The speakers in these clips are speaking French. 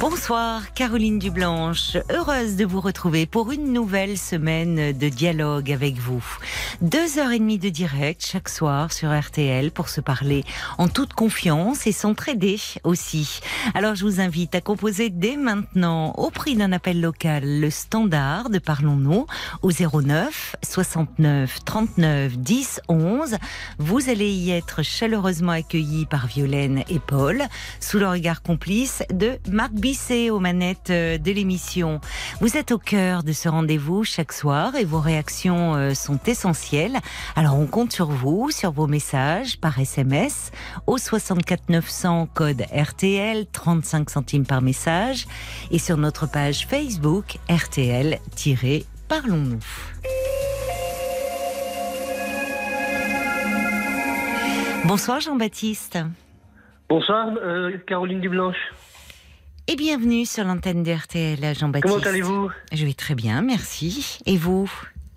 Bonsoir Caroline Dublanche, heureuse de vous retrouver pour une nouvelle semaine de dialogue avec vous. Deux heures et demie de direct chaque soir sur RTL pour se parler en toute confiance et s'entraider aussi. Alors je vous invite à composer dès maintenant au prix d'un appel local le standard de Parlons-nous au 09 69 39 10 11. Vous allez y être chaleureusement accueillis par Violaine et Paul sous le regard complice de Marc Bisset aux manettes euh, de l'émission. Vous êtes au cœur de ce rendez-vous chaque soir et vos réactions euh, sont essentielles. Alors on compte sur vous, sur vos messages par SMS au 64 900 code RTL 35 centimes par message et sur notre page Facebook RTL-Parlons-nous. Bonsoir Jean-Baptiste. Bonsoir, euh, Caroline Dublanche. Et bienvenue sur l'antenne de RTL, Jean-Baptiste. Comment allez-vous? Je vais très bien, merci. Et vous?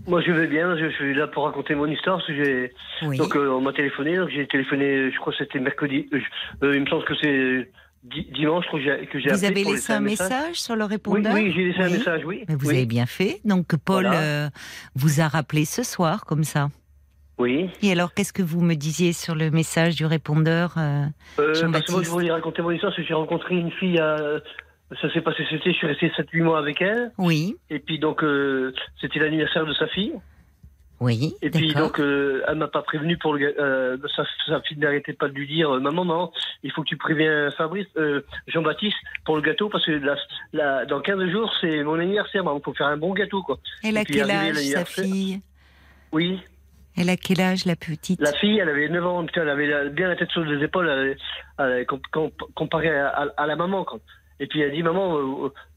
Moi, je vais bien. Je suis là pour raconter mon histoire. J'ai... Oui. Donc, euh, on m'a téléphoné. Donc, j'ai téléphoné, je crois que c'était mercredi. Euh, euh, il me semble que c'est di- dimanche que j'ai, que j'ai vous avez laissé un message sur le Oui, répondeur? oui, j'ai laissé un Oui. message, oui. Mais vous oui. avez bien fait. Donc Paul Voilà. euh, vous a rappelé ce soir comme ça. Oui. Et alors qu'est-ce que vous me disiez sur le message du répondeur euh, Euh, parce que moi, je voulais raconter mon histoire parce que j'ai rencontré une fille à... Ça s'est passé cet été, je suis resté 7-8 mois avec elle. Oui, Et puis, donc, euh, c'était l'anniversaire de sa fille. oui, Et puis donc euh, elle m'a pas prévenu pour le euh, sa, sa fille n'arrêtait pas de lui dire euh, maman non il faut que tu préviens Fabrice euh, Jean-Baptiste pour le gâteau parce que la, la- dans 15 jours c'est mon anniversaire il faut faire un bon gâteau quoi. Elle a quel âge sa fille? Oui Elle a quel âge la petite? La fille elle avait 9 ans elle avait bien la tête sur les épaules comparée à, la maman. Et puis elle dit maman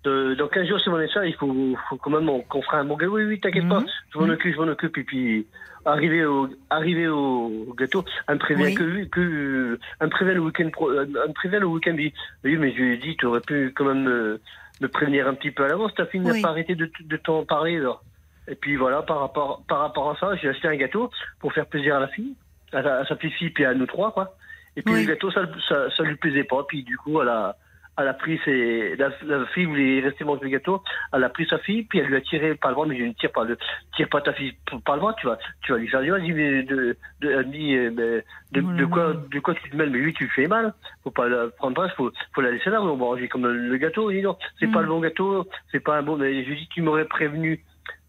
euh, dans 15 jours c'est mon anniversaire il faut, faut quand même qu'on fera un bon gâteau oui oui t'inquiète pas Mhm. je m'en occupe, je m'en occupe. Et puis, arrivé au, arrivé au gâteau, elle me prévient Oui. que, que, elle me prévient le week-end, elle me prévient le week-end. Oui, mais je lui ai dit, tu aurais pu quand même me, me prévenir un petit peu à l'avance. Ta fille n'a Oui. pas arrêté de, de t'en parler, alors. Et puis voilà, par rapport, par rapport à ça, j'ai acheté un gâteau pour faire plaisir à la fille, à, sa- à sa petite fille, puis à nous trois, quoi. Et puis Oui. le gâteau, ça, ça, ça lui plaisait pas. Puis du coup, elle a, elle a pris ses, la, la fille voulait rester manger le gâteau. Elle a pris sa fille, puis elle lui a tiré par le bras, mais je ne tire pas, le, tire pas ta fille par le bras, tu vas, tu vas lui faire du mal. Elle dit, mais de, de, elle me dit, euh, mais de, de quoi, de quoi tu te mêles? Mais lui, tu lui fais mal. Faut pas la prendre pas, faut, faut la laisser là. On va manger comme le gâteau. Il dit non, c'est Mm. pas le bon gâteau, c'est pas un bon, mais je lui dis, tu m'aurais prévenu,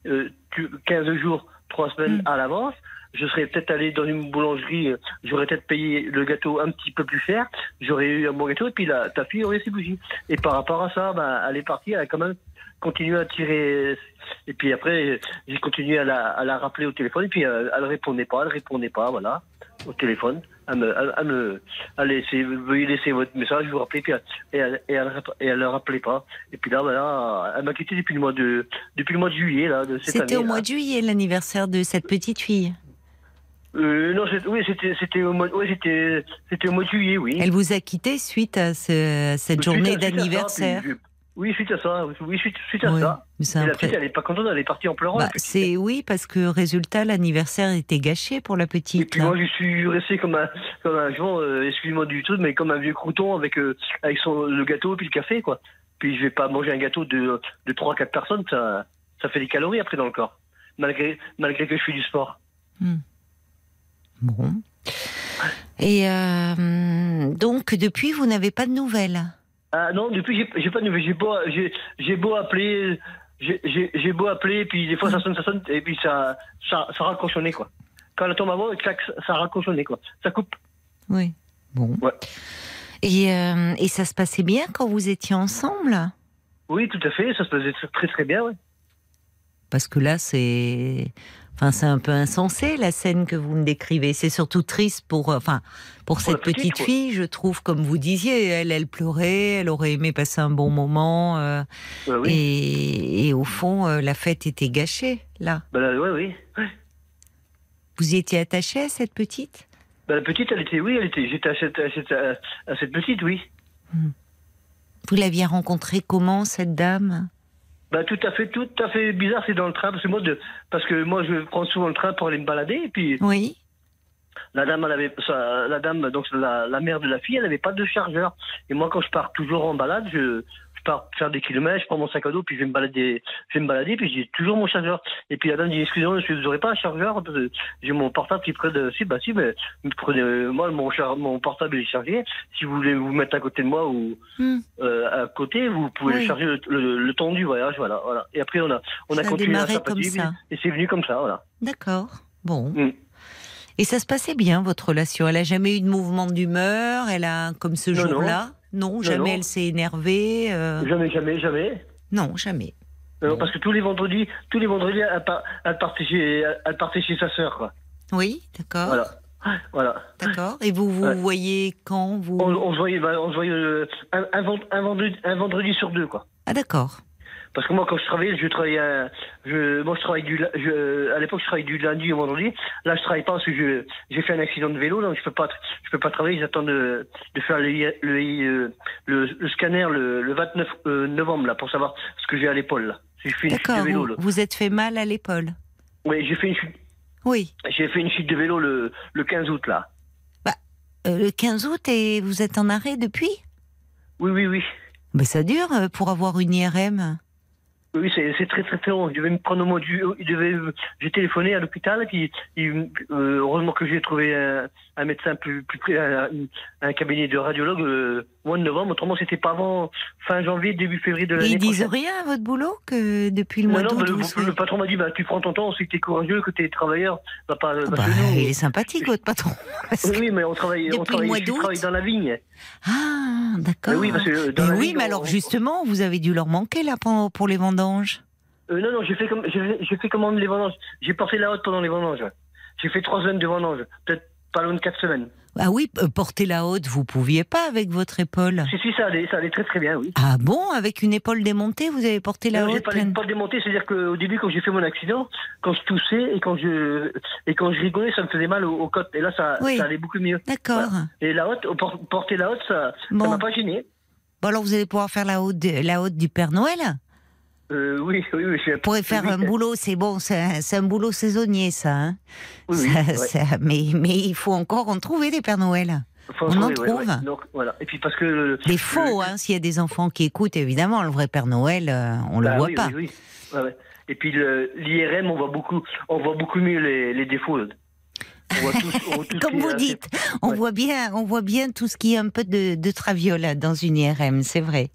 euh, tu, 15 jours, 3 semaines Mm. à l'avance. Je serais peut-être allé dans une boulangerie, euh, j'aurais peut-être payé le gâteau un petit peu plus cher, j'aurais eu un bon gâteau, et puis la, ta fille aurait ses bougies. Et par rapport à ça, bah, elle est partie, elle a quand même continué à tirer. Et puis après, j'ai continué à la, à la rappeler au téléphone, et puis euh, elle répondait pas, elle répondait pas, voilà, au téléphone. Elle me, elle, elle me, elle laissait, veuillez laisser votre message, vous rappelais, puis et elle, et elle, et elle le rappelait pas. Et puis là, voilà, elle m'a quitté depuis le mois de, depuis le mois de juillet, là, de cette année. C'était au là. mois de juillet l'anniversaire de cette petite fille. Euh, non, oui, c'était, c'était au mois, oui, c'était, c'était au mois de juillet, oui. Elle vous a quitté suite à ce- cette Suite à- journée à d'anniversaire. Oui, suite à ça, oui, suite, suite à ça. mais Et la petite, elle est pas contente, elle est partie en pleurant. Bah, c'est oui parce que résultat l'anniversaire était gâché pour la Et petite. puis moi, je suis resté comme un, comme un euh, excusez-moi du tout, mais comme un vieux crouton avec, euh, avec son, le gâteau puis le café, quoi. Puis je vais pas manger un gâteau de, de 3-4 personnes, ça, ça fait des calories après dans le corps. Malgré, malgré que je fais du sport. Bon. Et euh, donc depuis vous n'avez pas de nouvelles? Ah non, depuis j'ai pas. J'ai beau, beau appeler, j'ai- beau appeler, puis des fois ça sonne, ça sonne, et puis ça, ça, ça nez, quoi. Quand elle tombe avant, ça- ça nez, quoi. Ça coupe. Oui. Bon. Ouais. Et, euh, et ça se passait bien quand vous étiez ensemble? Oui, tout à fait, ça se faisait très très bien, ouais. Parce que là c'est Enfin, c'est un peu insensé la scène que vous me décrivez. C'est surtout triste pour, euh, enfin, pour, Pour cette petite, fille, je trouve, comme vous disiez, elle, elle pleurait, elle aurait aimé passer un bon moment, euh, oui. et, et au fond, euh, la fête était gâchée là. Bah, là, ouais, oui. Ouais. Vous y étiez attaché à cette petite? Ben, la petite, elle était, oui, elle était, j'étais à cette, à cette, à cette petite, oui. Vous l'aviez rencontrée comment, cette dame? Bah tout à fait, tout à fait bizarre, c'est dans le train parce que moi, de, parce que moi je prends souvent le train pour aller me balader et puis Oui. la dame, elle avait, la dame, donc la, la mère de la fille, elle avait pas de chargeur. Et moi, quand je pars toujours en balade, je, je pars faire des kilomètres, je prends mon sac à dos, puis je vais me balader, je vais me balader, puis j'ai toujours mon chargeur. Et puis la dame dit excusez-moi, monsieur, vous aurez pas un chargeur? Parce que J'ai mon portable qui est près de, si bah si, mais prenez, moi mon char, mon portable est chargé. Si vous voulez vous mettre à côté de moi ou Hmm. euh, à côté, vous pouvez Oui. charger le, le, le temps du voyage, voilà, voilà. Et après on a, on a Ça a continué à comme ça. et c'est venu comme ça, voilà. D'accord. Bon. Mm. Et ça se passait bien, votre relation? Elle a jamais eu de mouvement d'humeur? Elle a, comme ce jour-là? Non. jamais non. elle s'est énervée euh, Jamais, jamais, jamais. Non, jamais. Euh. Parce que tous les vendredis, tous les vendredis, elle, par- elle partait chez, elle partait chez sa sœur, quoi. Oui, d'accord. Voilà. Voilà. D'accord. Et vous vous Ouais. voyez quand vous? On, on se voyait, bah, on se voyait euh, un, un vend- un vendredi, un vendredi sur deux, quoi. Ah d'accord. Parce que moi, quand je travaillais, je travaillais, un- je, moi, je travaille du, je, à l'époque, je travaillais du lundi au vendredi. Là, je travaille pas parce que je, j'ai fait un accident de vélo, donc je peux pas, je peux pas travailler. J'attends de, de faire le, euh, le, le scanner le, le 29 euh, novembre, là, pour savoir ce que j'ai à l'épaule, là. J'ai fait une chute D'accord. de vélo, Vous, là. vous êtes fait mal à l'épaule Oui, j'ai fait une chute, Oui. j'ai fait une chute de vélo le, le 15 août, là. Euh, le 15 août et vous êtes en arrêt depuis? Oui, oui, oui. Mais ça dure euh, pour avoir une IRM. Oui, c'est très très très long. Il devait me prendre au mois du. Il devait. J'ai téléphoné à l'hôpital puis euh, heureusement que j'ai trouvé un, un médecin plus plus près, un, un cabinet de radiologue euh, au mois de novembre. Autrement, c'était pas avant fin janvier, début février de l'année ils disent prochaine. rien à votre boulot que depuis le Non, mois non, d'août mais vous le, patron m'a dit bah tu prends ton temps, c'est que t'es courageux, que t'es travailleur, va pas. Ah parce bah, que nous- il est sympathique votre patron. Oui, mais on travaille, on le travaille, je travaille dans la vigne. Ah d'accord. Oui, parce que dans Mais la oui, vigne, mais on- alors justement, vous avez dû leur manquer là pour, pour les vendanges. Euh, non, non, j'ai fait comme j'ai fait, fait commande les vendanges. J'ai porté la haute pendant les vendanges. J'ai fait trois semaines de vendanges, peut-être pas loin de quatre semaines. Ah oui, euh, porter la haute, vous pouviez pas avec votre épaule. Si, si, ça allait, ça allait très très bien, oui. Ah bon, avec une épaule démontée, vous avez porté la Non, j'ai haute pas, pleine- pas démonté, c'est-à-dire qu'au début, quand j'ai fait mon accident, quand je toussais et quand je et quand je rigolais, ça me faisait mal aux, aux côtes. Et là, ça, Oui. ça allait beaucoup mieux. D'accord. Et la haute, por- porter la haute, ça, Bon. m'a pas gêné. Bon alors vous allez pouvoir faire la haute, la haute du Père Noël. Euh, oui, oui, oui. je- pourrez faire un boulot, c'est bon, c'est un, boulot saisonnier ça. hein. Oui, oui, Ça- ouais. ça- mais, mais il faut encore en trouver des Pères Noël. Faut on en trouver, trouve. ouais. Donc, voilà. Et puis parce que le- Des faux, hein, s'il y a des enfants qui écoutent, évidemment, le vrai Père Noël, euh, on le Bah voit oui, pas. oui, oui. Ouais. Et puis le- l'IRM, on voit beaucoup, on voit beaucoup mieux les, les défauts. On voit tous, on voit tout ce Comme vous assez- dites, on ouais. voit bien, on voit bien tout ce qui est un peu de, de traviole dans une IRM, c'est vrai.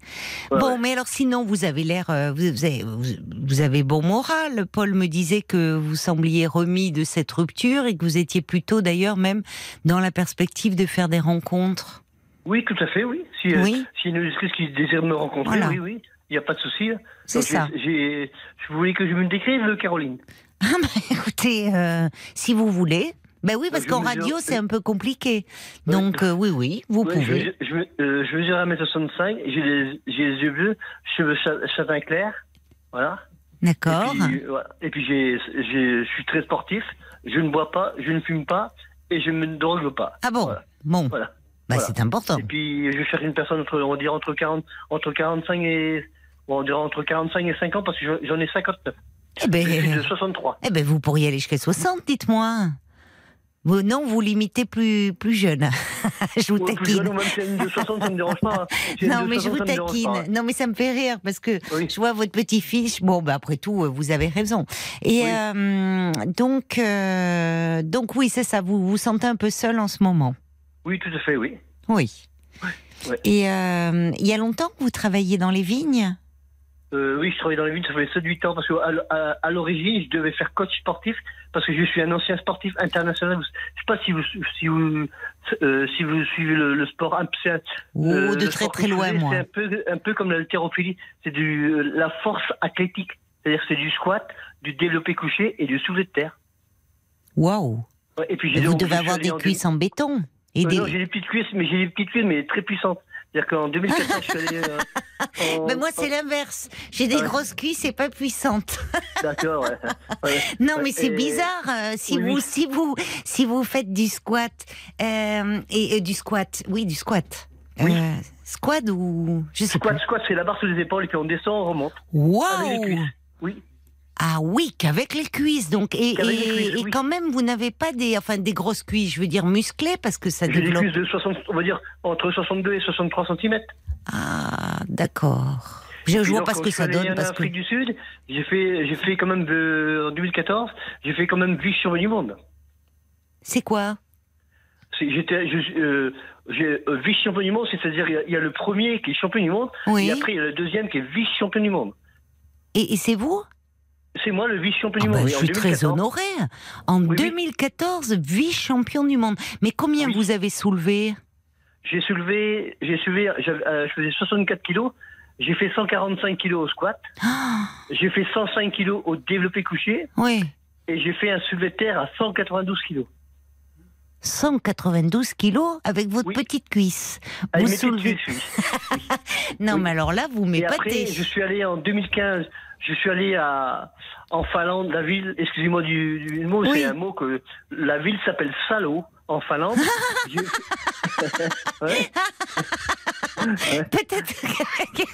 Ouais, bon, ouais. mais alors sinon, vous avez l'air, euh, vous, avez, vous- vous avez bon moral. Paul me disait que vous sembliez remis de cette rupture et que vous étiez plutôt d'ailleurs même dans la perspective de faire des rencontres. Oui, tout à fait, oui. Si, euh, Oui. si une auditrice qui désire me rencontrer, Voilà. oui, oui. Il n'y a pas de souci. C'est Donc, j'ai- ça. J'ai, je voulais que je me décrive, Caroline. Ah, bah, écoutez, euh, si vous voulez. Ben oui, parce je qu'en mesure- radio, c'est un peu compliqué. Ouais. Donc, euh, oui, oui, vous Ouais, pouvez. Je, euh, je mesure 1m65, j'ai les, yeux bleus, cheveux châtain clair. Voilà. D'accord. Et puis, voilà. Je suis très sportif. Je ne bois pas, je ne fume pas et je ne me drogue pas. Ah bon Voilà. Bon, Voilà. bah, voilà. c'est important. Et puis je cherche une personne entre, on va dire entre 40, entre 45 et, bon, on dirait entre 45 et 50 parce que j'en- j'en ai 59. Eh ben, Je suis de 63. eh ben, vous pourriez aller jusqu'à 60, dites-moi. Vous, non, vous limitez plus, plus jeune. je vous Ouais, plus taquine. jeune ou même si elle est une de 60, ça me dérange pas. hein. Si elle est Non, mais je 60, vous ça me dérange taquine. pas. Non, mais ça me fait rire parce que Oui. je vois votre petit fiche. Bon, bah après tout, euh, vous avez raison. Et Oui. euh, donc, euh, donc oui, c'est ça. Vous vous sentez un peu seul en ce moment. Oui, tout à fait, oui. Oui. Ouais. Et euh, il y a longtemps que vous travaillez dans les vignes? Euh, oui, je travaille dans les villes, ça fait 7-8 ans, parce que à, à- l'origine, je devais faire coach sportif, parce que je suis un ancien sportif international. Je sais pas si vous, si vous, euh, si vous suivez le, le sport. un- c'est un- Oh, euh, de très très loin, moi. C'est un peu, un peu comme l'haltérophilie. C'est du, euh, la force athlétique. C'est-à-dire que c'est du squat, du développé couché et du soulevé de terre. Waouh Ouais, Et j'ai Vous donc- devez avoir des cuisses en béton. Et Euh, des... non, j'ai des petites cuisses, mais j'ai des petites cuisses, mais très puissantes. C'est-à-dire qu'en 2014, je suis allé. euh, en- Mais moi, c'est l'inverse. J'ai des grosses cuisses et pas puissantes. D'accord, ouais. Ouais. Non, mais c'est et- bizarre. euh, si Oui, vous, si vous, si vous faites du squat euh, et, et du squat, oui, du squat. Oui. Euh, squat ou je sais Squat, pas. squat, c'est la barre sous les épaules et puis on descend, on remonte. Waouh. Oui. Ah oui, qu'avec les cuisses. Donc et, et, les cuisses, et oui. quand même, vous n'avez pas des, enfin, des grosses cuisses. Je veux dire musclées parce que ça J'ai des développe. cuisses de 60, on va dire, entre 62 et 63 cm. Ah, d'accord. Je, je vois pas ce que ça donne En parce que. Afrique du Sud, j'ai fait, j'ai fait quand même de, en 2014, j'ai fait quand même vice champion du monde. C'est quoi? J'étais, euh, euh, vice champion du monde, c'est-à-dire il y a- il y, a le premier qui est champion du monde, Oui. et après il y a le deuxième qui est vice champion du monde. Et, et c'est vous? C'est moi le vice champion Ah du bah, monde. Je oui, en suis très 2014. honorée. En oui. 2014, vice-champion du monde. Mais combien Oui. vous avez soulevé J'ai soulevé, j'ai soulevé, euh, je faisais 64 kilos. J'ai fait 145 kilos au squat. Ah, J'ai fait 105 kilos au développé couché. Oui, Et j'ai fait un soulevé de terre à 192 kilos. 192 kilos avec votre Oui. petite cuisse. Ah, Vous soulevez. Non, Oui. mais alors là, vous Et après, m'épatez. je suis allé en 2015, je suis allé à, en Finlande, la ville, excusez-moi du, du mot, Oui. c'est un mot que, la ville s'appelle Salo, en Finlande. Ouais, Peut-être qu'avec,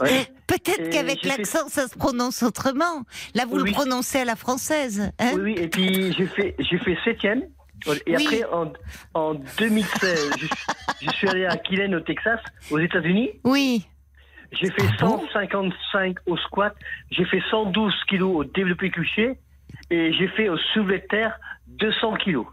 ouais. peut-être Et qu'avec j'ai fait- l'accent, ça se prononce autrement. Là, vous Oui, le prononcez à la française. hein Oui, oui, et puis j'ai fait, j'ai fait septième. Et Oui. après, en, en 2016, je, suis- je suis allé à Killen, au Texas, aux États-Unis. oui. J'ai fait Ah bon 155 au squat, j'ai fait 112 kilos au développé couché, et j'ai fait au soulevé de terre 200 kilos.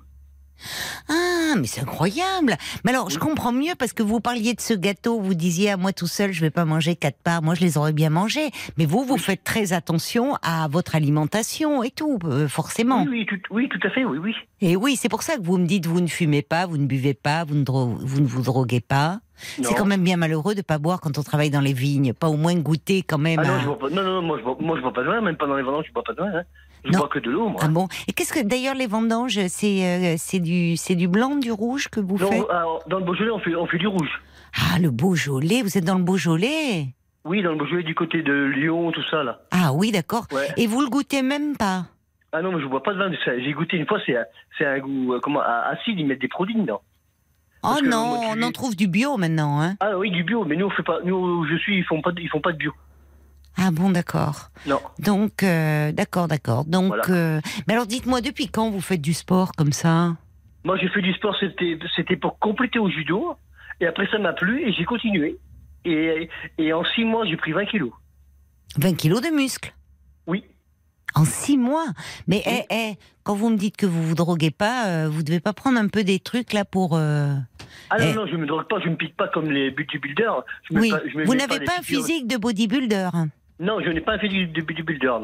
Ah, mais c'est incroyable. Mais alors, je comprends mieux parce que vous parliez de ce gâteau, vous disiez à moi tout seul, je vais pas manger quatre parts. Moi, je les aurais bien mangés. Mais vous, vous faites très attention à votre alimentation et tout, euh, forcément. Oui, oui, tout, oui, tout à fait, oui, oui. Et oui, c'est pour ça que vous me dites, vous ne fumez pas, vous ne buvez pas, vous ne, vous, ne vous droguez pas. C'est quand même bien malheureux de pas boire quand on travaille dans les vignes, pas au moins goûter quand même. Ah non, à- je bois pas, non, non, moi je bois, moi je bois pas de vin, même pas dans les vendanges, je bois pas de vin. Hein. Je Non. bois que de l'eau, moi. Ah bon Et qu'est-ce que d'ailleurs les vendanges, c'est euh, c'est du c'est du blanc, du rouge que vous Non, faites? alors, dans le Beaujolais, on fait, on fait du rouge. Ah, le Beaujolais, vous êtes dans le Beaujolais? Oui, dans le Beaujolais, du côté de Lyon, tout ça, là. Ah oui, d'accord. Ouais. Et vous le goûtez même pas? Ah non, mais je bois pas de vin. J'ai goûté une fois, c'est un- goût euh, comment, acide, ils mettent des produits dedans. Oh que non, moi, on en trouve du bio maintenant, hein Ah oui, du bio, mais nous, on fait pas, nous, je suis, ils font pas, ils font pas de bio. Ah bon, d'accord. Non. Donc, euh, d'accord, d'accord. Donc, Voilà. euh, mais alors dites-moi, depuis quand vous faites du sport comme ça? Moi, j'ai fait du sport, c'était c'était pour compléter au judo. Et après, ça m'a plu et j'ai continué. Et, et en six mois, j'ai pris 20 kilos. 20 kilos de muscles. En six mois. Mais Oui. eh, eh, quand vous me dites que vous vous droguez pas, euh, vous devez pas prendre un peu des trucs là pour. euh, Ah non, Eh. non, je me drogue pas, je me pique pas comme les bodybuilders. Je Oui. pas- je me Vous n'avez des pas un physique de bodybuilder. Non, je n'ai pas un physique de bodybuilder.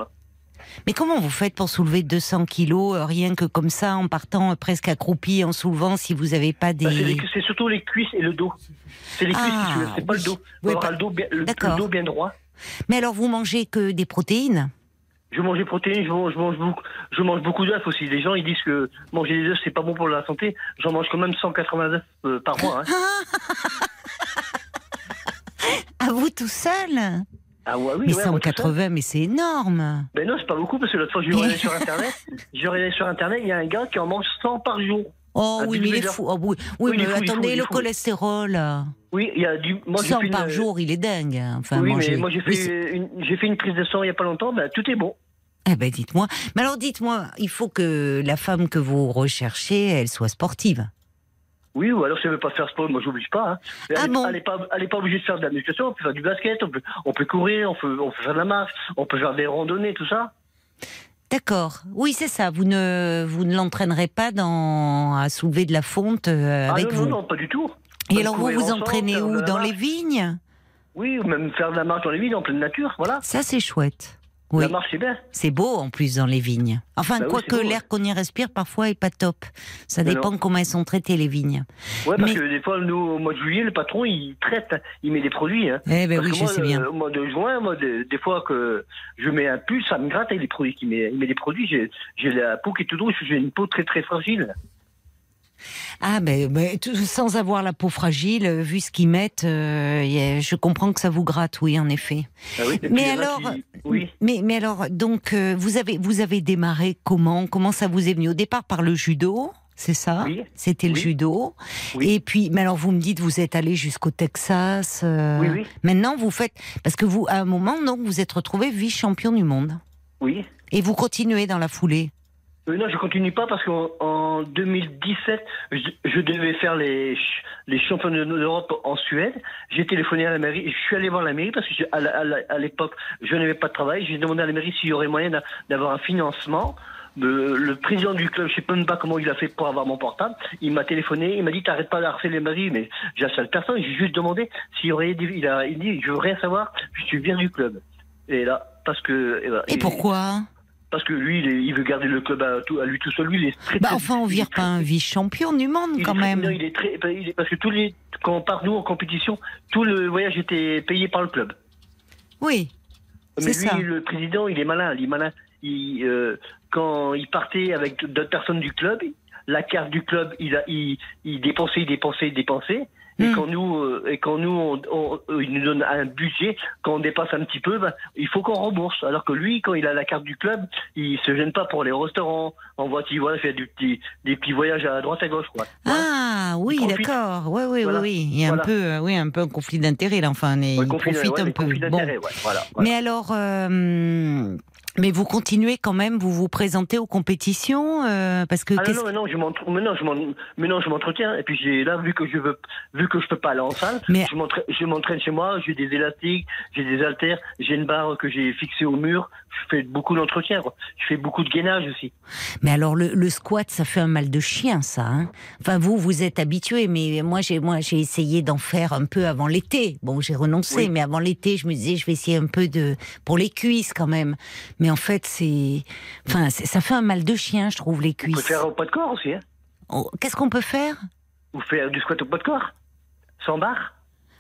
Mais comment vous faites pour soulever 200 kilos euh, rien que comme ça en partant euh, presque accroupi en soulevant si vous n'avez pas des. Bah, c'est les- c'est surtout les cuisses et le dos. C'est les cuisses, Ah, veux, c'est pas oui. le dos. Oui, pas- le dos bien, le, le dos bien droit. Mais alors vous mangez que des protéines? Je mange des protéines, je mange, je mange beaucoup, je mange beaucoup d'œufs aussi. Les gens ils disent que manger des œufs c'est pas bon pour la santé. J'en mange quand même 180 œufs euh, par mois. Hein. À vous tout seul Ah ouais, oui, Mais ouais, moi, tout ça. 180, mais c'est énorme Ben non, c'est pas beaucoup parce que l'autre fois je allé sur internet. Je allé sur internet, il y a un gars qui en mange 100 par jour. Oh Un oui, mais il est fou. Oh, oui, oui, mais fou, attendez, fou, le fou. cholestérol, euh, Oui, il y a du. Moi j'ai 100 fait une- par jour, il est dingue. Enfin, oui, manger. mais moi j'ai fait une, j'ai fait une prise de sang il y a pas longtemps. Ben tout est bon. Eh ben, dites-moi. Mais alors, dites-moi, il faut que la femme que vous recherchez, elle soit sportive. Oui, ou alors si elle veut pas faire sport, moi j'oblige pas. Hein. Elle, Ah bon elle est pas, elle est pas obligée de faire de la musculation. On peut faire du basket, on peut, on peut courir, on peut, on peut faire de la marche, on peut faire des randonnées, tout ça. D'accord. Oui, c'est ça. Vous ne, vous ne l'entraînerez pas dans, à soulever de la fonte euh, ah avec non, vous. non, non, pas du tout. Et alors, vous vous entraînez où? Dans les vignes? Oui, ou même faire de la marche dans les villes, en pleine nature, voilà. Ça, c'est chouette. Oui. La marche, c'est bien. C'est beau en plus dans les vignes. Enfin, Bah oui, quoique ouais. l'air qu'on y respire parfois est pas top. Ça Mais dépend non. comment elles sont traitées les vignes. Ouais, parce Mais- que des fois, nous, au mois de juillet, le patron, il traite, hein, il met des produits. Hein. Eh ben Parce oui, que je sais bien. euh, Au mois de juin, moi, des, des fois que je mets un pull, ça me gratte avec les produits qu'il met. Il met des produits, j'ai la peau qui est toute rouge, j'ai une peau très très fragile. Ah, ben, ben, tout- sans avoir la peau fragile, euh, vu ce qu'ils mettent, euh, je comprends que ça vous gratte, oui, en effet. Ah oui, Mais alors, qui- oui. Mais, mais alors, donc, euh, vous avez, vous avez démarré comment? Comment ça vous est venu? Au départ par le judo, c'est ça? Oui. C'était le Oui. judo. Oui. Et puis, mais alors, vous me dites, vous êtes allé jusqu'au Texas. euh, Oui, oui. Maintenant, vous faites, parce que vous, à un moment, donc, vous êtes retrouvé vice-champion du monde. Oui. Et vous continuez dans la foulée. Euh, non, je continue pas parce qu'en en 2017, je, je devais faire les, les championnats d'Europe en Suède. J'ai téléphoné à la mairie, je suis allé voir la mairie parce que je- à l'époque, je n'avais pas de travail. J'ai demandé à la mairie s'il y aurait moyen d'a- d'avoir un financement. Le, le président du club, je sais même pas comment il a fait pour avoir mon portable. Il m'a téléphoné, il m'a dit t'arrêtes pas d'harceler les mairies, mais j'harcèle personne. J'ai juste demandé s'il y aurait des, il a, il dit je veux rien savoir, je suis bien du club. Et là, parce que eh ben, Et pourquoi? Parce que lui, il, est- il veut garder le club à, tout- à lui tout seul. Lui, il est très. Bah, très- enfin, on vire pas un vice-champion du monde, quand très- même. non, il est très. il est- parce que tous les, quand on part nous en compétition, tout le voyage était payé par le club. Oui. Mais lui, ça. le président, il est malin. Il est malin. Il, euh, quand il partait avec d'autres personnes du club, la carte du club, il, a, il, il dépensait, il dépensait, il dépensait. Et Hmm. quand nous, euh, et quand nous, on, on- euh, il nous donne un budget, quand on dépasse un petit peu, ben, il faut qu'on rembourse. Alors que lui, quand il a la carte du club, il se gêne pas pour les restaurants, en voiture, voilà, il fait du petit, des petits voyages à droite à gauche, quoi. Ah oui, d'accord. Oui, oui, Voilà. oui, oui. Il y a Voilà. un peu, euh, oui, un peu un conflit d'intérêt là. Enfin, Ouais, il profite ouais, un peu. Bon. ouais, voilà, voilà. Mais alors, euh, mais vous continuez quand même, vous vous présentez aux compétitions euh, parce que Ah non, non, mais non, je mais non, je m'entretiens. Et puis j'ai là, vu que je veux, vu que je peux pas aller en salle, Mais- je m'entraîne, chez moi. J'ai des élastiques, j'ai des haltères, j'ai une barre que j'ai fixée au mur. Je fais beaucoup d'entretien. Je fais beaucoup de gainage aussi. mais alors le, le squat, ça fait un mal de chien, ça. hein enfin, vous, vous êtes habitué, mais moi, j'ai moi, j'ai essayé d'en faire un peu avant l'été. Bon, j'ai renoncé, Oui. mais avant l'été, je me disais, je vais essayer un peu de pour les cuisses quand même. Mais en fait, c'est, enfin, ça fait un mal de chien, je trouve les Vous pouvez cuisses. faire au poids de corps aussi. Hein. Oh, Qu'est-ce qu'on peut faire? Vous faites du squat au poids de corps, sans barre.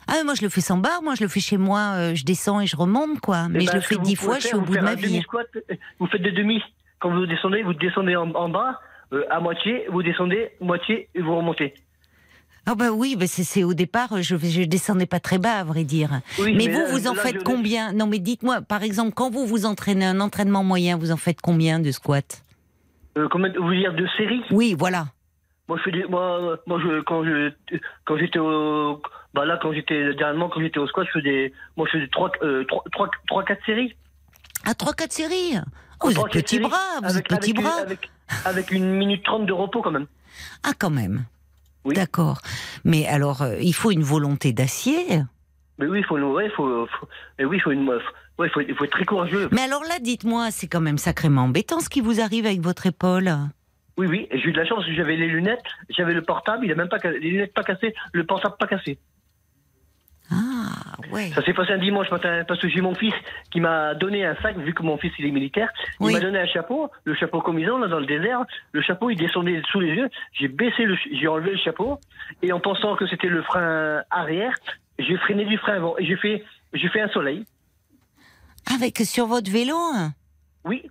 Ah, moi, je le fais sans barre. Moi, je le fais chez moi. euh, je descends et je remonte, quoi. Mais Eh je ben, le fais dix fois, je suis au bout de ma vie. euh, Vous faites des demi. Quand vous descendez, vous descendez en, en bas, euh, à moitié, vous descendez moitié et vous remontez. Ah bah oui, bah c'est au départ, je je descendais pas très bas, à vrai dire. Oui, mais, mais vous, là- vous en là, faites je- combien? Non, mais dites-moi, par exemple, quand vous vous entraînez un entraînement moyen, vous en faites combien de squats? Euh, combien, vous dire de séries Oui, voilà. Moi, je fais des, moi, moi, je, quand je, quand j'étais au, bah là, quand j'étais, dernièrement, quand j'étais au squat, je faisais, moi, je faisais trois, euh, trois, trois, trois, quatre séries. À trois, quatre séries? Oh, vous êtes petit bras, vous avec- êtes petit bras. Avec, avec une minute trente de repos, quand même. Ah, quand même. Oui. D'accord. Mais alors, euh, il faut une volonté d'acier. Mais oui, il faut, ouais, faut, faut- mais oui, il faut une, ouais, il faut, faut être très courageux. Mais alors là, dites-moi, c'est quand même sacrément embêtant ce qui vous arrive avec votre épaule. Oui, oui, j'ai eu de la chance, que j'avais les lunettes, j'avais le portable, il a même pas, les lunettes pas cassées, le portable pas cassé. Ah, ouais. Ça s'est passé un dimanche matin, parce que j'ai mon fils qui m'a donné un sac, vu que mon fils il est militaire. Il Oui. m'a donné un chapeau, le chapeau comme ils ont là dans le désert. Le chapeau il descendait sous les yeux. J'ai baissé le, j'ai enlevé le chapeau et en pensant que c'était le frein arrière, j'ai freiné du frein avant et j'ai fait, j'ai fait un soleil. Avec sur votre vélo hein? Oui.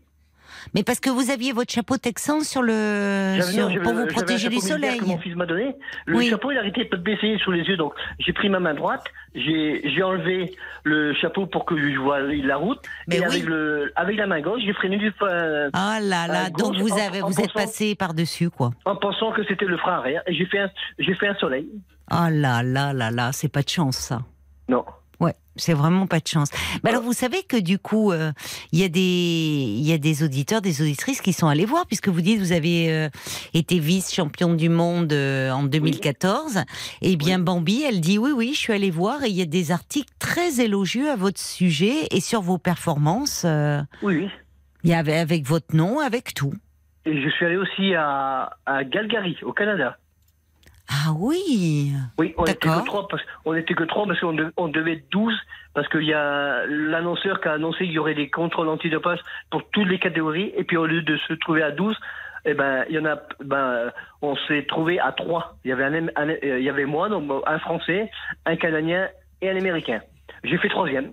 Mais parce que vous aviez votre chapeau texan sur le sur- non, pour vous protéger du soleil. Que mon fils m'a donné. Le Oui. chapeau il arrêtait de baisser sous les yeux, donc j'ai pris ma main droite, j'ai, j'ai enlevé le chapeau pour que je vois la route Mais et oui. avec le, avec la main gauche j'ai freiné du frein. Ah là là, À donc vous avez en vous êtes pensant- passé par dessus quoi. en pensant que c'était le frein arrière. Et j'ai fait un, j'ai fait un soleil. Ah là là là là, c'est pas de chance ça. Non. C'est vraiment pas de chance. Alors vous savez que du coup, euh, il y a des il y a des auditeurs, des auditrices qui sont allés voir puisque vous dites vous avez euh, été vice champion du monde euh, en 2014. Eh bien Bambi, elle dit oui oui, je suis allée voir et il y a des articles très élogieux à votre sujet et sur vos performances. Oui, oui. il y avait avec votre nom, avec tout. Et je suis allé aussi à, à Calgary, au Canada. Ah oui. Oui, on était D'accord. que trois parce, on était que trois parce qu'on de- on devait être 12 parce qu'il y a l'annonceur qui a annoncé qu'il y aurait des contrôles antidopage pour toutes les catégories et puis au lieu de se trouver à 12, eh ben il y en a ben on s'est trouvé à trois. Il y avait un, un- euh, il y avait moi donc un français, un canadien et un américain. J'ai fait troisième.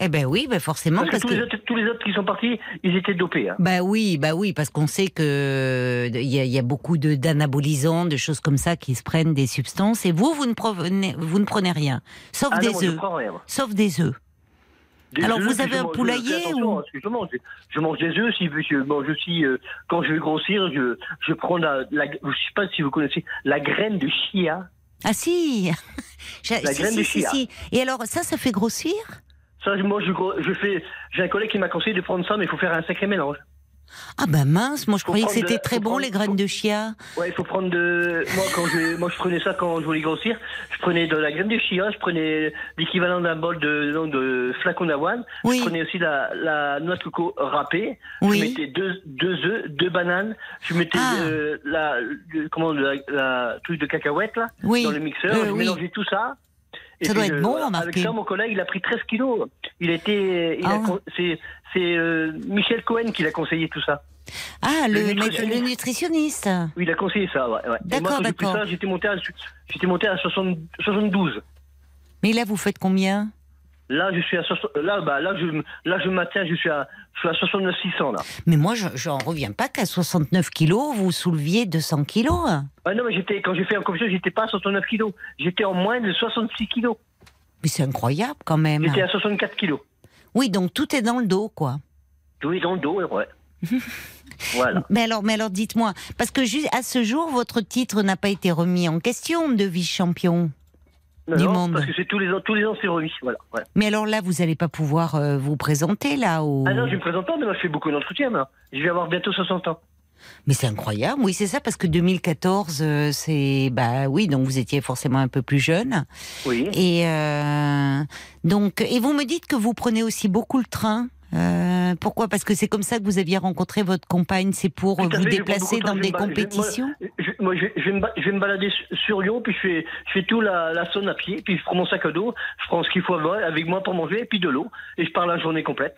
Eh ben oui, ben forcément. Parce, Parce, que, tous, Les autres, tous les autres qui sont partis, ils étaient dopés. Hein. Bah oui, bah oui, parce qu'on sait que il y, a- il y a beaucoup de d'anabolisants, de choses comme ça qui se prennent des substances. Et vous, vous ne prenez, vous ne prenez rien, sauf Ah des je œufs, sauf des œufs. Des Alors, œufs, vous avez je un poulailler attention ou- que je mange. Je mange des œufs. Si je mange aussi, euh, quand je vais grossir, je, je prends la, la, je sais pas si vous connaissez la graine de chia. Ah si, La si, graine si, de si, chia. si. Et alors ça, ça fait grossir? Ça, moi, je, fais. J'ai un collègue qui m'a conseillé de prendre ça, mais il faut faire un sacré mélange. Ah ben mince, moi je Faut croyais que de- c'était très bon prendre- les graines de chia. Ouais, il faut prendre de. Moi, quand je, moi, je prenais ça quand je voulais grossir. Je prenais de la graine de chia, je prenais l'équivalent d'un bol de, non, de flacon d'avoine. Oui. Je prenais aussi la, la noix de coco râpée. Oui. Je mettais deux, deux œufs, deux bananes. Je mettais Ah. euh, la, le- comment, la, la truc de cacahuète là, Oui. dans le mixeur. Euh, je mélangeais tout ça. Ça doit être bon, Avec ça, mon collègue, il a pris 13 kilos. Il était, Ah. c'est, euh, Michel Cohen qui l'a conseillé tout ça. Ah, le, Le le nutritionniste. Oui, il a conseillé ça, ouais. ouais. D'accord, d'accord. j'étais monté à, monté à 60 72. Mais là, vous faites combien? Là, je suis à 60 là, bah, là, je, là, je maintiens, je suis à, je suis à 69 600 là. Mais moi, je j'en reviens pas qu'à 69 kilos, vous souleviez 200 kilos. Ah non, mais j'étais, quand j'ai fait en compétition, j'étais pas à 69 kilos. J'étais en moins de 66 kilos. Mais c'est incroyable quand même. J'étais à 64 kilos. Oui, donc tout est dans le dos, quoi. Oui, dans le dos, ouais. voilà. Mais alors, mais alors, dites-moi, parce que à ce jour, votre titre n'a pas été remis en question de vice-champion. Non, Du non, monde. Parce que c'est tous les ans, tous les ans, c'est remis. Voilà. Mais alors là, vous n'allez pas pouvoir euh, vous présenter là au... Ah non, je me présente pas, mais moi, je fais beaucoup d'entretiens. Je vais avoir bientôt 60 ans. Mais c'est incroyable, oui, c'est ça, parce que 2014, euh, c'est bah oui, donc vous étiez forcément un peu plus jeune. Oui. Et euh, donc, et vous me dites que vous prenez aussi beaucoup le train. Euh, pourquoi? Parce que c'est comme ça que vous aviez rencontré votre compagne. C'est pour vous fait, déplacer dans des compétitions? Moi, je, moi, je- je vais me, ba- je vais me balader su- sur Lyon, puis je fais, je fais tout la, la zone à pied, puis je prends mon sac à dos, je prends ce qu'il faut avec moi pour manger, et puis de l'eau, et je pars la journée complète,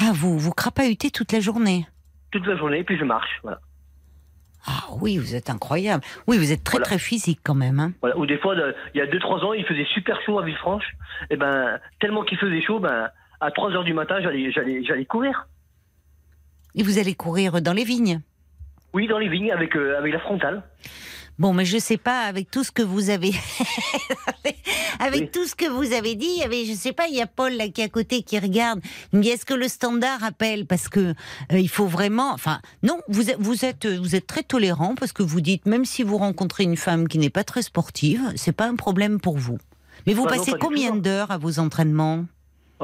Ah, vous vous crapahutez toute la journée? toute la journée, puis je marche. Voilà. Ah oui, vous êtes incroyable. Oui, vous êtes très Voilà. très physique quand même. Hein. Voilà. Ou des fois, il y a 2-3 ans, il faisait super chaud à Villefranche, et ben, tellement qu'il faisait chaud, ben, à 3 heures du matin, j'allais, courir. Et vous allez courir dans les vignes? Oui, dans les vignes, avec, euh, avec la frontale. Bon, mais je sais pas, avec tout ce que vous avez, avec Oui. tout ce que vous avez dit, il y avait, je sais pas, il y a Paul là qui est à côté qui regarde. Dit est-ce que le standard appelle? Parce que euh, il faut vraiment, enfin, non, vous êtes, vous êtes, vous êtes très tolérant parce que vous dites même si vous rencontrez une femme qui n'est pas très sportive, c'est pas un problème pour vous. Mais vous Ah non, passez combien non. d'heures à vos entraînements?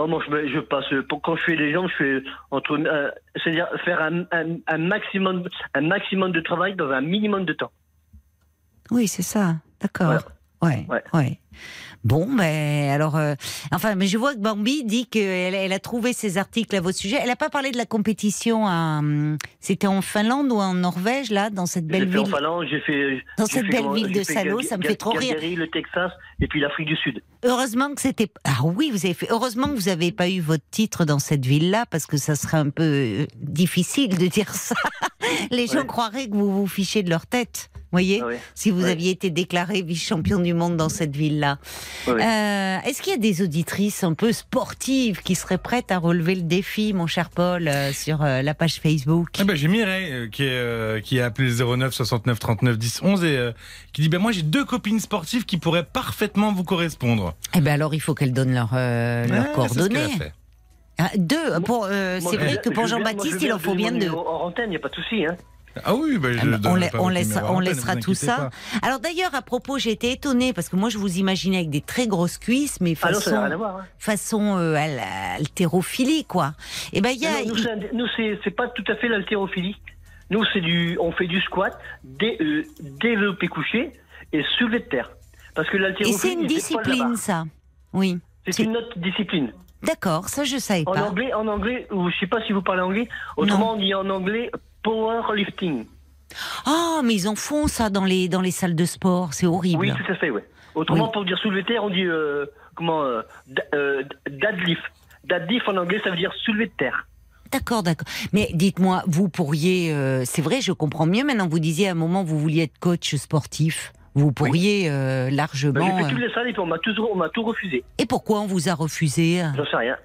Oh, moi, je, je passe, pour, quand je fais les jambes, je fais entre, euh, c'est-à-dire faire un, un, un maximum, un maximum de travail dans un minimum de temps. Oui, c'est ça. D'accord. Ouais. Ouais. Ouais. Bon, ben alors, euh, enfin, mais je vois que Bambi dit qu'elle elle a trouvé ces articles à vos sujets. Elle n'a pas parlé de la compétition à. hum, C'était en Finlande ou en Norvège, là, dans cette belle fait en ville? Finlande, j'ai fait. Dans j'ai cette fait belle ville de Gal- ça me fait trop rire. Calgary, le Texas, et puis l'Afrique du Sud. Heureusement que c'était. Ah oui, vous avez fait. Heureusement que vous n'avez pas eu votre titre dans cette ville-là, parce que ça serait un peu euh, difficile de dire ça. Les gens Ouais. croiraient que vous vous fichez de leur tête. Voyez, Ah ouais. si vous Ouais. aviez été déclaré vice-champion du monde dans cette ville-là. Euh, Est-ce qu'il y a des auditrices un peu sportives qui seraient prêtes à relever le défi, mon cher Paul, euh, sur euh, la page Facebook? Ah bah, j'ai Mireille qui, est, qui a appelé le 09 69 39 10 11 et qui dit ben moi j'ai deux copines sportives qui pourraient parfaitement vous correspondre. Eh ben alors, il faut qu'elles donnent leurs euh, leurs coordonnées. Ah, deux. Pour, euh, Moi, c'est vrai que pour je viens- moi, Jean-Baptiste, je il en faut bien deux. En antenne, il n'y a pas de souci. Hein. Ah oui, bah, je Ah, bah, on, la- laissera, on tout ça. pas. Alors d'ailleurs, à propos, j'ai été étonnée parce que moi, je vous imaginais avec des très grosses cuisses, mais Ah non, ça n'a rien à façon, voir. hein. façon euh, à la- haltérophilie, quoi. Et ben il y a, Non, nous, nous, c'est c'est pas tout à fait l'haltérophilie. Nous, c'est du, on fait du squat, dé, euh, développé couché et soulevé de terre. Parce que et l'haltérophilie. c'est une c'est la discipline, ça. Oui. C'est une autre discipline. D'accord, ça je savais En pas. anglais, en anglais, ou je sais pas si vous parlez anglais. Autrement, on dit en anglais powerlifting. Ah, mais ils en font ça dans les dans les salles de sport, c'est horrible. Oui, tout à fait, ouais. Autrement, Oui. pour dire soulever de terre, on dit euh, comment euh, euh, deadlift. Deadlift en anglais, ça veut dire soulever de terre. D'accord, d'accord. Mais dites-moi, vous pourriez, euh, c'est vrai, je comprends mieux maintenant. Vous disiez à un moment, vous vouliez être coach sportif. Vous pourriez euh, Ben, largement. j'ai fait euh, toutes les salles et puis on m'a tout, refusé. Et pourquoi on vous a refusé J'en sais rien.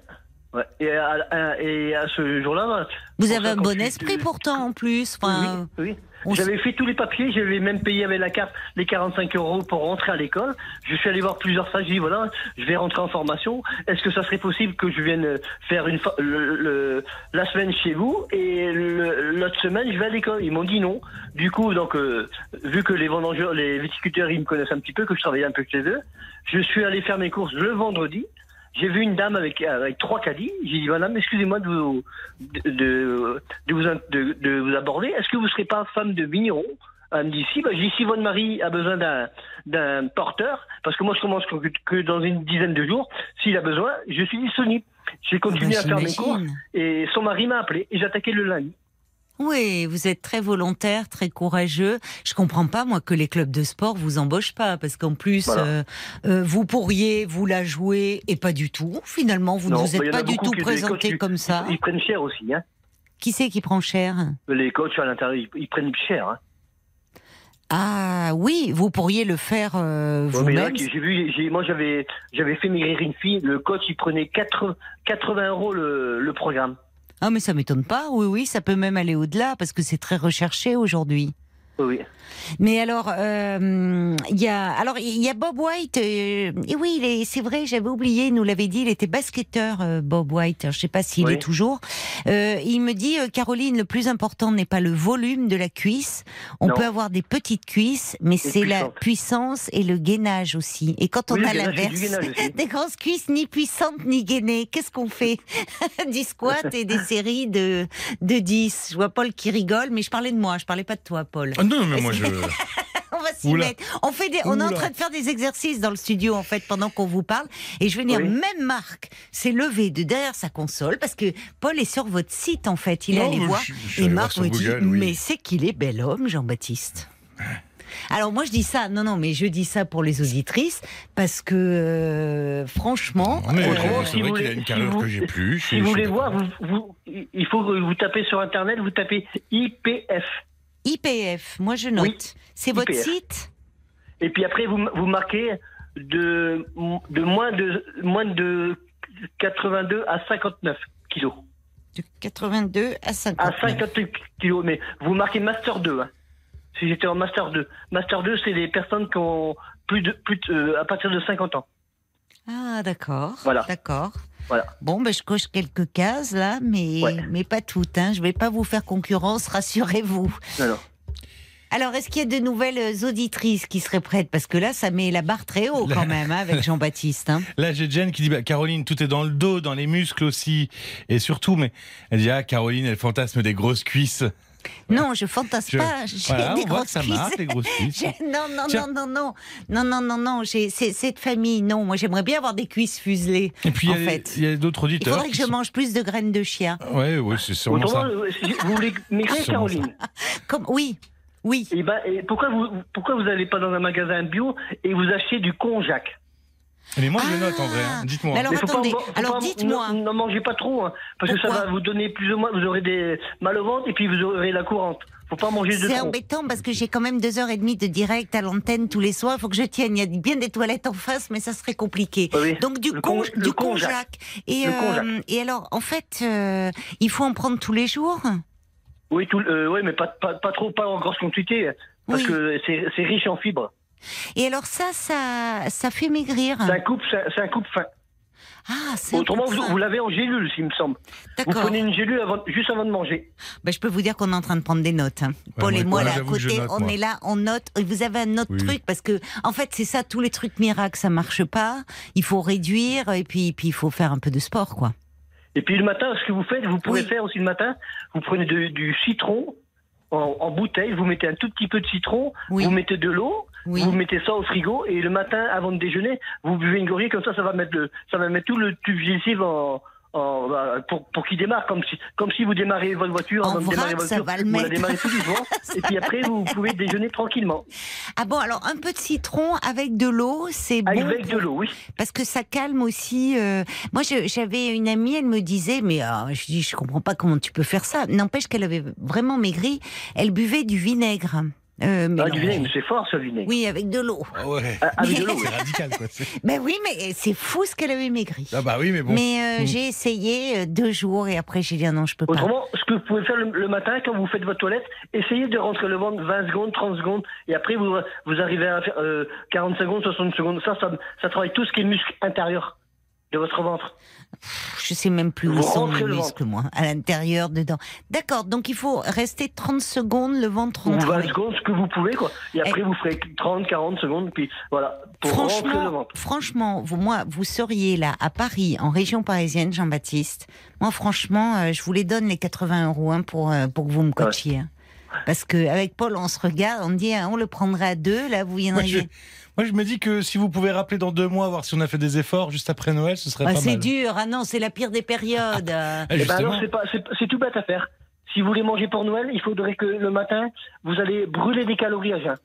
Ouais. Et, à, à- et à ce jour-là, bah, Vous avez un bon esprit pourtant en plus. Enfin, oui, oui. J'avais fait tous les papiers, j'avais même payé avec la carte les 45 euros pour rentrer à l'école. Je suis allé voir plusieurs stages, j'ai dit voilà, je vais rentrer en formation. Est-ce que ça serait possible que je vienne faire une le- le- la semaine chez vous et l'autre semaine je vais à l'école? Ils m'ont dit non. Du coup, donc euh, vu que les vendangeurs, les viticulteurs, ils me connaissent un petit peu, que je travaillais un peu chez eux, je suis allé faire mes courses le vendredi. J'ai vu une dame avec, avec trois caddies. J'ai dit, madame, excusez-moi de vous, de, de, de vous, de, de vous aborder. Est-ce que vous ne serez pas femme de vigneron Elle me dit, si. Bah, j'ai dit, si votre mari a besoin d'un, d'un porteur, parce que moi, je commence que, que dans une dizaine de jours, s'il a besoin, je suis disponible. J'ai continué bah, à faire mes j'imagine. et son mari m'a appelé et j'ai attaqué le lundi. Oui, vous êtes très volontaire, très courageux. Je comprends pas moi que les clubs de sport vous embauchent pas parce qu'en plus Voilà. euh, euh, vous pourriez vous la jouer et pas du tout. Finalement, vous ne vous êtes pas du tout présenté coachs, comme ça. Ils prennent cher aussi. Hein. Qui c'est qui prend cher? Les coachs à l'intérieur, ils, ils prennent cher. Hein. Ah oui, vous pourriez le faire euh, vous-même. j'ai vu, j'ai- moi j'avais, j'avais fait maigrir une fille. Le coach, il prenait 80, 80 euros le, le programme. Ah mais ça m'étonne pas. Oui oui, ça peut même aller au-delà parce que c'est très recherché aujourd'hui. Oui. Mais alors, euh, il y a, alors il y a Bob White. euh, et oui, il est- c'est vrai, j'avais oublié. Il nous l'avait dit. Il était basketteur, euh, Bob White. Je sais pas s'il Oui. est toujours. Euh, il me dit, euh, Caroline, le plus important n'est pas le volume de la cuisse. On Non. peut avoir des petites cuisses, mais c'est la puissance et le gainage aussi. Et quand on Oui, a l'inverse, des grosses cuisses ni puissantes ni gainées, qu'est-ce qu'on fait? Du squat et des séries de de 10. Je vois Paul qui rigole, mais je parlais de moi. Je parlais pas de toi, Paul. Ah non, mais moi je. On va s'y mettre. On fait des, on est en train de faire des exercices dans le studio en fait pendant qu'on vous parle. Et je vais dire, Oui. même Marc s'est levé de derrière sa console parce que Paul est sur votre site en fait. Il est Non, allé voir je- je suis et Marc me dit, Google, oui. mais c'est qu'il est bel homme, Jean-Baptiste. Alors moi je dis ça, non non, mais je dis ça pour les auditrices parce que euh, franchement, euh, c'est si vrai qu'il a une si vous- que j'ai plus. Si vous voulez voir, vous, vous- il faut que vous tapez sur Internet, vous tapez IPF. IPF, moi je note. Oui, c'est votre site? Et puis après, vous, vous marquez de, de, moins de moins de 82 à 59 kilos. de 82 à 50. À 52 kilos, mais vous marquez Master 2. hein. Si j'étais en Master 2. Master 2, c'est les personnes qui ont plus de, plus de- euh, à partir de 50 ans. Ah, d'accord. Voilà. D'accord. Voilà. Bon, ben, je coche quelques cases là, mais, Ouais. mais pas toutes. Hein. Je vais pas vous faire concurrence, rassurez-vous. Non, non. Alors, est-ce qu'il y a de nouvelles euh, auditrices qui seraient prêtes? Parce que là, ça met la barre très haut quand même hein, avec Jean-Baptiste. hein. Là, j'ai Jen qui dit bah, Caroline, tout est dans le dos, dans les muscles aussi. Et surtout, mais elle dit Ah, Caroline, elle fantasme des grosses cuisses. Non, je fantasme Je- pas. J'ai Voilà, des grosses ça cuisses. Non, non, Tiens. non, non, non, non, non, non, non. J'ai cette famille. Non, moi, j'aimerais bien avoir des cuisses fuselées. Et puis, il en y a- fait, il y a d'autres il auditeurs. faudrait que je sont- mange plus de graines de chien. Ouais, ouais, c'est sûrement Autrement, ça. euh, vous voulez ça. Caroline. Comme oui, oui. Et ben, et pourquoi vous pourquoi vous n'allez pas dans un magasin bio et vous achetez du konjac? Mais moi, je Ah. note en vrai. hein. Dites-moi. Mais alors, Mais faut pas attendez, en- faut alors pas- dites-moi. Ne, ne mangez pas trop, hein, parce que ça Pourquoi va vous donner plus ou moins. Vous aurez des mal au ventre et puis vous aurez la courante. Faut pas manger de C'est trop. embêtant parce que j'ai quand même deux heures et demie de direct à l'antenne tous les soirs. Il faut que je tienne. Il y a bien des toilettes en face, mais ça serait compliqué. Oui, oui. Donc du, Le con, con- le du. Et, Le euh, et alors, en fait, euh, il faut en prendre tous les jours? Oui, tout, euh, oui, mais pas, pas, pas trop, pas en grosse quantité, parce Oui. que c'est c'est riche en fibres. Et alors ça, ça, ça fait maigrir. C'est un coupe, c'est un- coupe fin. Ah, Autrement, vous, l'avez en gélule, s'il me semble. Vous prenez une gélule avant, juste avant de manger. Ben, je peux vous dire qu'on est en train de prendre des notes. hein. Paul moi, et moi, moi, là, à côté, note, on moi. est là, on note. Et vous avez un autre Oui. truc parce que, en fait, c'est ça, tous les trucs miracles, ça marche pas. Il faut réduire et puis, puis il faut faire un peu de sport, quoi. Et puis le matin, ce que vous faites, vous pouvez Oui. faire aussi le matin, vous prenez de- du citron en, en bouteille, vous mettez un tout petit peu de citron, Oui. vous mettez de l'eau, Oui. vous mettez ça au frigo et le matin, avant de déjeuner, vous buvez une gorille, comme ça, ça va mettre, le, ça va mettre tout le tube digestif en, en- bah, pour, pour qu'il démarre, comme si, comme si vous démarrez votre voiture, En avant de démarrer vrac, votre ça voiture, va le vous la mettre. démarrez tout doucement, et puis après, vous pouvez déjeuner tranquillement. Ah bon, alors un peu de citron avec de l'eau, c'est bon. Avec de pour- l'eau, oui. Parce que ça calme aussi. euh, Moi, j'avais une amie, elle me disait, mais euh, je dis, je comprends pas comment tu peux faire ça. N'empêche qu'elle avait vraiment maigri. Elle buvait du vinaigre. Euh, mais Ah, non. du vinaigre, mais c'est fort, ça, le vinaigre. Oui, avec de l'eau. Ah ouais. Ah, avec de l'eau, C'est radical, quoi. Ben oui, mais c'est fou ce qu'elle avait maigri. Ah bah oui, mais bon. Mais euh, Mm. j'ai essayé euh, deux jours et après j'ai dit ah non, je peux pas. Autrement, ce que vous pouvez faire le, le matin, quand vous faites votre toilette, essayez de rentrer le ventre 20 secondes, 30 secondes, et après vous, vous arrivez à faire euh, 40 secondes, 60 secondes. Ça, ça, ça travaille tout ce qui est muscle intérieur de votre ventre. Je sais même plus où sont mes muscles, moi, à l'intérieur, dedans. D'accord, donc il faut rester 30 secondes, le ventre Ou 20 rentré. secondes, ce que vous pouvez, quoi. Et après, vous ferez 30, 40 secondes, puis voilà, pour rentrer le Franchement, ventre. franchement, vous, moi, vous seriez là, à Paris, en région parisienne, Jean-Baptiste. Moi, franchement, euh, je vous les donne les 80 euros hein, pour, euh, pour que vous me coachiez. hein. Parce qu'avec Paul, on se regarde, on dit, ah, on le prendrait à deux, là, vous Moi viendriez. je, moi, je me dis que si vous pouvez rappeler dans deux mois, voir si on a fait des efforts juste après Noël, ce serait Ah, pas c'est mal. dur, ah non, c'est la pire des périodes. Ah, Eh ben c'est c'est, c'est tout bête à faire. Si vous voulez manger pour Noël, il faudrait que le matin, vous allez brûler des calories à jeun.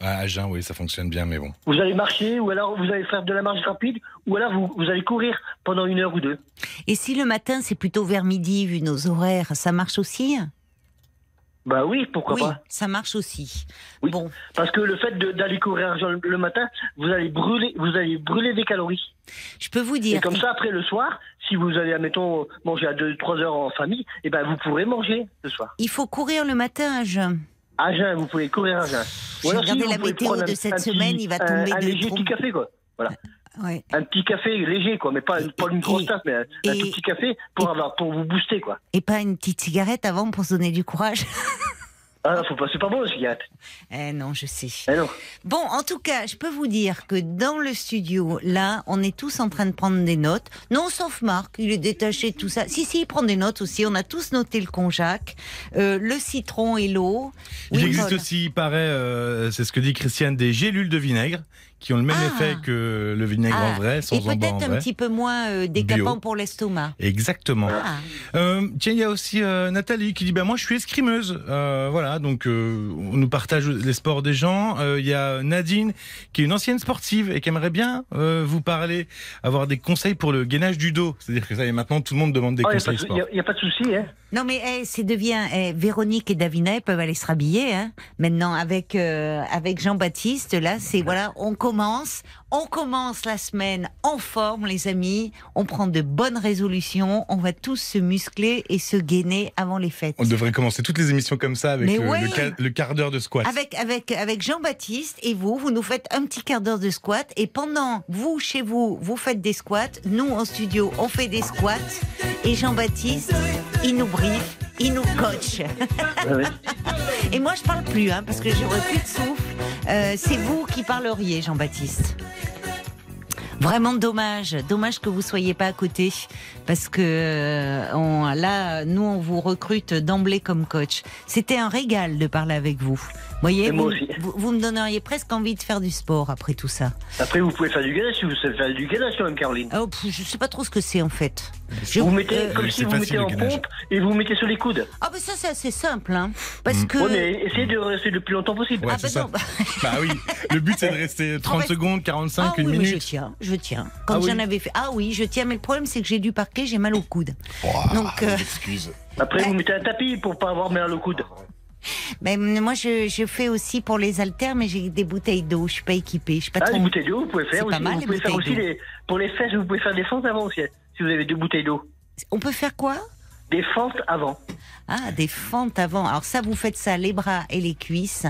Ah, à jeun, oui, ça fonctionne bien, mais bon. Vous allez marcher, ou alors vous allez faire de la marche rapide, ou alors vous, vous allez courir pendant une heure ou deux. Et si le matin, c'est plutôt vers midi, vu nos horaires, ça marche aussi? Bah oui, pourquoi Oui, pas. ça marche aussi. Oui. Bon, Parce que le fait d'aller courir le matin, vous allez brûler, vous allez brûler des calories. je peux vous dire. Et comme ça, après le soir, si vous allez, admettons, manger à 2-3 heures en famille, eh ben vous pourrez manger le soir. Il faut courir le matin à jeun. À jeun, vous pouvez courir à jeun. J'ai regardé vous la météo de un- cette un petit- semaine, il va un- tomber un de léger petit café, quoi. Voilà. Ouais. Un petit café léger, quoi, mais pas, pas une grosse tasse, mais un, tout petit café pour, et- avoir, pour vous booster, quoi. Et pas une petite cigarette avant pour se donner du courage. Ah non, faut pas, c'est pas bon, le cigarette. Eh non, je sais. Eh non. Bon, en tout cas, je peux vous dire que dans le studio, là, on est tous en train de prendre des notes. Non, sauf Marc, il est détaché de tout ça. Si, si, il prend des notes aussi. On a tous noté le konjac, euh, le citron et l'eau. Il Oui, existe Paul. aussi, il paraît, euh, c'est ce que dit Christiane, des gélules de vinaigre qui ont le même Ah. effet que le vinaigre Ah, en vrai, sans Et peut-être un vrai. petit peu moins euh, décapant Bio. pour l'estomac. Exactement. Ah. Euh, tiens, il y a aussi euh, Nathalie qui dit bah moi je suis escrimeuse. Euh, voilà, donc euh, on nous partage les sports des gens. Euh, Il y a Nadine qui est une ancienne sportive et qui aimerait bien euh, vous parler, avoir des conseils pour le gainage du dos. C'est-à-dire que ça y est, maintenant tout le monde demande des Il conseils n'y sport. a, pas de souci, hein. Non mais eh, c'est devient eh, Véronique et Davina peuvent aller se rhabiller hein. maintenant avec euh, avec Jean-Baptiste là c'est voilà on commence on commence la semaine en forme les amis on prend de bonnes résolutions on va tous se muscler et se gainer avant les fêtes On devrait commencer toutes les émissions comme ça avec le, ouais. le ca- le quart d'heure de squat. avec avec avec Jean-Baptiste et vous vous nous faites un petit quart d'heure de squat et pendant vous chez vous vous faites des squats nous en studio on fait des squats et Jean-Baptiste il nous brief il nous coach ouais. Et moi, je parle plus, hein, parce que j'aurais plus de souffle. Euh, c'est vous qui parleriez, Jean-Baptiste. Vraiment dommage, dommage que vous soyez pas à côté, parce que euh, là, nous, on vous recrute d'emblée comme coach. C'était un régal de parler avec vous. Voyez, Et moi vous, aussi. vous, vous me donneriez presque envie de faire du sport après tout ça. Après, vous pouvez faire du gainage si vous savez faire du gainage, quand même, Caroline. Oh, pff, je sais pas trop ce que c'est en fait. Je- Vous mettez, euh, comme Oui, si vous mettez en pompe et vous mettez sur les coudes. Ah, ben ça, c'est assez simple, hein, parce Mm. que. Ouais, mais essayez de rester le plus longtemps possible. Ouais, ah, non, bah- Bah oui, le but c'est de rester 30 bah, secondes, 45, ah une oui, mais je minute. tiens, je tiens. Quand Ah oui. j'en avais fait, ah oui, je tiens. Mais le problème, c'est que j'ai du parquet, j'ai mal au coude. Donc, euh, Excuse. Après, vous mettez un tapis pour pas avoir mal au coude. Mais moi, je, je fais aussi pour les haltères, mais j'ai des bouteilles d'eau. Je suis pas équipée. Je suis pas Ah, trop. les bouteilles d'eau, vous pouvez faire pas aussi. mal, vous les pouvez faire aussi les, pour les fesses, vous pouvez faire des fentes avant aussi, hein, si vous avez deux bouteilles d'eau. On peut faire quoi? Des fentes avant. Ah, des fentes avant. Alors ça, vous faites ça les bras et les cuisses.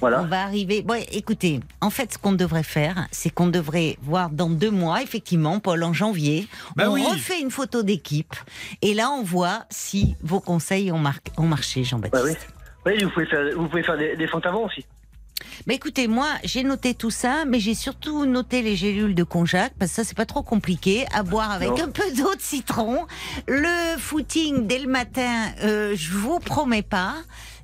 Voilà. On va arriver. Bon, écoutez, en fait, ce qu'on devrait faire, c'est qu'on devrait voir dans deux mois, effectivement, Paul, en janvier, Bah on oui. refait une photo d'équipe, et là, on voit si vos conseils ont, mar- ont marché, Jean-Baptiste. Ouais, oui. Oui, vous pouvez faire, vous pouvez faire des, des aussi. Bah écoutez, moi j'ai noté tout ça, mais j'ai surtout noté les gélules de konjac parce que ça c'est pas trop compliqué à boire avec Non. un peu d'eau de citron. Le footing dès le matin, euh, je vous promets pas.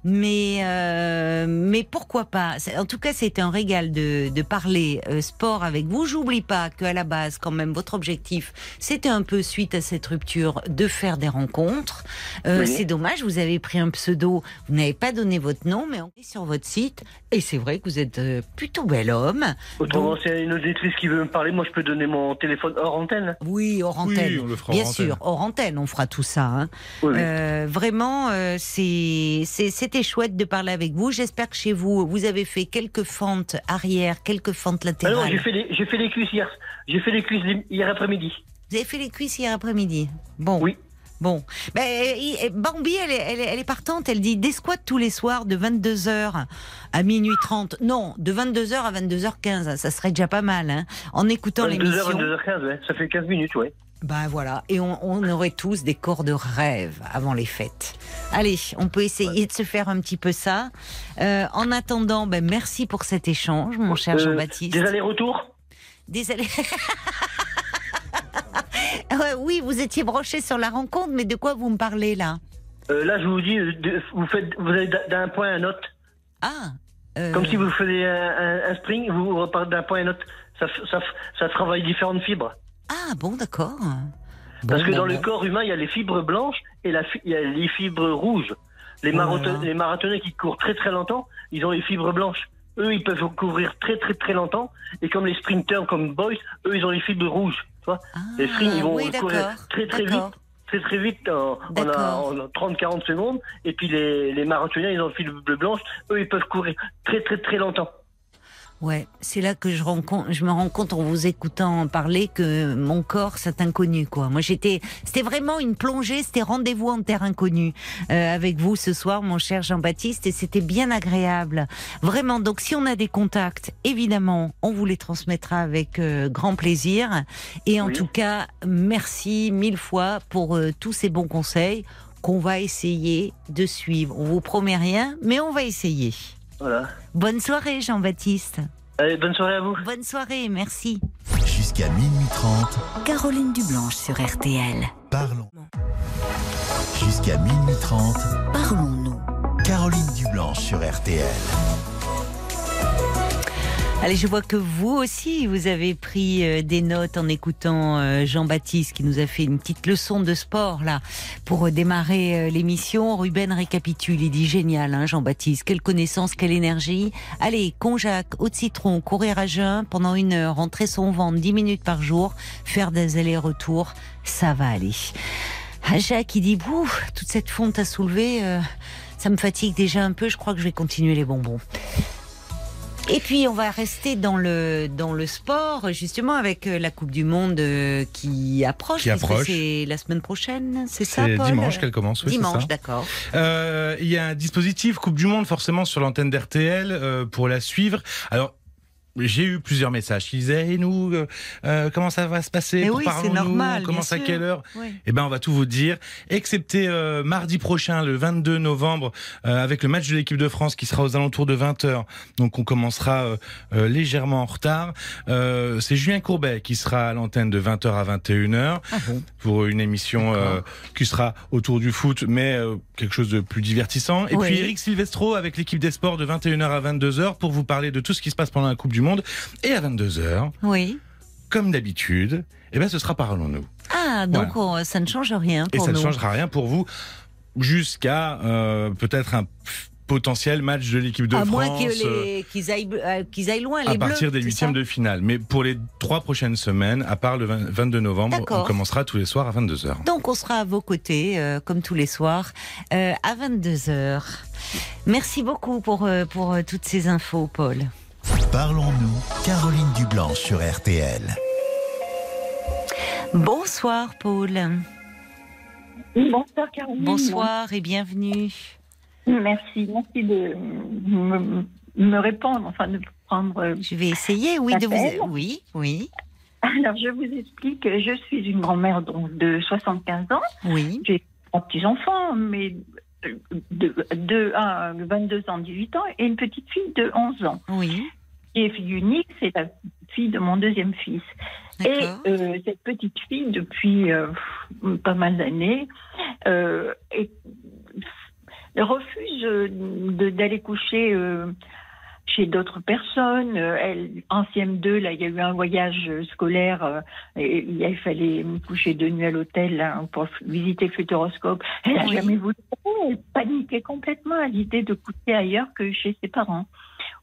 Mais euh, mais pourquoi pas C'est- En tout cas, c'était un régal de, de parler euh, sport avec vous. J'oublie pas qu'à la base, quand même, votre objectif, c'était un peu suite à cette rupture de faire des rencontres. Euh, Oui. C'est dommage, vous avez pris un pseudo, vous n'avez pas donné votre nom, mais on est sur votre site. Et c'est vrai que vous êtes plutôt bel homme. Autrement, Donc- s'il y a une auditrice qui veut me parler, moi je peux donner mon téléphone hors antenne. Oui, hors Oui, antenne. on le fera Bien hors sûr, antenne. hors antenne, on fera tout ça. hein. Oui, oui. Euh, vraiment, euh, c'est c'est c'est C'était chouette de parler avec vous. J'espère que chez vous, vous avez fait quelques fentes arrière, quelques fentes Ah non, latérales. j'ai fait les, j'ai fait les cuisses hier. J'ai fait les cuisses hier après-midi. Vous avez fait les cuisses hier après-midi. Bon. Oui. Bon. Il- Bambi, elle est, elle, est, elle est partante. Elle dit des squats tous les soirs de 22h à minuit 30. Non, de 22h à 22h15. Ça serait déjà pas mal, hein. En écoutant 22h, l'émission. 22h15, ouais. Ça fait 15 minutes, ouais. Ben voilà. Et on, on aurait tous des corps de rêve avant les fêtes. Allez, on peut essayer de se faire un petit peu ça. Euh, en attendant, ben, merci pour cet échange, mon cher Euh, Jean-Baptiste. Des allers-retours? Désolé. Ouais, oui, vous étiez broché sur la rencontre, mais de quoi vous me parlez là? Euh, Là, je vous dis, euh, vous, faites, vous allez d'un- point à un autre. Ah euh, Comme si vous faisiez un, un- un spring, vous repartez d'un point à un autre. Ça, ça, ça travaille différentes fibres. Ah bon, d'accord. Parce Bon, que dans le bon. corps humain, il y a les fibres blanches et la fi- il y a les fibres rouges. Les, Voilà. marathon- les marathoniens qui courent très très longtemps, ils ont les fibres blanches. Eux, ils peuvent courir très très très longtemps. Et comme les sprinters, comme Boys, eux, ils ont les fibres rouges. Tu vois Ah, les sprints, ils vont oui, courir très très vite. Très très vite en, en, en 30-40 secondes. Et puis les, les marathoniens, ils ont les fibres blanches. Eux, ils peuvent courir très très très longtemps. Ouais, c'est là que je, rencontre, je me rends compte en vous écoutant parler que mon corps, c'est inconnu, quoi. Moi, j'étais, c'était vraiment une plongée, c'était rendez-vous en terre inconnue euh, avec vous ce soir, mon cher Jean-Baptiste, et c'était bien agréable. Vraiment, donc si on a des contacts, évidemment, on vous les transmettra avec euh, grand plaisir. Et en Oui. tout cas, merci mille fois pour euh, tous ces bons conseils qu'on va essayer de suivre. On vous promet rien, mais on va essayer. Voilà. Bonne soirée, Jean-Baptiste. Allez, bonne soirée à vous. Bonne soirée, merci. Jusqu'à minuit 30, Caroline Dublanche sur RTL. parlons. Jusqu'à minuit 30, Parlons-nous. Caroline Dublanche sur RTL. Allez, je vois que vous aussi, vous avez pris euh, des notes en écoutant euh, Jean-Baptiste qui nous a fait une petite leçon de sport là pour euh, démarrer l'émission. Ruben récapitule, il dit génial, hein, Jean-Baptiste, quelle connaissance, quelle énergie. Allez, Conjac, eau de citron, courir à jeun pendant une heure, rentrer son ventre 10 minutes par jour, faire des allers-retours, ça va aller. Ah, Jacques, qui dit, Bouh, toute cette fonte à soulever, euh, ça me fatigue déjà un peu, je crois que je vais continuer les bonbons. Et puis on va rester dans le dans le sport justement avec euh, la Coupe du Monde euh, qui approche. Qui approche. C'est la semaine prochaine, c'est ça C'est Paul dimanche qu'elle commence, oui, Dimanche, d'accord. Euh, Il y a un dispositif Coupe du Monde forcément sur l'antenne d'RTL euh, pour la suivre. Alors. J'ai eu plusieurs messages qui disaient et nous euh, euh, comment ça va se passer? Oui, c'est normal, Commence bien à quelle heure? Oui. Eh ben, on va tout vous dire, excepté euh, mardi prochain, le 22 novembre, euh, avec le match de l'équipe de France qui sera aux alentours de 20h. Donc, on commencera euh, euh, légèrement en retard. Euh, c'est Julien Courbet qui sera à l'antenne de 20h à 21h Ah bon? pour une émission euh, qui sera autour du foot, mais euh, quelque chose de plus divertissant. Et Oui. puis Eric Silvestro avec l'équipe des sports de 21h à 22h pour vous parler de tout ce qui se passe pendant la Coupe du Monde. Et à 22h, Oui. comme d'habitude, eh ben, ce sera Parlons-nous. Ah donc on- ça ne change rien Et pour ça ne changera rien pour vous jusqu'à euh, peut-être un potentiel match de l'équipe de à France. moins que euh, qu'ils aillent euh, aillent loin à les partir Bleus, des huitièmes de finale. Mais pour les trois prochaines semaines, à part le 20 22 novembre, on commencera tous les soirs à 22h. Donc on sera à vos côtés, euh, comme tous les soirs, euh, à 22h. Merci beaucoup pour, euh, pour euh, toutes ces infos, Paul. Parlons-nous, Caroline Dublanche sur RTL. Bonsoir, Paul. Bonsoir Caroline. Bonsoir et bienvenue. Merci, merci de me, me répondre, enfin de prendre. euh, Je vais essayer, oui, de vous. Oui, oui, Alors je vous explique, je suis une grand-mère donc de 75 ans, oui. trois petits enfants, mais euh, de, de un, 22 ans, 18 ans, et une petite fille de 11 ans. Oui, Qui est fille unique, c'est la fille de mon deuxième fils. Et euh, cette petite fille, depuis euh, pas mal d'années, euh, refuse d'aller coucher chez d'autres personnes. Elle, en CM2, là, il y a eu un voyage scolaire euh, et il, fallait me coucher deux nuits à l'hôtel là, pour visiter le futuroscope. Elle n'a Oui. jamais voulu. Elle paniquait complètement à l'idée de coucher ailleurs que chez ses parents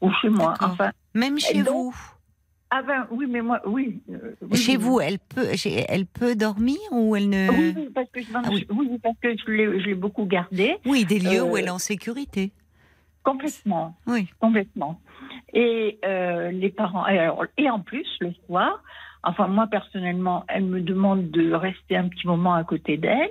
ou chez moi. Enfin, Même chez donc- vous. Ah ben oui, mais moi, oui. euh, oui, Chez oui. vous, elle peut, elle peut dormir ou elle ne Oui, oui, parce que je, m'en- Ah oui. parce que je l'ai beaucoup gardé, Oui, des lieux où Euh, elle est en sécurité. complètement. Oui. Complètement. Et euh, les parents, et, alors, et en plus, le soir, enfin moi personnellement, elle me demande de rester un petit moment à côté d'elle.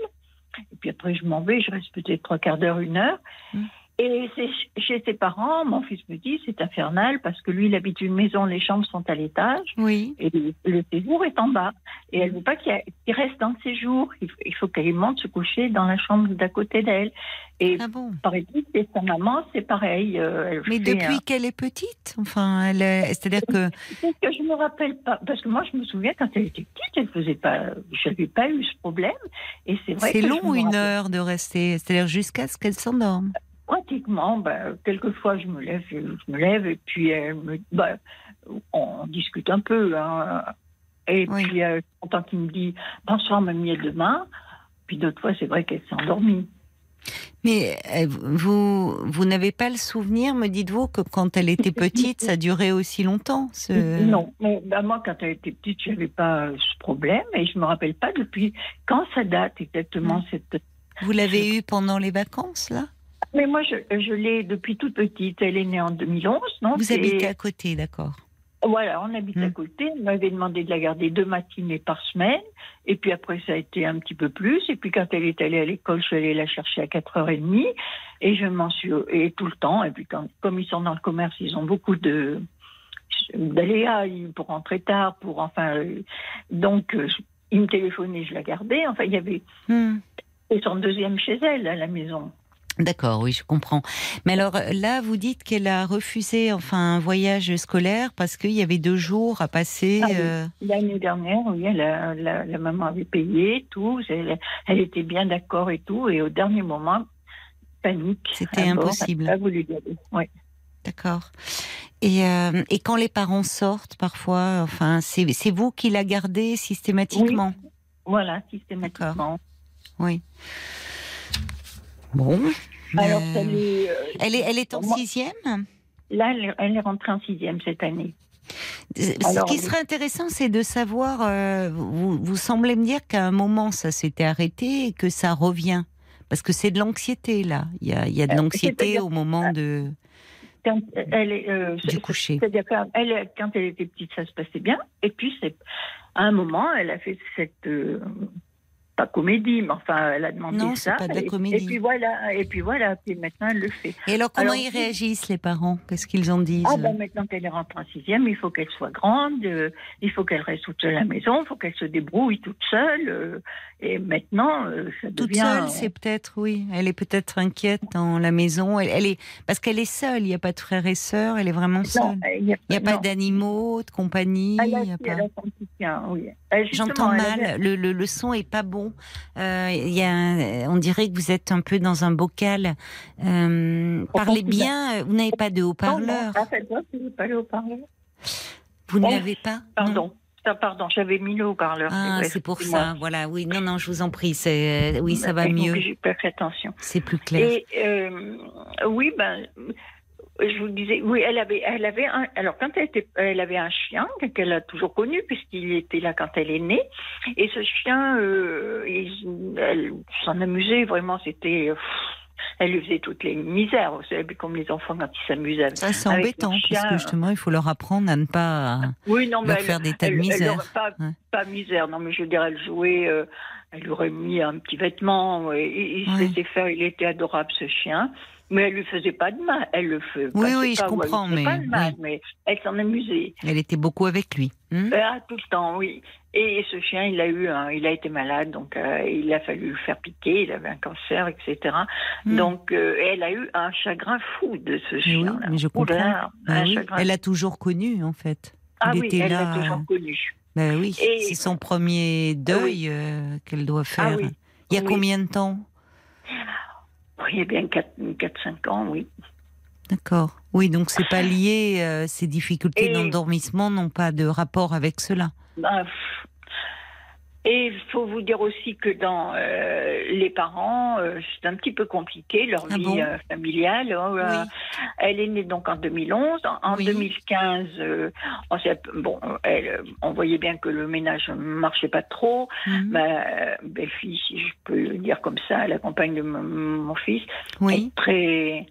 Et puis après, je m'en vais, je reste peut-être trois quarts d'heure, une heure. Mm. Et chez ses parents, mon fils me dit, c'est infernal parce que lui, il habite une maison, les chambres sont à l'étage Oui. et le, séjour est en bas. Et elle veut pas qu'il reste dans le séjour. Il, faut- qu'elle monte se coucher dans la chambre d'à côté d'elle. Et Ah bon. paraît-il, c'est sa maman, c'est pareil. euh, elle Mais depuis un- qu'elle est petite, enfin, elle, est- c'est-à-dire que que je me rappelle pas, parce que moi je me souviens quand elle était petite, elle faisait pas, je n'avais pas eu ce problème, et c'est vrai c'est je long me une rappelle heure de rester, c'est-à-dire jusqu'à ce qu'elle s'endorme. Pratiquement, ben, quelquefois je me lève, je, je me lève, et puis elle me, ben, on discute un peu, hein, et Oui. puis euh, tant qu'il me dit bonsoir mamie, à demain, puis d'autres fois c'est vrai qu'elle s'est endormie. Mais euh, vous, vous n'avez pas le souvenir, me dites-vous, que quand elle était petite, ça durait aussi longtemps ce... Non, mais ben, moi quand elle était petite, je n'avais pas ce problème, et je me rappelle pas depuis quand ça date exactement cette Vous l'avez eu pendant les vacances, là? Mais moi, je, je l'ai depuis toute petite. Elle est née en 2011, non Vous habitez à côté, d'accord. Voilà, on habite à Hmm. côté. Elle m'avait demandé de la garder deux matinées par semaine. Et puis après, ça a été un petit peu plus. Et puis quand elle est allée à l'école, je suis allée la chercher à 4h30. Et je m'en suis... Et tout le temps. Et puis quand, comme ils sont dans le commerce, ils ont beaucoup de d'aléas pour rentrer tard, pour enfin... euh, donc, euh, ils me téléphonaient, je la gardais. Enfin, il y avait... Hmm. Et son deuxième chez elle, à la maison. D'accord, oui, je comprends. Mais alors là, vous dites qu'elle a refusé enfin un voyage scolaire parce qu'il y avait deux jours à passer. Ah oui. euh, L'année dernière, oui, a- la, la maman avait payé tout, elle, elle était bien d'accord et tout, et au dernier moment, panique. C'était impossible. Elle pas voulu y aller. Oui. D'accord. Et, euh, et quand les parents sortent, parfois, enfin, c'est vous qui la gardez systématiquement? Voilà, systématiquement. Oui. Bon. Alors, Euh, elle est, euh, elle est, elle est en Moi- sixième. là, elle, est- elle est rentrée en sixième cette année. Ce Alors, qui serait intéressant, c'est de savoir. euh, vous, vous semblez me dire qu'à un moment, ça s'était arrêté et que ça revient. Parce que c'est de l'anxiété, là. Il y a, il y a de Euh, l'anxiété au moment de, Quand elle est, euh, du coucher. C'est-à-dire quand elle, quand elle était petite, ça se passait bien. Et puis, à un moment, elle a fait cette. euh, pas comédie, mais enfin, elle a demandé Non, ça. pas de la et- comédie. Et puis voilà, et puis voilà, puis maintenant elle le fait. Et alors, comment Alors, ils réagissent, les parents? Qu'est-ce qu'ils en disent? Ah ben maintenant qu'elle est rentrée en sixième, il faut qu'elle soit grande, euh, il faut qu'elle reste toute seule à la maison, il faut qu'elle se débrouille toute seule. euh, et maintenant, euh, ça Toute devient... seule, c'est peut-être, oui. Elle est peut-être inquiète dans la maison. Elle, elle est parce qu'elle est seule. Il n'y a pas de frères et sœurs. Elle est vraiment seule. Il n'y a, pas d'animaux, de compagnie. Elle a, il y a si, pas- elle a son chien, oui. Justement, J'entends mal. avait- Le, le, le son est pas bon. Euh, y a, un- on dirait que vous êtes un peu dans un bocal. Euh, parlez bien. euh, Vous n'avez pas de haut-parleur. ah, vous ne l'avez pas. Pardon. Ça, pardon, j'avais mis le haut-parleur. Ah, c'est pour ça. Voilà. Oui. Non, non. Je vous en prie. C'est oui, ça va mieux. J'ai pas fait attention. C'est plus clair. Et euh, oui, ben, je vous disais, oui, elle avait, elle avait un, alors quand elle était, elle avait un chien qu'elle a toujours connu puisqu'il était là quand elle est née. Et ce chien, euh, il- elle s'en amusait vraiment. C'était, elle lui faisait toutes les misères. Vous savez, comme les enfants quand ils s'amusaient. Ça, c'est embêtant parce que justement, il faut leur apprendre à ne pas Oui, non, mais leur elle- faire des tas de elle- elle misère. aurait pas, Ouais. pas misère, non, mais je veux dire, elle jouait, euh, elle lui aurait mis un petit vêtement, et, il se laissait faire, il était adorable ce chien, mais elle lui faisait pas de mal, elle le fait. Oui, oui, je elle comprends, lui faisait mais- pas de mal, oui. mais elle s'en amusait. Elle était beaucoup avec lui. hein Ah, tout le temps, oui. Et ce chien, il a eu, un- il a été malade, donc euh, il a fallu le faire piquer, il avait un cancer, etc. Hmm. Donc, euh, elle a eu un chagrin fou de ce chien. oui, mais je comprends. Oui, Elle a toujours connu, en fait. ah il oui, était elle l'a toujours euh, connu. Ben oui, c'est son premier deuil euh, qu'elle doit faire. Ah oui. Il y a combien de temps? Il y a bien 4-5 ans, oui. D'accord. Oui, donc c'est pas lié, euh, ces difficultés d'endormissement n'ont pas de rapport avec cela. Bah, pff. Et il faut vous dire aussi que dans euh, les parents, euh, c'est un petit peu compliqué leur Ah vie bon euh, familiale. Oui. Elle est née donc en 2011. En, en Oui. 2015, euh, on, bon, elle, on voyait bien que le ménage ne marchait pas trop. Mhm. Ma belle-fille, si je peux le dire comme ça, la compagne de mon, mon fils, Oui. est très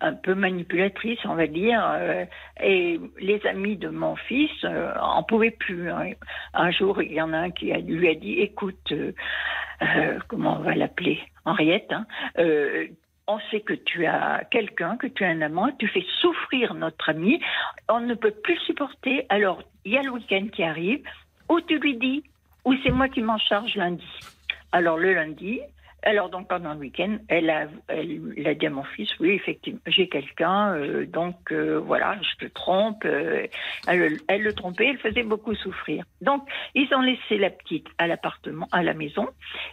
un peu manipulatrice, on va dire, euh, et les amis de mon fils euh, en pouvaient plus. hein. Un jour, il y en a un qui lui a dit, écoute, euh, comment on va l'appeler Henriette, hein, on sait que tu as quelqu'un, que tu as un amant, tu fais souffrir notre ami, on ne peut plus supporter, alors il y a le week-end qui arrive, ou tu lui dis, ou c'est moi qui m'en charge lundi. Alors le lundi, alors donc pendant le week-end, elle a, elle, elle dit à mon fils, oui effectivement, j'ai quelqu'un, euh, donc euh, voilà, je te trompe. euh, elle, le trompait, elle faisait beaucoup souffrir. Donc ils ont laissé la petite à l'appartement, à la maison,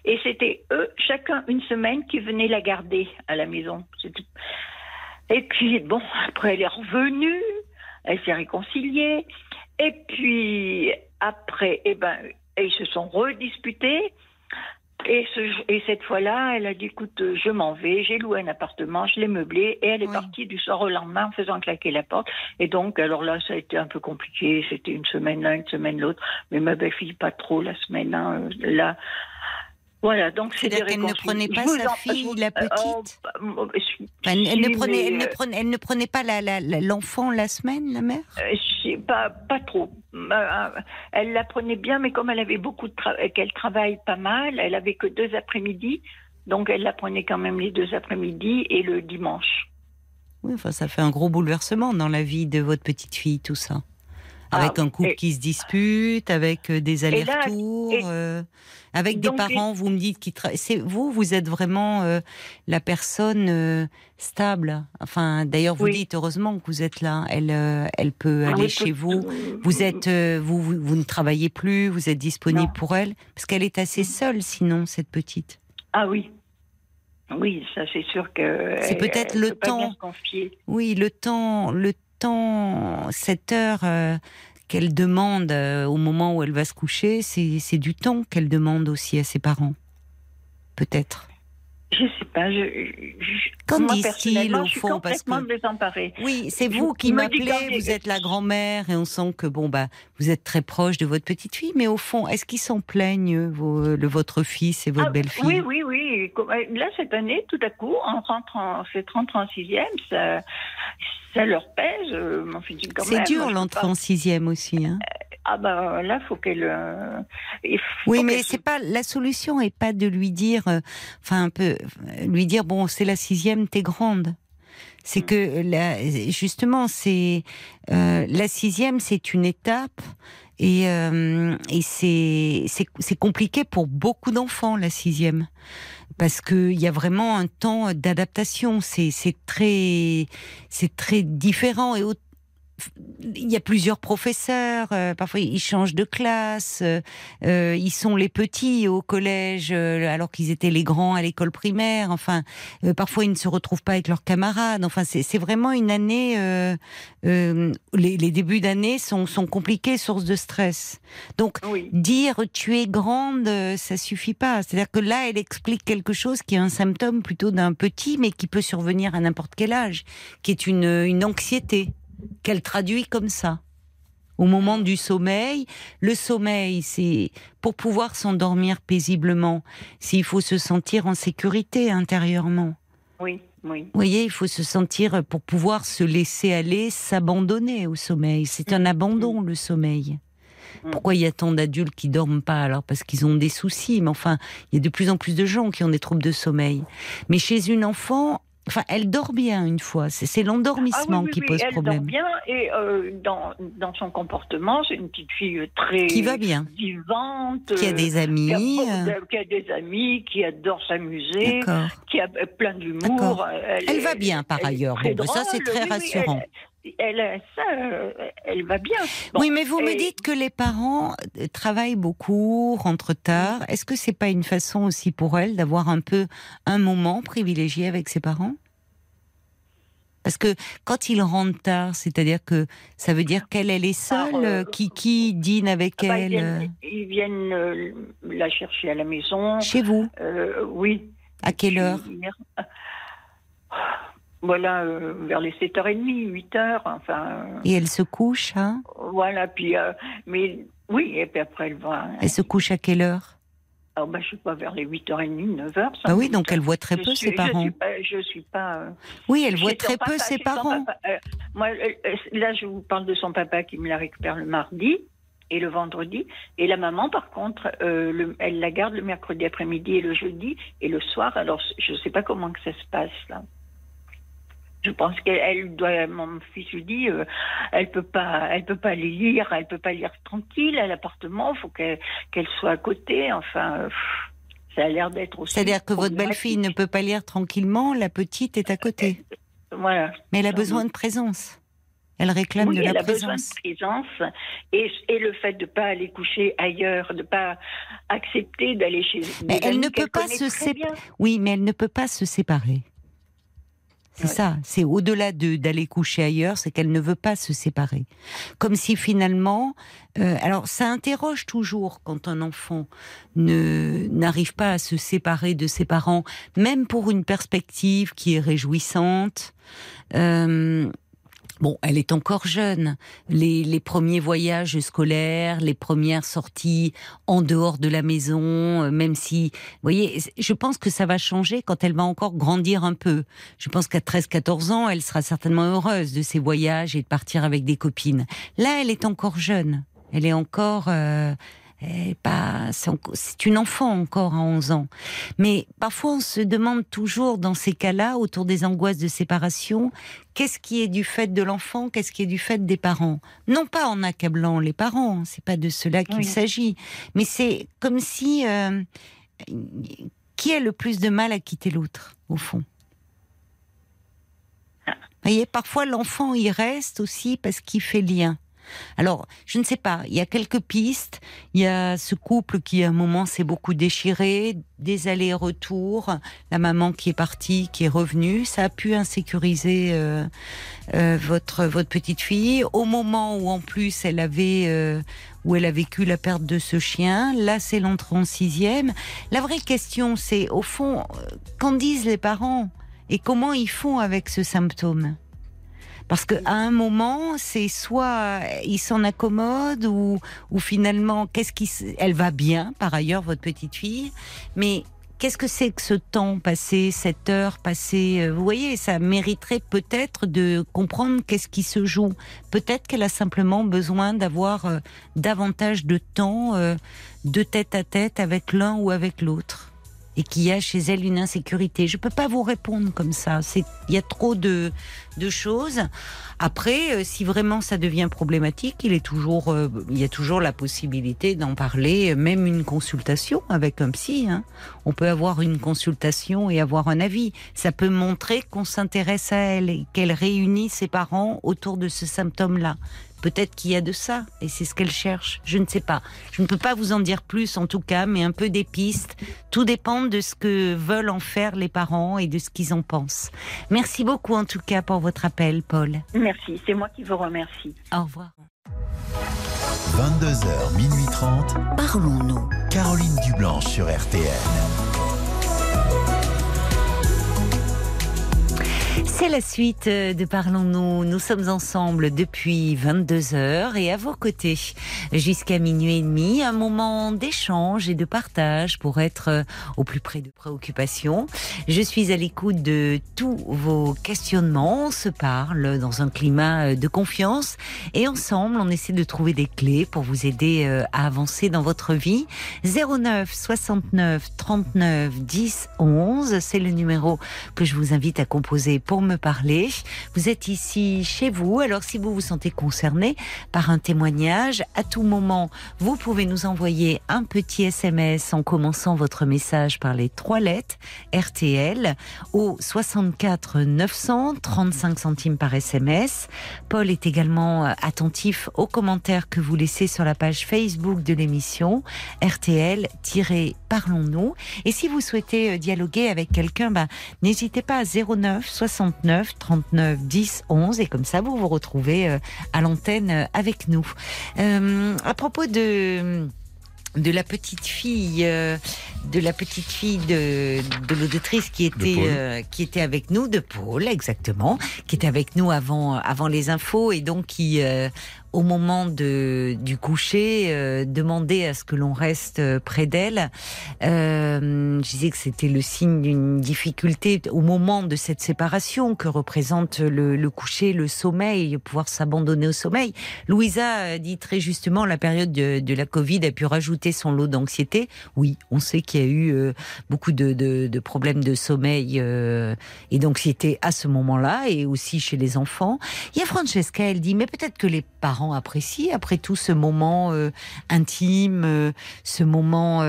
et c'était eux, chacun une semaine, qui venaient la garder à la maison. Et puis bon, après elle est revenue, elle s'est réconciliée, et puis après, eh ben, ils se sont redisputés. Et, ce, et cette fois-là, elle a dit, écoute, euh, je m'en vais, j'ai loué un appartement, je l'ai meublé, et elle est Oui. partie du soir au lendemain en faisant claquer la porte. Et donc, alors là, ça a été un peu compliqué, c'était une semaine là, une semaine l'autre, mais ma belle-fille, pas trop la semaine hein, euh, là. Voilà, donc c'est des C'est-à-dire qu'elle ne prenait pas sa en- fille, la petite oh, je- elle, elle ne prenait, elle, ne euh, prenait, elle ne prenait pas la- la- la- l'enfant la, semaine, la mère? Euh, pas, pas trop. Euh, Elle la prenait bien, mais comme elle avait beaucoup de travail, qu'elle travaille pas mal, elle avait que deux après-midi, donc elle la prenait quand même les deux après-midi et le dimanche. Oui, enfin, ça fait un gros bouleversement dans la vie de votre petite fille, tout ça. Avec Ah, un couple et- qui se dispute, avec euh, des allers-retours, et- euh, avec des parents, vous me dites, qui tra- vous, vous êtes vraiment euh, la personne euh, stable. Enfin, d'ailleurs, vous Oui. dites heureusement que vous êtes là. Elle, elle peut aller Ah Oui, chez tout- vous. Vous êtes, euh, vous, vous, vous ne travaillez plus, vous êtes disponible Non. pour elle, parce qu'elle est assez seule, sinon cette petite. Ah oui. Oui, ça c'est sûr que. C'est peut-être le peut pas bien temps. se. Oui, le temps, le cette heure euh, qu'elle demande euh, au moment où elle va se coucher, c'est du temps qu'elle demande aussi à ses parents. Peut-être. Je sais pas. Je, je- Qu'en disent-ils, au fond, parce que- désemparée. Oui, c'est vous qui m'appelez, vous êtes la grand-mère et on sent que bon bah vous êtes très proche de votre petite fille, mais au fond, est-ce qu'ils s'en plaignent vos- le, votre fils et votre Ah, belle-fille Oui, oui, oui. Euh, Là, cette année, tout à coup, en rentrant, cette rentrée en sixième, ça, ça leur pèse. euh, C'est dur l'entrée en sixième aussi. Hein. Ah ben là, faut qu'elle. euh, Oui, mais c'est pas la solution est pas de lui dire, euh, enfin un peu, lui dire bon c'est la sixième, t'es grande. C'est Mm. que la, justement c'est euh, la sixième, c'est une étape et, euh, et c'est c'est c'est compliqué pour beaucoup d'enfants la sixième parce que il y a vraiment un temps d'adaptation. C'est c'est très c'est très différent et au- il y a plusieurs professeurs, euh, parfois ils changent de classe, euh, euh, ils sont les petits au collège euh, alors qu'ils étaient les grands à l'école primaire. Enfin, euh, parfois ils ne se retrouvent pas avec leurs camarades. Enfin, c'est vraiment une année. euh, euh, les, les débuts d'année sont, sont compliqués, source de stress. Donc Oui. dire tu es grande, ça suffit pas. C'est-à-dire que là, elle explique quelque chose qui est un symptôme plutôt d'un petit, mais qui peut survenir à n'importe quel âge, qui est une, une anxiété qu'elle traduit comme ça. Au moment du sommeil, le sommeil, c'est pour pouvoir s'endormir paisiblement, s'il faut se sentir en sécurité intérieurement. Oui, oui. Vous voyez, il faut se sentir pour pouvoir se laisser aller, s'abandonner au sommeil. C'est un abandon, le sommeil. Mm. Pourquoi il y a tant d'adultes qui dorment pas alors? Parce qu'ils ont des soucis. Mais enfin, il y a de plus en plus de gens qui ont des troubles de sommeil. Mais chez une enfant, enfin, elle dort bien une fois. C'est Ah l'endormissement oui, oui, qui oui, pose elle problème. dort bien et euh, dans, dans son comportement, c'est une petite fille très Qui va bien, vivante, qui a euh, des qui a, amis. euh, qui a des amis, qui adore s'amuser, qui a euh, plein d'humour. Elle, Elle va bien par elle ailleurs. Bon, ben, ça c'est drôle, très rassurant. Elle, elle, ça, euh, elle va bien. Bon, oui, mais vous me dites que les parents euh, travaillent beaucoup, rentrent tard. Est-ce que c'est pas une façon aussi pour elle d'avoir un peu un moment privilégié avec ses parents? Parce que quand ils rentrent tard, c'est-à-dire que ça veut dire qu'elle elle est seule, euh, qui qui dîne avec Bah, elle ils euh, viennent, ils viennent, euh, la chercher à la maison. chez vous? Euh, oui. À quelle heure? Voilà, euh, vers les 7h30, 8h, enfin. euh, Et elle se couche, hein? Voilà, puis. euh, mais oui, et puis après, elle va. Elle se couche à quelle heure? Ah, bah, je sais pas, vers les 8h30, 9h. Ah oui, donc elle voit très peu suis, ses parents. Je suis pas. Je suis pas euh, Oui, elle voit très peu ses parents. papa. Euh, moi, euh, là, je vous parle de son papa qui me la récupère le mardi et le vendredi. Et la maman, par contre, le- elle la garde le mercredi après-midi et le jeudi et le soir. Alors, je ne sais pas comment que ça se passe là. Je pense qu'elle elle doit. Mon fils lui dit, euh, elle peut pas, elle peut pas aller lire, elle peut pas lire tranquille à l'appartement. Il faut qu'elle qu'elle soit à côté. Enfin, euh, pff, ça a l'air d'être aussi. C'est-à-dire que votre belle-fille ne peut pas lire tranquillement, la petite est à côté. Voilà. Mais elle a besoin de présence. Elle réclame Oui, de la elle a besoin de présence et, et le fait de ne pas aller coucher ailleurs, de ne pas accepter d'aller chez Mais elle ne peut pas se très sép- bien. Oui, mais elle ne peut pas se séparer. C'est Ouais. ça, c'est au-delà de d'aller coucher ailleurs, c'est qu'elle ne veut pas se séparer. Comme si finalement, euh, alors ça interroge toujours quand un enfant ne n'arrive pas à se séparer de ses parents, même pour une perspective qui est réjouissante. Euh, Bon, elle est encore jeune. Les, les premiers voyages scolaires, les premières sorties en dehors de la maison, euh, même si, vous voyez, je pense que ça va changer quand elle va encore grandir un peu. Je pense qu'à 13-14 ans, elle sera certainement heureuse de ses voyages et de partir avec des copines. Là, elle est encore jeune. Elle est encore... euh, pas, c'est une enfant encore à 11 ans. Mais parfois, on se demande toujours dans ces cas-là, autour des angoisses de séparation, qu'est-ce qui est du fait de l'enfant, qu'est-ce qui est du fait des parents? Non pas en accablant les parents, c'est pas de cela qu'il Oui. s'agit, mais c'est comme si euh, qui a le plus de mal à quitter l'autre, au fond? Vous voyez, parfois l'enfant y reste aussi parce qu'il fait lien. Alors, je ne sais pas, il y a quelques pistes. Il y a ce couple qui, à un moment, s'est beaucoup déchiré, des allers-retours, la maman qui est partie, qui est revenue. Ça a pu insécuriser euh, euh, votre, petite fille. Au moment où, en plus, elle avait, euh, où elle a vécu la perte de ce chien, là, c'est l'entrée en sixième. La vraie question, c'est, au fond, qu'en disent les parents et comment ils font avec ce symptôme? Parce qu'à un moment, c'est soit il s'en accommode ou, ou finalement, qu'est-ce qui, elle va bien, par ailleurs, votre petite fille, mais qu'est-ce que c'est que ce temps passé, cette heure passée euh, Vous voyez, ça mériterait peut-être de comprendre qu'est-ce qui se joue. Peut-être qu'elle a simplement besoin d'avoir euh, davantage de temps euh, de tête à tête avec l'un ou avec l'autre. Et qu'il y a chez elle une insécurité. Je peux pas vous répondre comme ça. Il y a trop de, de choses. Après, euh, si vraiment ça devient problématique, il est toujours, euh, il y a toujours la possibilité d'en parler, même une consultation avec un psy. hein. On peut avoir une consultation et avoir un avis. Ça peut montrer qu'on s'intéresse à elle et qu'elle réunit ses parents autour de ce symptôme-là. Peut-être qu'il y a de ça, et c'est ce qu'elle cherche. Je ne sais pas. Je ne peux pas vous en dire plus, en tout cas, mais un peu des pistes. Tout dépend de ce que veulent en faire les parents et de ce qu'ils en pensent. Merci beaucoup, en tout cas, pour votre appel, Paul. Merci, c'est moi qui vous remercie. Au revoir. 22h, minuit 30. Parlons-nous. Caroline Dublanche sur RTL. C'est la suite de Parlons-nous. Nous sommes ensemble depuis 22 heures et à vos côtés jusqu'à minuit et demi. Un moment d'échange et de partage pour être euh, au plus près de préoccupations. Je suis à l'écoute de tous vos questionnements. On se parle dans un climat euh, de confiance et ensemble, on essaie de trouver des clés pour vous aider euh, à avancer dans votre vie. 09 69 39 10 11, c'est le numéro que je vous invite à composer pour me parler. Vous êtes ici chez vous, alors si vous vous sentez concerné par un témoignage, à tout moment, vous pouvez nous envoyer un petit SMS en commençant votre message par les trois lettres RTL au 64 900 35 centimes par SMS. Paul est également euh, attentif aux commentaires que vous laissez sur la page Facebook de l'émission RTL-Parlons Parlons-nous. Et si vous souhaitez euh, dialoguer avec quelqu'un, bah, n'hésitez pas à 09 69 39 10 11 et comme ça vous vous retrouvez euh, à l'antenne euh, avec nous. Euh, à propos de de la petite fille, euh, de la petite fille de, de l'auditrice qui était euh, qui était avec nous, de Paul exactement, qui était avec nous avant avant les infos et donc qui euh, au moment de, du coucher, euh, demandait à ce que l'on reste près d'elle. Je disais que c'était le signe d'une difficulté au moment de cette séparation que représente le, le coucher, le sommeil, pouvoir s'abandonner au sommeil. Louisa dit très justement la période de, de la Covid a pu rajouter son lot d'anxiété. Oui, on sait qu'il y a eu euh, beaucoup de, problèmes de sommeil euh, et d'anxiété à ce moment-là et aussi chez les enfants. Il y a Francesca, elle dit mais peut-être que les parents apprécient après tout ce moment euh, intime, euh, ce moment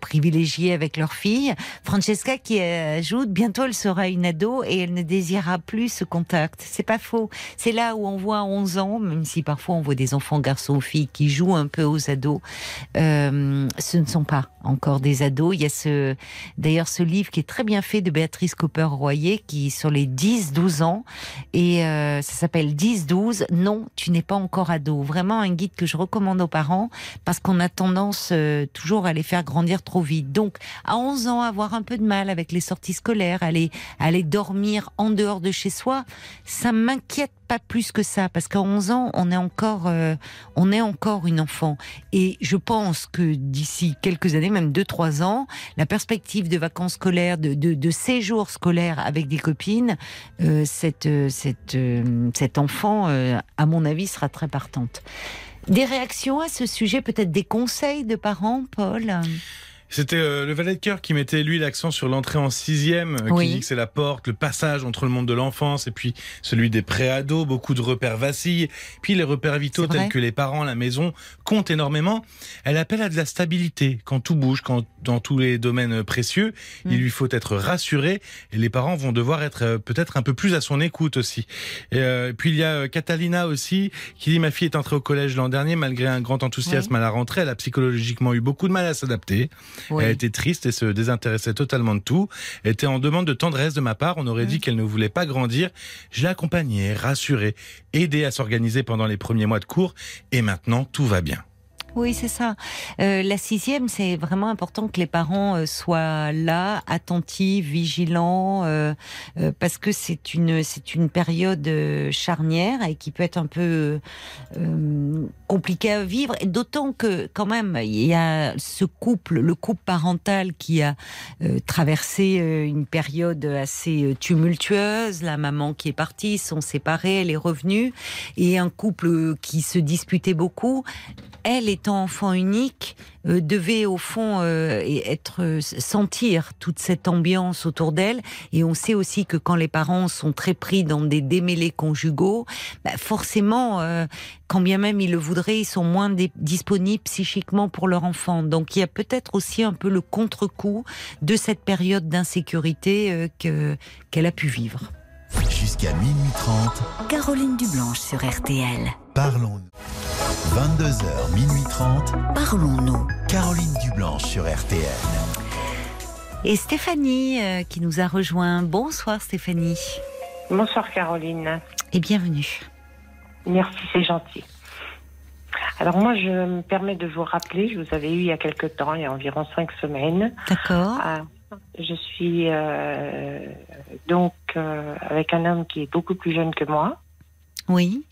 privilégié avec leur fille. Francesca qui ajoute bientôt elle sera une ado et elle ne désirera plus ce contact. C'est pas faux. C'est là où on voit à 11 ans, même si parfois on voit des enfants garçons ou filles qui jouent un peu aux ados, ce ne sont pas encore des ados. Il y a ce d'ailleurs ce livre qui est très bien fait de Béatrice Cooper-Royer qui sur les 10-12 ans et euh, ça s'appelle 10-12. Non, tu n'es pas encore ado. Vraiment un guide que je recommande aux parents parce qu'on a tendance euh, toujours à les faire grandir trop vite. Donc à 11 ans, avoir un peu de mal avec les sorties scolaires, aller aller dormir en dehors de chez soi, ça m'inquiète pas plus que ça parce qu'à 11 ans, on est encore euh, on est encore une enfant et je pense que d'ici quelques années, même 2-3 ans, la perspective de vacances scolaires, de, de, de séjours scolaires avec des copines, euh, cette, euh, cette, euh, cet enfant, à mon avis, sera très partante. Des réactions à ce sujet, peut-être des conseils de parents, Paul? C'était euh, le valet de cœur qui mettait lui l'accent sur l'entrée en sixième, euh, Oui. qui dit que c'est la porte, le passage entre le monde de l'enfance et puis celui des préados. Beaucoup de repères vacillent. Puis les repères vitaux tels que les parents, la maison comptent énormément. Elle appelle à de la stabilité quand tout bouge, quand dans tous les domaines précieux, Mm. il lui faut être rassuré et les parents vont devoir être euh, peut-être un peu plus à son écoute aussi. Et euh, puis il y a euh, Catalina aussi qui dit ma fille est entrée au collège l'an dernier malgré un grand enthousiasme à la rentrée, elle a psychologiquement eu beaucoup de mal à s'adapter. Oui. Elle était triste et se désintéressait totalement de tout. Elle était en demande de tendresse de ma part. On aurait dit qu'elle ne voulait pas grandir. Je l'ai accompagnée, rassurée, aidée à s'organiser pendant les premiers mois de cours. Et maintenant, tout va bien. Oui, c'est ça. Euh, la sixième, c'est vraiment important que les parents euh, soient là, attentifs, vigilants, euh, parce que c'est une c'est une période charnière et qui peut être un peu compliquée à vivre. D'autant que quand même il y a ce couple, le couple parental qui a traversé une période assez tumultueuse. La maman qui est partie, ils sont séparés, elle est revenue, et un couple qui se disputait beaucoup elle étant enfant unique euh, devait au fond euh, et être euh, sentir toute cette ambiance autour d'elle. Et on sait aussi que quand les parents sont très pris dans des démêlés conjugaux bah, forcément euh, quand bien même ils le voudraient ils sont moins disponibles psychiquement pour leur enfant. Donc il y a peut-être aussi un peu le contre-coup de cette période d'insécurité euh, que qu'elle a pu vivre. Jusqu'à minuit 30, Caroline Dublanche sur RTL. Parlons-nous. 22h, minuit 30, Parlons-nous. Caroline Dublanche sur RTL. et Stéphanie euh, qui nous a rejoint bonsoir Stéphanie Bonsoir Caroline. et bienvenue Merci, c'est gentil. Alors moi, je me permets de vous rappeler, je vous avais eu il y a quelque temps, il y a environ cinq semaines. d'accord Ah, je suis euh, donc euh, avec un homme qui est beaucoup plus jeune que moi. oui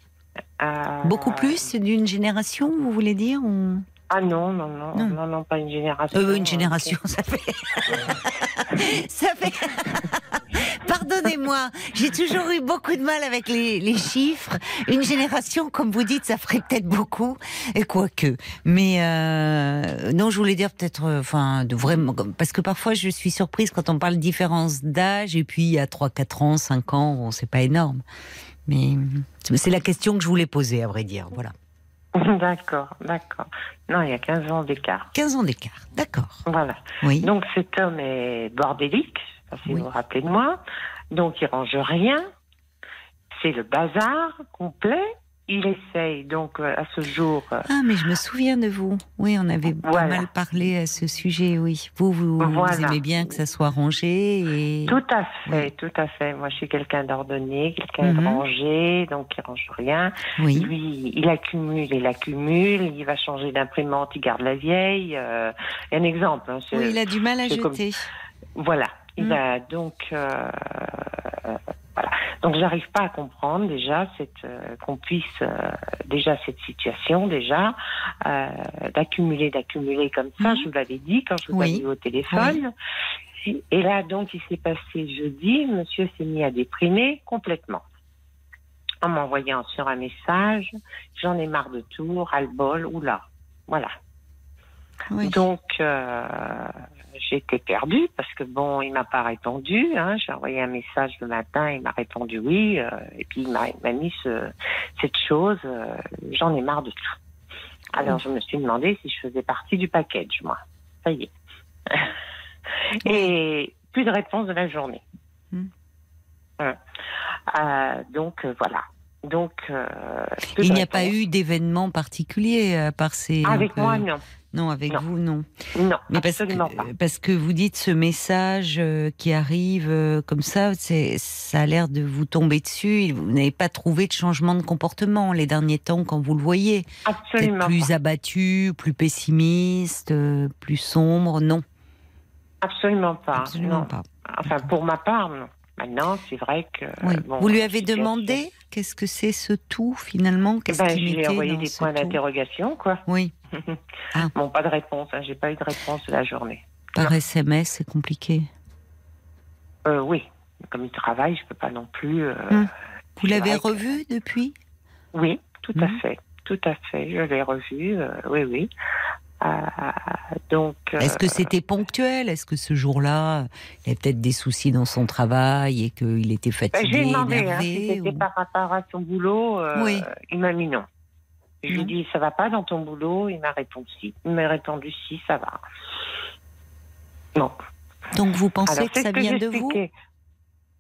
Beaucoup plus d'une génération, vous voulez dire ou... Ah non, non, non, Non. non, non, pas une génération. Euh, Une génération, ça fait. ça fait. Pardonnez-moi, j'ai toujours eu beaucoup de mal avec les, les chiffres. Une génération, comme vous dites, ça ferait peut-être beaucoup, et quoique. Mais euh, non, je voulais dire peut-être, euh, enfin, de vraiment, parce que parfois je suis surprise quand on parle de différence d'âge, et puis il y a 3, 4 ans, 5 ans, bon, c'est pas énorme. Mais c'est la question que je voulais poser, à vrai dire. Voilà. D'accord, d'accord. Non, il y a 15 ans d'écart. 15 ans d'écart, d'accord. Voilà. Oui. Donc cet homme est bordélique, si Oui. vous vous rappelez de moi. Donc il range rien. C'est le bazar complet. Il essaye donc euh, à ce jour. euh, Ah, mais je me souviens de vous. Oui, on avait pas Voilà. mal parlé à ce sujet, oui. Vous, vous, aimez bien que ça soit rangé et... Tout à fait, tout à fait. Moi, je suis quelqu'un d'ordonné, quelqu'un de Mhm. rangé, donc il range rien. Oui. Lui, il accumule, il accumule. Il va changer d'imprimante, il garde la vieille. Euh, un exemple. hein, Oui, il a du mal à comme- jeter. Voilà. Il Mm. a donc euh, voilà. Donc j'arrive pas à comprendre déjà cette euh, qu'on puisse euh, déjà cette situation déjà euh, d'accumuler d'accumuler comme ça. Mm. Je vous l'avais dit quand je vous Oui. avais eu au téléphone. Et là donc il s'est passé jeudi. Monsieur s'est mis à déprimer complètement en m'envoyant sur un message. J'en ai marre de tout, ras-le-bol, oula. Voilà. Oui. Donc, j'étais perdue parce que bon, il m'a pas répondu. Hein. J'ai envoyé un message le matin, il m'a répondu oui, euh, et puis il m'a mis ce, cette chose. euh, J'en ai marre de tout. Alors, je me suis demandé si je faisais partie du package, moi. Ça y est. et plus de réponse de la journée. Hmm. Hein. Euh, donc voilà. Donc, Il n'y a pas eu d'événement particulier à part ces... Avec un peu- moi, non. Non, avec Non. vous, non. Non, Mais parce absolument que, pas. parce que vous dites ce message euh, qui arrive euh, comme ça, ça a l'air de vous tomber dessus. Vous n'avez pas trouvé de changement de comportement les derniers temps quand vous le voyez. Absolument plus pas. abattu, plus pessimiste, euh, plus sombre. Non, Absolument pas. absolument non. pas. Enfin, pour ma part, non. Maintenant, c'est vrai que. Oui. euh, bon, vous lui avez demandé qu'est-ce que c'est ce tout finalement? Eh Qu'est-ce ben, qui je lui ai mettait envoyé dans des points d'interrogation, quoi. Oui, Ah. Bon, pas de réponse. Hein. J'ai pas eu de réponse de la journée. par SMS, c'est compliqué. Euh, oui. Comme il travaille, je peux pas non plus. euh, Hum. Vous l'avez que- revu depuis? Oui, tout à Mhm. fait. Tout à fait. Je l'ai revu. euh, oui, oui. Euh, donc. euh, Est-ce que c'était ponctuel? Est-ce que ce jour-là, il y avait peut-être des soucis dans son travail et qu'il était ben, fatigué, J'ai demandé hein, si c'était par rapport à son boulot. euh, Oui. Il m'a mis non. Je lui ai dit, ça va pas dans ton boulot Il m'a répondu si. Il m'a répondu si, ça va. Non. Donc vous pensez Alors, que ça vient de vous?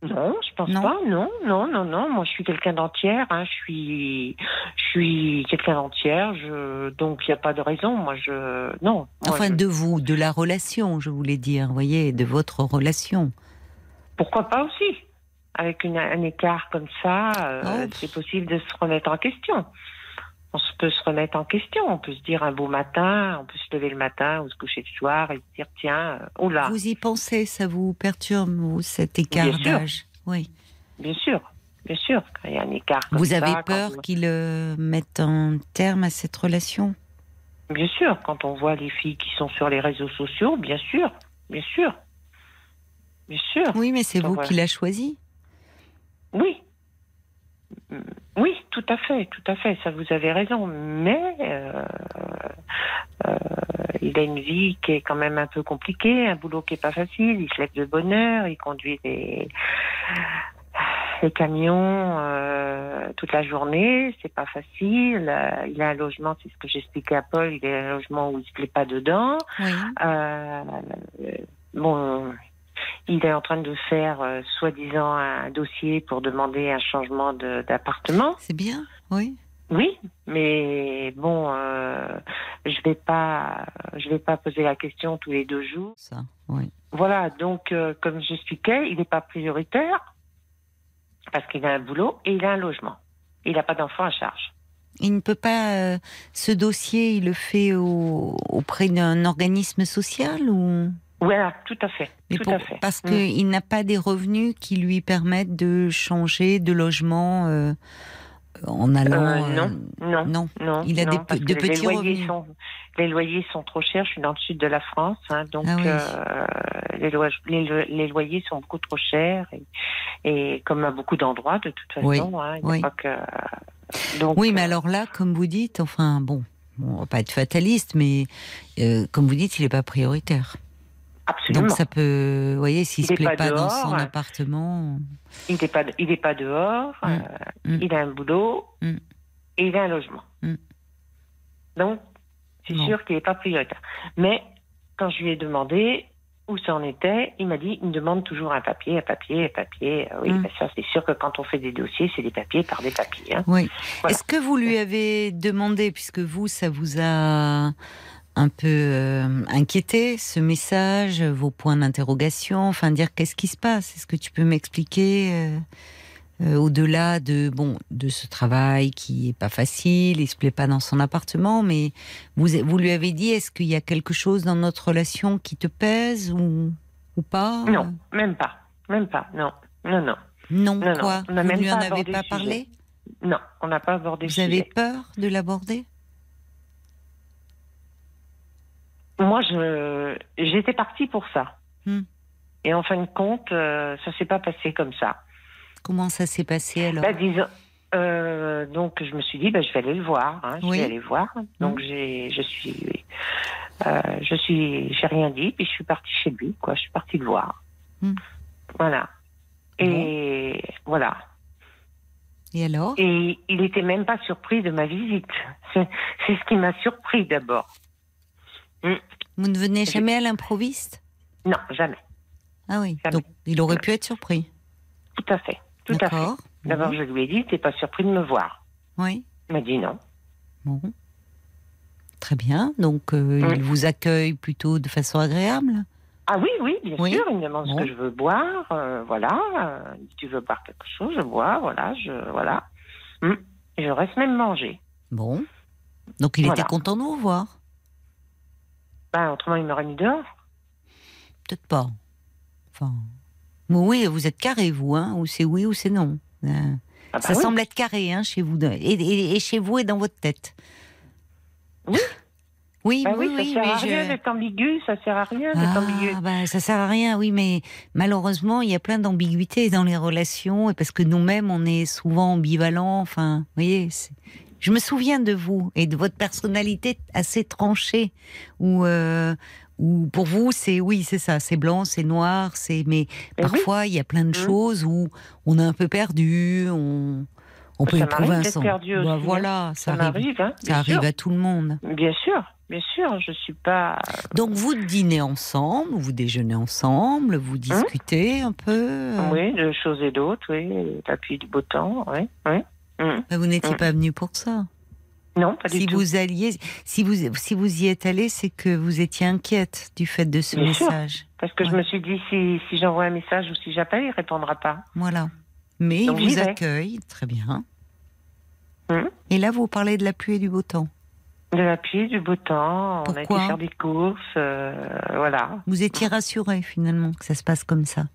Non, je pense Non. pas. Non, non, non, non. Moi, je suis quelqu'un d'entière. hein. Je suis, je suis quelqu'un d'entière. Je, donc, il n'y a pas de raison. Moi, je, non. Moi, Enfin, je- de vous, de la relation, je voulais dire, vous voyez, de votre relation. Pourquoi pas aussi? Avec une- un écart comme ça, euh, Oh. c'est possible de se remettre en question. On peut se remettre en question. On peut se dire un beau matin, on peut se lever le matin ou se coucher le soir et se dire tiens, euh, oula, Vous y pensez, ça vous perturbe, vous, cet écart Bien sûr. d'âge Oui. bien sûr, bien sûr, quand il y a un écart comme Vous ça, avez peur on- qu'il euh, mette un terme à cette relation? Bien sûr, quand on voit les filles qui sont sur les réseaux sociaux, bien sûr, bien sûr, bien sûr, Oui, mais c'est vous voilà. qui l'a choisi. oui. Mm, Oui, tout à fait, tout à fait, ça vous avez raison. Mais euh, euh, il a une vie qui est quand même un peu compliquée, un boulot qui est pas facile. Il se lève de bonne heure, il conduit des les camions euh, toute la journée, c'est pas facile. Euh, Il a un logement, c'est ce que j'expliquais à Paul, il a un logement où il se plaît pas dedans. Oui. Euh, bon, il est en train de faire, euh, soi-disant, un dossier pour demander un changement d'appartement. C'est bien, oui. Oui, mais bon, euh, je vais pas, je vais pas poser la question tous les deux jours. Ça, oui. Voilà, donc euh, comme j'expliquais, il n'est pas prioritaire parce qu'il a un boulot et il a un logement. Il n'a pas d'enfant à charge. Il ne peut pas. euh, ce dossier, il le fait au- auprès d'un organisme social ou? Voilà, tout à fait, tout pour- à fait. Parce Mm. qu'il n'a pas des revenus qui lui permettent de changer de logement euh, en allant. Euh, non, euh, non, non. non. Il a non, des de petits les loyers revenus. Sont, les loyers sont trop chers. Je suis dans le sud de la France, hein, donc Ah oui. euh, les, lois- les, lo- les loyers sont beaucoup trop chers et, et comme à beaucoup d'endroits de toute façon. Oui, hein, il n'y a oui. pas que. Donc, Oui, mais alors là, comme vous dites, enfin bon, on va pas être fataliste, mais comme vous dites, il n'est pas prioritaire. Absolument. Donc ça peut, vous voyez, s'il Il se plaît pas pas, dans dehors, son appartement. Il n'est pas, il est pas dehors. Mm. euh, Mm. Il a un boulot Mm. et il a un logement. Donc, c'est sûr qu'il n'est pas prioritaire. Mais quand je lui ai demandé, où ça en était. Il m'a dit, il me demande toujours un papier, un papier, un papier. Euh, Oui, ben ça, c'est sûr que quand on fait des dossiers, c'est des papiers par des papiers. hein. Oui. Voilà. Est-ce que vous lui avez demandé, puisque vous, ça vous a un peu euh, inquiété, ce message, vos points d'interrogation, enfin dire qu'est-ce qui se passe? Est-ce que tu peux m'expliquer euh, euh, au-delà de bon de ce travail qui est pas facile, il se plaît pas dans son appartement, mais vous vous lui avez dit est-ce qu'il y a quelque chose dans notre relation qui te pèse ou ou pas? Non, même pas. Même pas. Non, non, non. non, non, quoi? on n'a Vous même lui en avez pas parlé? Non, on n'a pas abordé Vous avez peur de l'aborder? Moi, je j'étais partie pour ça. Hmm. Et en fin de compte, euh, ça s'est pas passé comme ça. Comment ça s'est passé alors Bah, disons, euh, donc je me suis dit, bah, je vais aller le voir. hein, je Oui. vais aller voir. Donc j'ai, je suis, euh, je suis, j'ai rien dit, puis je suis partie chez lui, quoi. Je suis partie le voir. Hmm. Voilà. Et voilà. Et alors? Et il était même pas surpris de ma visite. C'est, c'est ce qui m'a surpris d'abord. Vous ne venez jamais à l'improviste? Non, jamais. Ah oui. Jamais. Donc il aurait pu être surpris. Tout à fait. Tout à fait. D'abord, je lui ai dit, t'es pas surpris de me voir. Oui. Il m'a dit non. Bon. Très bien. Donc euh, Oui. il vous accueille plutôt de façon agréable? Ah oui, oui, bien Oui. sûr. Il me demande Bon. ce que je veux boire. euh, voilà. Euh, si tu veux boire quelque chose, je bois. Voilà. Je, voilà. Et Je reste même manger. Bon. Donc il Voilà. était content de vous voir? Ben, autrement, il m'aurait mis dehors. Peut-être pas. Enfin. Mais oui, vous êtes carré vous, hein Ou c'est oui ou c'est non. Euh, Ah bah ça oui. semble être carré, hein, chez vous, et, et- et chez vous et dans votre tête. Oui. Oui, Bah oui, oui, ça sert à je- rien d'être ambigu. Ça sert à rien d'être ambigu. Ah, bah, ça sert à rien, oui, mais malheureusement, il y a plein d'ambiguïtés dans les relations, et parce que nous-mêmes, on est souvent ambivalents. Enfin, vous voyez, je me souviens de vous et de votre personnalité assez tranchée, où, euh, où pour vous, c'est oui, c'est ça, c'est blanc, c'est noir, c'est. Mais Eh oui. parfois, il y a plein de Mhm. choses où on est un peu perdu, on, on peut Ça éprouver un perdu Bah, aussi, hein. voilà, ça, Ça arrive. hein, Ça arrive sûr. à tout le monde. Bien sûr, bien sûr. Je suis pas. Donc vous dînez ensemble, vous déjeunez ensemble, vous discutez un peu. euh, Oui, de choses et d'autres. Oui, la pluie du beau temps. Oui, oui. Mais vous n'étiez Hum. pas venu pour ça. Non, pas du Si tout. vous alliez, si vous si vous y êtes allé, c'est que vous étiez inquiète du fait de ce Bien sûr. message. Parce que je me suis dit, si, si j'envoie un message ou si j'appelle, il répondra pas. Voilà. Mais Donc, il vous accueille, très bien. Hum. Et là, vous parlez de la pluie et du beau temps. De la pluie, du beau temps. on a été Pourquoi? faire des courses. euh, voilà. Vous étiez rassurée finalement que ça se passe comme ça.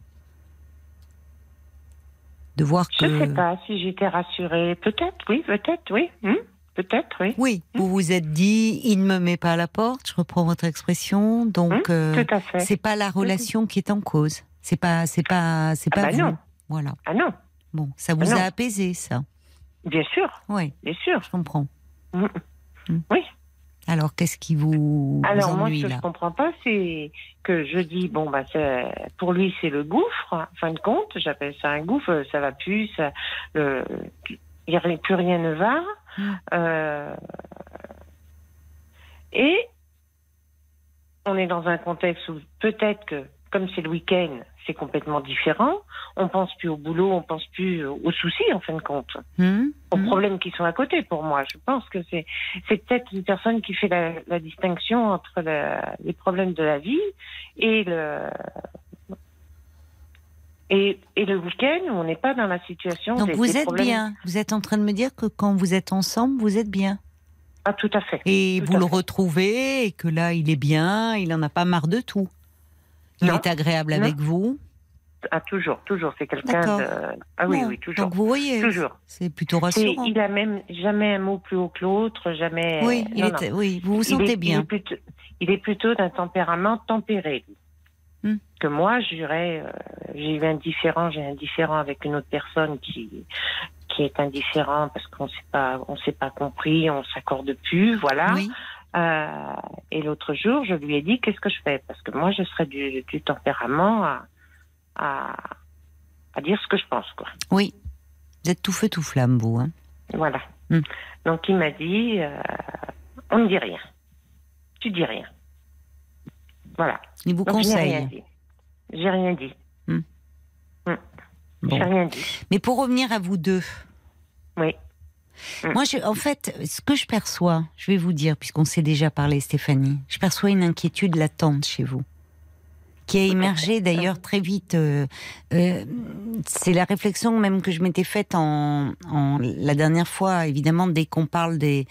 De voir Je que. sais pas si j'étais rassurée. Peut-être, oui, peut-être, oui. Hum, Peut-être, oui. Oui, vous vous êtes dit, il ne me met pas à la porte. Je reprends votre expression. Donc, Hum, euh, Tout à fait. c'est pas la relation qui est en cause. C'est pas, c'est pas, c'est Ah pas bah vous. non. Voilà. Ah non, Bon, ça vous Ah a apaisé, ça. bien sûr, Oui, bien sûr. je comprends. Hum. Oui. Alors, qu'est-ce qui vous, vous Alors moi, ce que là je comprends pas, c'est que je dis bon bah pour lui c'est le gouffre. En fin de compte, j'appelle ça un gouffre. Ça va plus, ça, le, il y a- plus rien ne va. Mm. Euh, et on est dans un contexte où peut-être que comme c'est le week-end, c'est complètement différent. On pense plus au boulot, on pense plus aux soucis en fin de compte Hum, aux hum. problèmes qui sont à côté pour moi. Je pense que c'est c'est peut-être une personne qui fait la, la distinction entre la- les problèmes de la vie et le et, et le week-end où on n'est pas dans la situation. Donc, des- vous des êtes problèmes- bien. Vous êtes en train de me dire que quand vous êtes ensemble, vous êtes bien. Ah, tout à fait. Et Tout vous le fait. retrouvez et que là, il est bien, il en a pas marre de tout. Il Non. est agréable Non. avec vous. Ah, toujours, toujours. C'est quelqu'un de. Ah oui, oui, toujours. Donc vous voyez, Toujours. c'est plutôt rassurant. il a même jamais un mot plus haut que l'autre, jamais. Oui, il non, est- non. oui, vous vous sentez est- Il est bien. il est plutôt d'un tempérament tempéré. Hmm. Que moi, j'irais, euh, j'ai eu un différent, j'ai un différent avec une autre personne qui qui est indifférent parce qu'on on s'est pas compris, on s'accorde plus, voilà. Oui. Euh, et l'autre jour, je lui ai dit qu'est-ce que je fais? Parce que moi, je serais du, du tempérament à, à à dire ce que je pense, quoi. Oui. Vous êtes tout feu, tout flamme, vous. Hein. Voilà. Hmm. Donc il m'a dit, euh, on ne dit rien. Tu dis rien. Voilà. Il vous Donc, rien conseille. dit. J'ai rien dit. Hmm. Hmm. Bon. J'ai rien dit. Mais pour revenir à vous deux, Oui. Mm. moi, je, en fait, ce que je perçois, je vais vous dire, puisqu'on s'est déjà parlé, Stéphanie, je perçois une inquiétude latente chez vous, qui a émergé d'ailleurs très vite. euh, euh, c'est la réflexion même que je m'étais faite en, en- la dernière fois, évidemment, dès qu'on parle des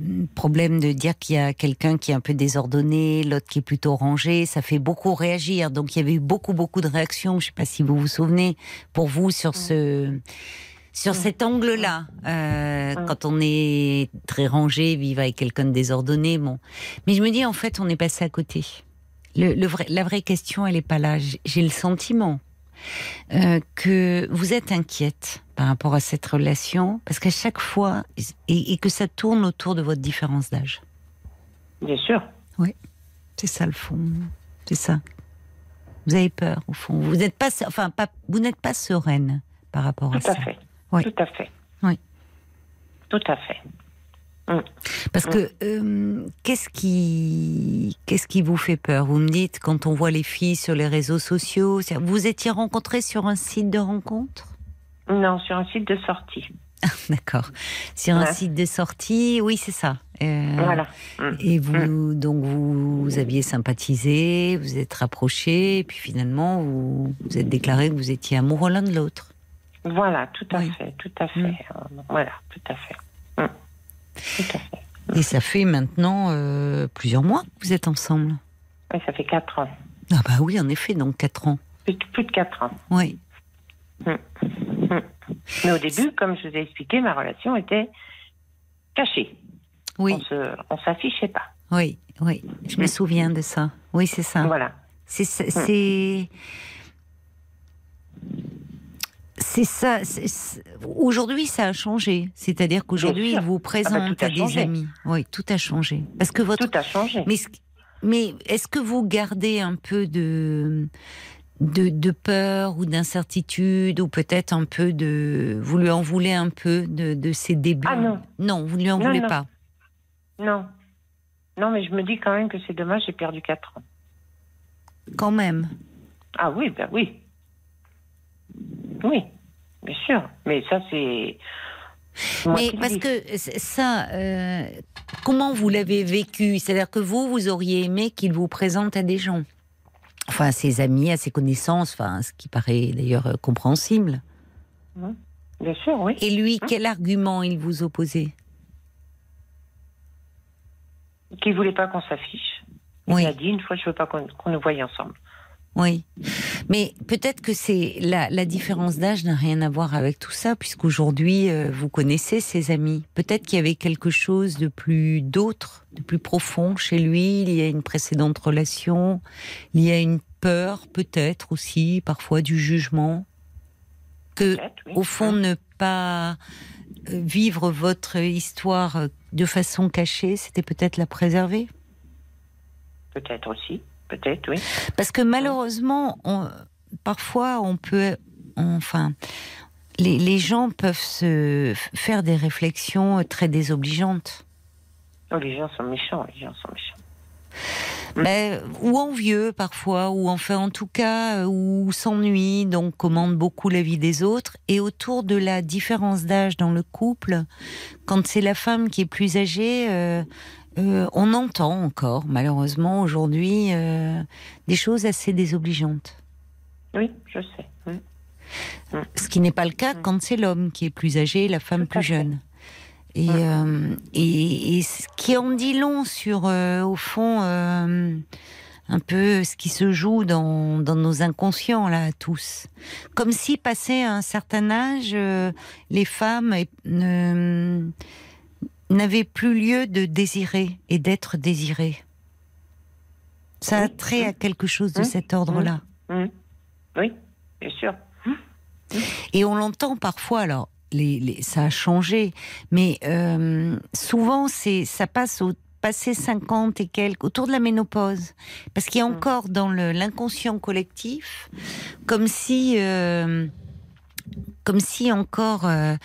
mm, problèmes de dire qu'il y a quelqu'un qui est un peu désordonné, l'autre qui est plutôt rangé, ça fait beaucoup réagir. Donc il y avait eu beaucoup, beaucoup de réactions. Je ne sais pas si vous vous souvenez, pour vous sur ce sur cet angle-là, euh, quand on est très rangé, vivre avec quelqu'un de désordonné, bon. Mais je me dis, en fait, on est passé à côté. Le, le vrai, la vraie question, elle est pas là. J'ai- J'ai le sentiment euh, que vous êtes inquiète par rapport à cette relation, parce qu'à chaque fois, et, et que ça tourne autour de votre différence d'âge. Bien sûr. C'est ça le fond. C'est ça. Vous avez peur, au fond. Vous n'êtes pas, enfin, pas, vous n'êtes pas sereine par rapport à Tout à ça. fait. Oui. Tout à fait. Oui. Tout à fait. Parce que euh, qu'est-ce qui qu'est-ce qui vous fait peur? Vous me dites quand on voit les filles sur les réseaux sociaux, vous étiez rencontrés sur un site de rencontre? Non, sur un site de sortie. D'accord. Sur un site de sortie, oui, c'est ça. Euh, Voilà. Mm. Et vous donc vous, vous aviez sympathisé, vous êtes rapprochés, et puis finalement vous vous êtes déclaré que vous étiez amoureux l'un de l'autre. Voilà, tout à Oui. fait, tout à fait. Mm. Voilà, tout à fait. Mm. Tout à fait. Et ça fait maintenant euh, plusieurs mois que vous êtes ensemble. Oui, ça fait quatre ans. Ah bah oui, en effet, donc quatre ans. Plus, plus de quatre ans. Oui. Mais au début, comme je vous ai expliqué, ma relation était cachée. Oui, On s'affichait pas. oui, oui. Je me souviens de ça. Oui, c'est ça. Voilà. C'est c'est ça. Aujourd'hui, ça a changé. C'est-à-dire qu'aujourd'hui, il vous présente tout a à des amis. Oui, tout a changé. Parce que votre. Tout a changé. Mais ce- mais est-ce que vous gardez un peu de de, de peur ou d'incertitude ou peut-être un peu de vous lui en voulez un peu de, de ses débuts? Ah non. non vous ne lui en Non, voulez non. pas? Non. Non, mais je me dis quand même que c'est dommage, j'ai perdu quatre ans. quand même Ah oui, ben oui. Oui, bien sûr. Mais ça, c'est. Mais parce dis. que ça, euh, comment vous l'avez vécu? C'est-à-dire que vous, vous auriez aimé qu'il vous présente à des gens, enfin à ses amis, à ses connaissances, enfin ce qui paraît d'ailleurs euh, compréhensible. Bien sûr, oui. Et lui, quel argument il vous opposait? Qui voulait pas qu'on s'affiche. Oui. Il a dit une fois, je veux pas qu'on qu'on nous voie ensemble. Oui, mais peut-être que c'est la, la différence d'âge n'a rien à voir avec tout ça, puisqu'aujourd'hui euh, vous connaissez ses amis. Peut-être qu'il y avait quelque chose de plus d'autre, de plus profond chez lui. Il y a une précédente relation, il y a une peur, peut-être aussi parfois du jugement, que oui. au fond ne pas euh, vivre votre histoire euh, de façon cachée, c'était peut-être la préserver? Peut-être aussi. Peut-être, oui. Parce que malheureusement, on- parfois, on peut, enfin, les, les gens peuvent se faire des réflexions très désobligeantes, Oh, les gens sont méchants, les gens sont méchants. Ben, ou envieux parfois, ou enfin, en tout cas, euh, ou s'ennuient, donc commandent beaucoup la vie des autres. Et autour de la différence d'âge dans le couple, quand c'est la femme qui est plus âgée, euh, euh, on entend encore, malheureusement, aujourd'hui, euh, des choses assez désobligeantes. Oui, je sais. Mm. Ce qui n'est pas le cas quand c'est l'homme qui est plus âgé et la femme plus jeune. Et, euh, et, et ce qui en dit long sur, au fond, un peu ce qui se joue dans, dans nos inconscients, là, tous. Comme si, passé un certain âge, les femmes n'avaient plus lieu de désirer et d'être désirées. Ça a trait à quelque chose de Mmh. cet ordre-là. Oui, bien sûr. Et on l'entend parfois, alors les, les- ça a changé, mais euh, souvent c'est ça passe au passé 50 et quelques, autour de la ménopause. Parce qu'il y a encore dans l'inconscient collectif, comme si, euh, comme si encore euh,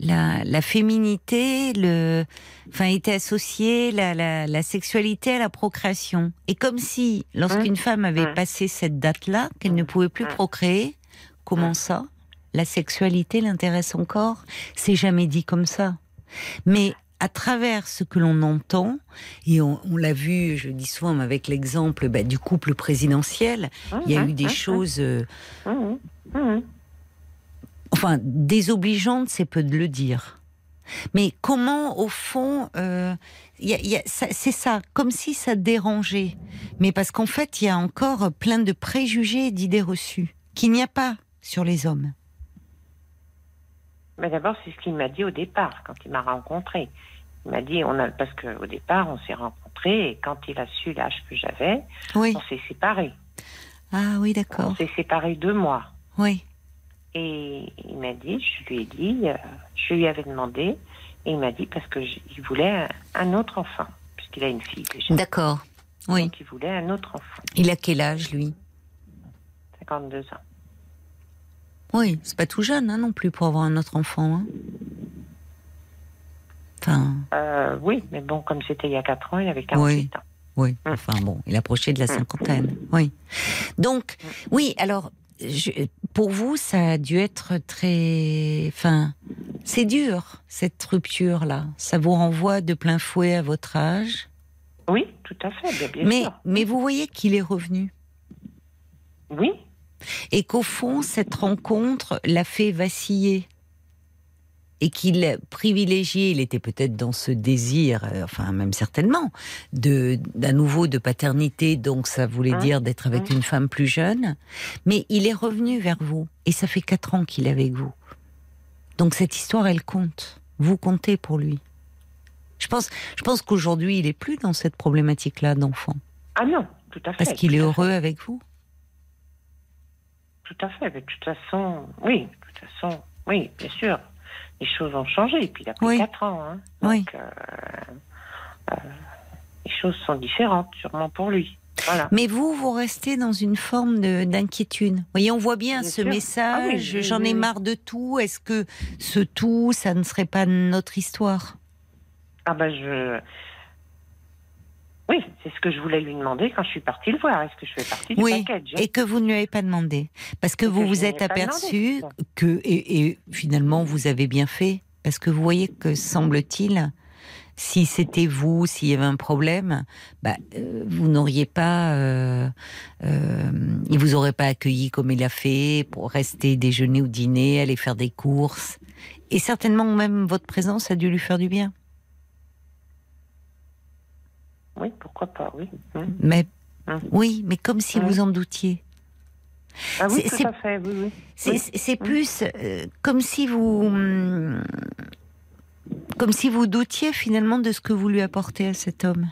la, la féminité, le, enfin, était associée la, la, la sexualité à la procréation. Et comme si, lorsqu'une femme avait Mmh. passé cette date-là, qu'elle ne pouvait plus Mmh. procréer, comment Mmh. ça La sexualité l'intéresse encore? C'est jamais dit comme ça. Mais à travers ce que l'on entend, et on, on l'a vu, je dis souvent avec l'exemple bah, du couple présidentiel, il y a eu des choses, euh. Enfin, désobligeantes, c'est peu de le dire. Mais comment, au fond, euh, c'est ça, comme si ça dérangeait. Mais parce qu'en fait, il y a encore plein de préjugés et d'idées reçues qu'il n'y a pas sur les hommes. Mais d'abord, c'est ce qu'il m'a dit au départ, quand il m'a rencontré. Il m'a dit, on a, parce qu'au départ, on s'est rencontrés, et quand il a su l'âge que j'avais, Oui. on s'est séparés. Ah oui, On d'accord. s'est séparés deux mois. Oui. Et il m'a dit, je lui ai dit, euh, je lui avais demandé, et il m'a dit parce que il voulait un, autre enfant, puisqu'il a une fille déjà. D'accord. Oui. Donc il voulait un autre enfant, Il a quel âge, lui? 52 ans. Oui, c'est pas tout jeune hein, non plus pour avoir un autre enfant. hein. Enfin, Euh, oui, mais bon, comme c'était il y a 4 ans, il avait 48 ans. oui. Mm. Enfin bon, il approchait de la cinquantaine. Oui. Donc, oui. Alors, je- pour vous, ça a dû être très. Enfin, c'est dur cette rupture là. Ça vous renvoie de plein fouet à votre âge. Oui, tout à fait, bien, bien Mais, sûr. mais vous voyez qu'il est revenu Oui, et qu'au fond, cette rencontre l'a fait vaciller. Et qu'il privilégiait, il était peut-être dans ce désir, euh, enfin même certainement, de d'un nouveau de paternité, donc ça voulait Hein dire d'être avec Hein une femme plus jeune. Mais il est revenu vers vous, et ça fait quatre ans qu'il est avec vous. Donc cette histoire, elle compte. Vous comptez pour lui. Je pense, je pense qu'aujourd'hui, il est plus dans cette problématique-là d'enfant, ah non, tout à fait. parce qu'il est heureux avec vous. Tout à fait. Mais de toute façon, oui, de toute façon, oui, bien sûr. Les choses ont changé. Et puis il a pris Oui. 4 ans. Hein. Oui. Donc, euh, euh, les choses sont différentes, sûrement pour lui. Voilà. Mais vous, vous restez dans une forme de- d'inquiétude. Voyez, on voit bien, Bien ce sûr. message, Ah oui, j'en ai marre de tout. Est-ce que ce tout, ça ne serait pas notre histoire? Ah ben je. Oui, c'est ce que je voulais lui demander quand je suis partie le voir. Est-ce que je fais partie du Oui, package et que vous ne lui avez pas demandé. Parce que Et vous que vous êtes aperçu que, et, et finalement, vous avez bien fait. Parce que vous voyez que, semble-t-il, si c'était vous, s'il y avait un problème, bah, euh, vous n'auriez pas, euh, euh, il vous aurait pas accueilli comme il a fait pour rester déjeuner ou dîner, aller faire des courses. Et certainement même votre présence a dû lui faire du bien. Oui, pourquoi pas, oui. Hum. Mais Hum. oui, mais comme si vous en doutiez. Ah oui, C'est- tout à fait, oui, oui. C'est Oui. c'est plus euh, comme si vous, hum, comme si vous doutiez finalement de ce que vous lui apportez à cet homme.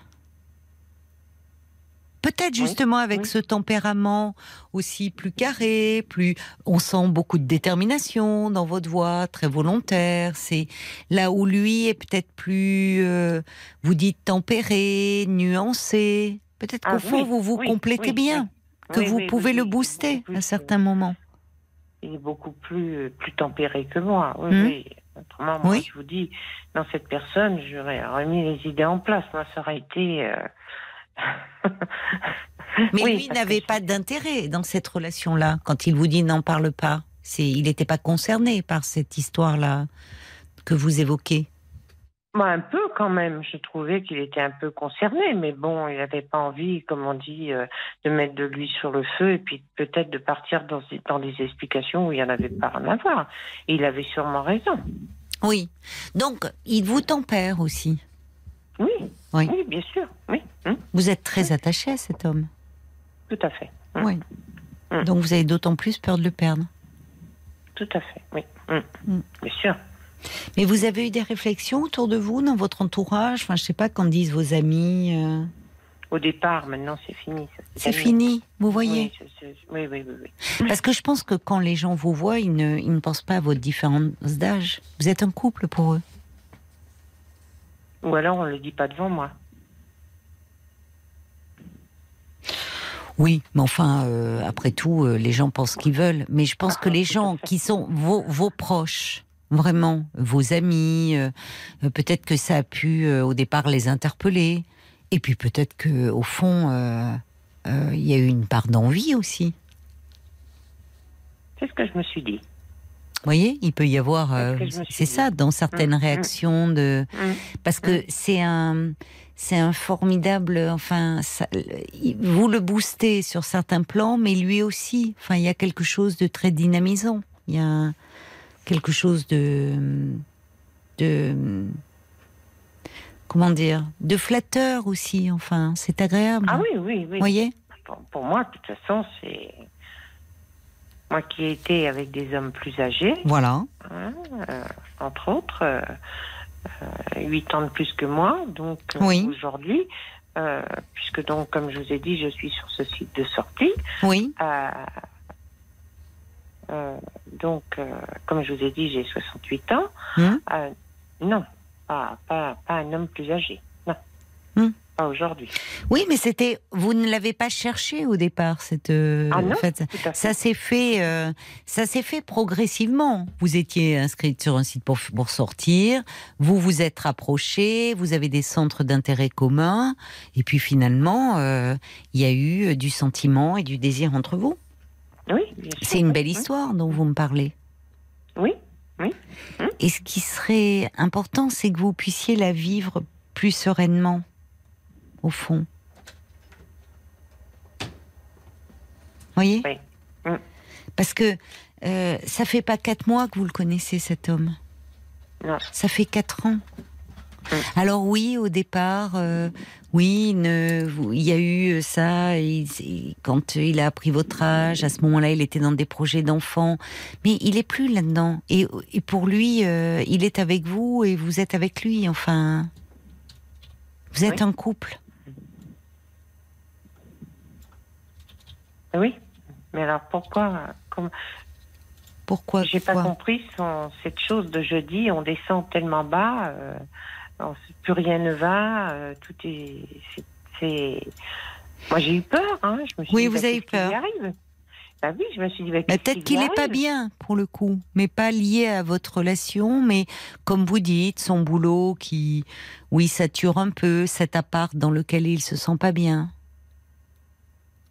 Peut-être Oui, justement avec oui. ce tempérament aussi plus carré, plus on sent beaucoup de détermination dans votre voix, très volontaire. C'est là où lui est peut-être plus, euh, vous dites tempéré, nuancé. Peut-être Ah qu'au fond oui, vous vous complétez bien, que vous pouvez le booster à certains moments. Il est beaucoup plus, plus tempéré que moi. Oui, Hum. oui. Autrement, moi, je vous dis, dans cette personne, j'aurais remis les idées en place. Moi, ça aurait été. euh, Mais Oui, lui n'avait que- pas d'intérêt dans cette relation-là. Quand il vous dit n'en parle pas, c'est il n'était pas concerné par cette histoire-là que vous évoquez. Moi, un peu quand même. Je trouvais qu'il était un peu concerné, mais bon, il n'avait pas envie, comme on dit, euh, de mettre de l'huile sur le feu et puis peut-être de partir dans, des- dans des explications où il n'y en avait pas à voir. Et il avait sûrement raison. Oui. Donc il vous tempère aussi. Oui, Oui. oui, bien sûr. Oui, Hum, Vous êtes très attaché à cet homme. tout à fait. Hum, Oui. Hum. Donc vous avez d'autant plus peur de le perdre. Tout à fait. Oui, Hum. bien sûr. Mais vous avez eu des réflexions autour de vous, dans votre entourage? Enfin, je sais pas, qu'en disent vos amis. euh, Au départ, maintenant, c'est fini. C'est fini, vous voyez? Oui, oui, oui. Parce que je pense que quand les gens vous voient, ils ne, ils ne pensent pas à votre différence d'âge. Vous êtes un couple pour eux. Ou alors, on ne le dit pas devant moi. Oui, mais enfin, euh, après tout, euh, les gens pensent ce qu'ils veulent. Mais je pense que les gens qui sont vos, vos proches, vraiment, vos amis. euh, peut-être que ça a pu au départ les interpeller. Et puis peut-être que au fond, il y a eu une part d'envie aussi. C'est ce que je me suis dit. Vous voyez, il peut y avoir. C'est ce euh, c'est ça, dans certaines Mm, mm. réactions de. Mm. Parce que c'est un, c'est un formidable. Enfin, ça- vous le boostez sur certains plans, mais lui aussi. Enfin, il y a quelque chose de très dynamisant. Il y a quelque chose de, de, comment dire, de flatteur aussi. Enfin, c'est agréable. Ah oui, oui, oui. Vous voyez? Pour, pour moi, de toute façon, c'est. Moi qui ai été avec des hommes plus âgés, Voilà. hein, euh, entre autres, euh, euh, 8 ans de plus que moi, donc euh, Oui. aujourd'hui, euh, puisque donc, comme je vous ai dit, je suis sur ce site de sortie. Oui. euh, euh, donc, euh, comme je vous ai dit, j'ai 68 ans. Euh, non, pas, pas, pas un homme plus âgé. Non. Hum. Pas aujourd'hui. Oui, mais c'était. Vous ne l'avez pas cherché au départ cette. euh, Ah non, en fait. Ça s'est fait, euh, ça s'est fait progressivement. Vous étiez inscrite sur un site pour, pour sortir, vous vous êtes rapprochés, vous avez des centres d'intérêt communs, et puis finalement, euh, il y a eu du sentiment et du désir entre vous. Oui, C'est une oui, belle oui. histoire dont vous me parlez. Oui, Et ce qui serait important, c'est que vous puissiez la vivre plus sereinement, au fond. Voyez Oui. Mm. Parce que euh, ça fait pas quatre mois que vous le connaissez, cet homme. Non. Ça fait quatre ans. Mm. Alors oui, au départ, euh, oui, ne- vous- il y a eu ça. il- il- quand il a appris votre âge, à ce moment-là, il était dans des projets d'enfants, mais il est plus là-dedans. Et, et pour lui, euh, il est avec vous et vous êtes avec lui. Enfin, vous êtes Oui. un couple. Oui. Mais alors pourquoi comme, Pourquoi J'ai pas compris son, cette chose de jeudi. On descend tellement bas, euh, on- plus rien ne va. euh, tout est. c'est- Moi j'ai eu peur. Hein, je me suis Oui, dit, vous bah, avez eu peur. arrive? Bah oui, je me suis dit. Bah, peut-être qui qu'il n'est pas bien pour le coup, mais pas lié à votre relation, mais comme vous dites, son boulot qui, oui, sature un peu, cet appart dans lequel il se sent pas bien.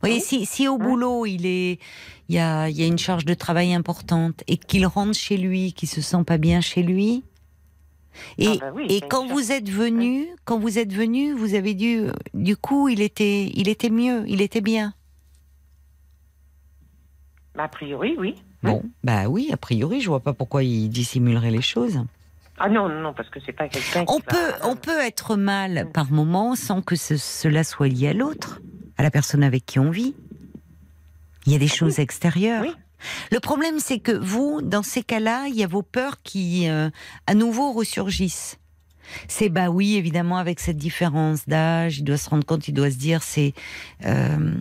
Voyez, Oui. si, si au Ouais. boulot il est, il y a, il y a une charge de travail importante et qu'il rentre chez lui, qu'il se sent pas bien chez lui. Et, Ah bah oui, et quand vous êtes venu, quand vous êtes venu, vous avez dû, du coup, il était, il était mieux, il était bien. Bah, A priori, oui. Bon, bah oui, a priori, je vois pas pourquoi il dissimulerait les choses. Ah non, non, parce que c'est pas quelqu'un. On qui peut, va- on peut être mal Mm. par moment sans que ce- cela soit lié à l'autre, à la personne avec qui on vit. Il y a des choses extérieures. Oui. Le problème, c'est que vous, dans ces cas-là, il y a vos peurs qui, euh, à nouveau, ressurgissent. C'est bah oui, évidemment, avec cette différence d'âge, il doit se rendre compte, il doit se dire, c'est euh,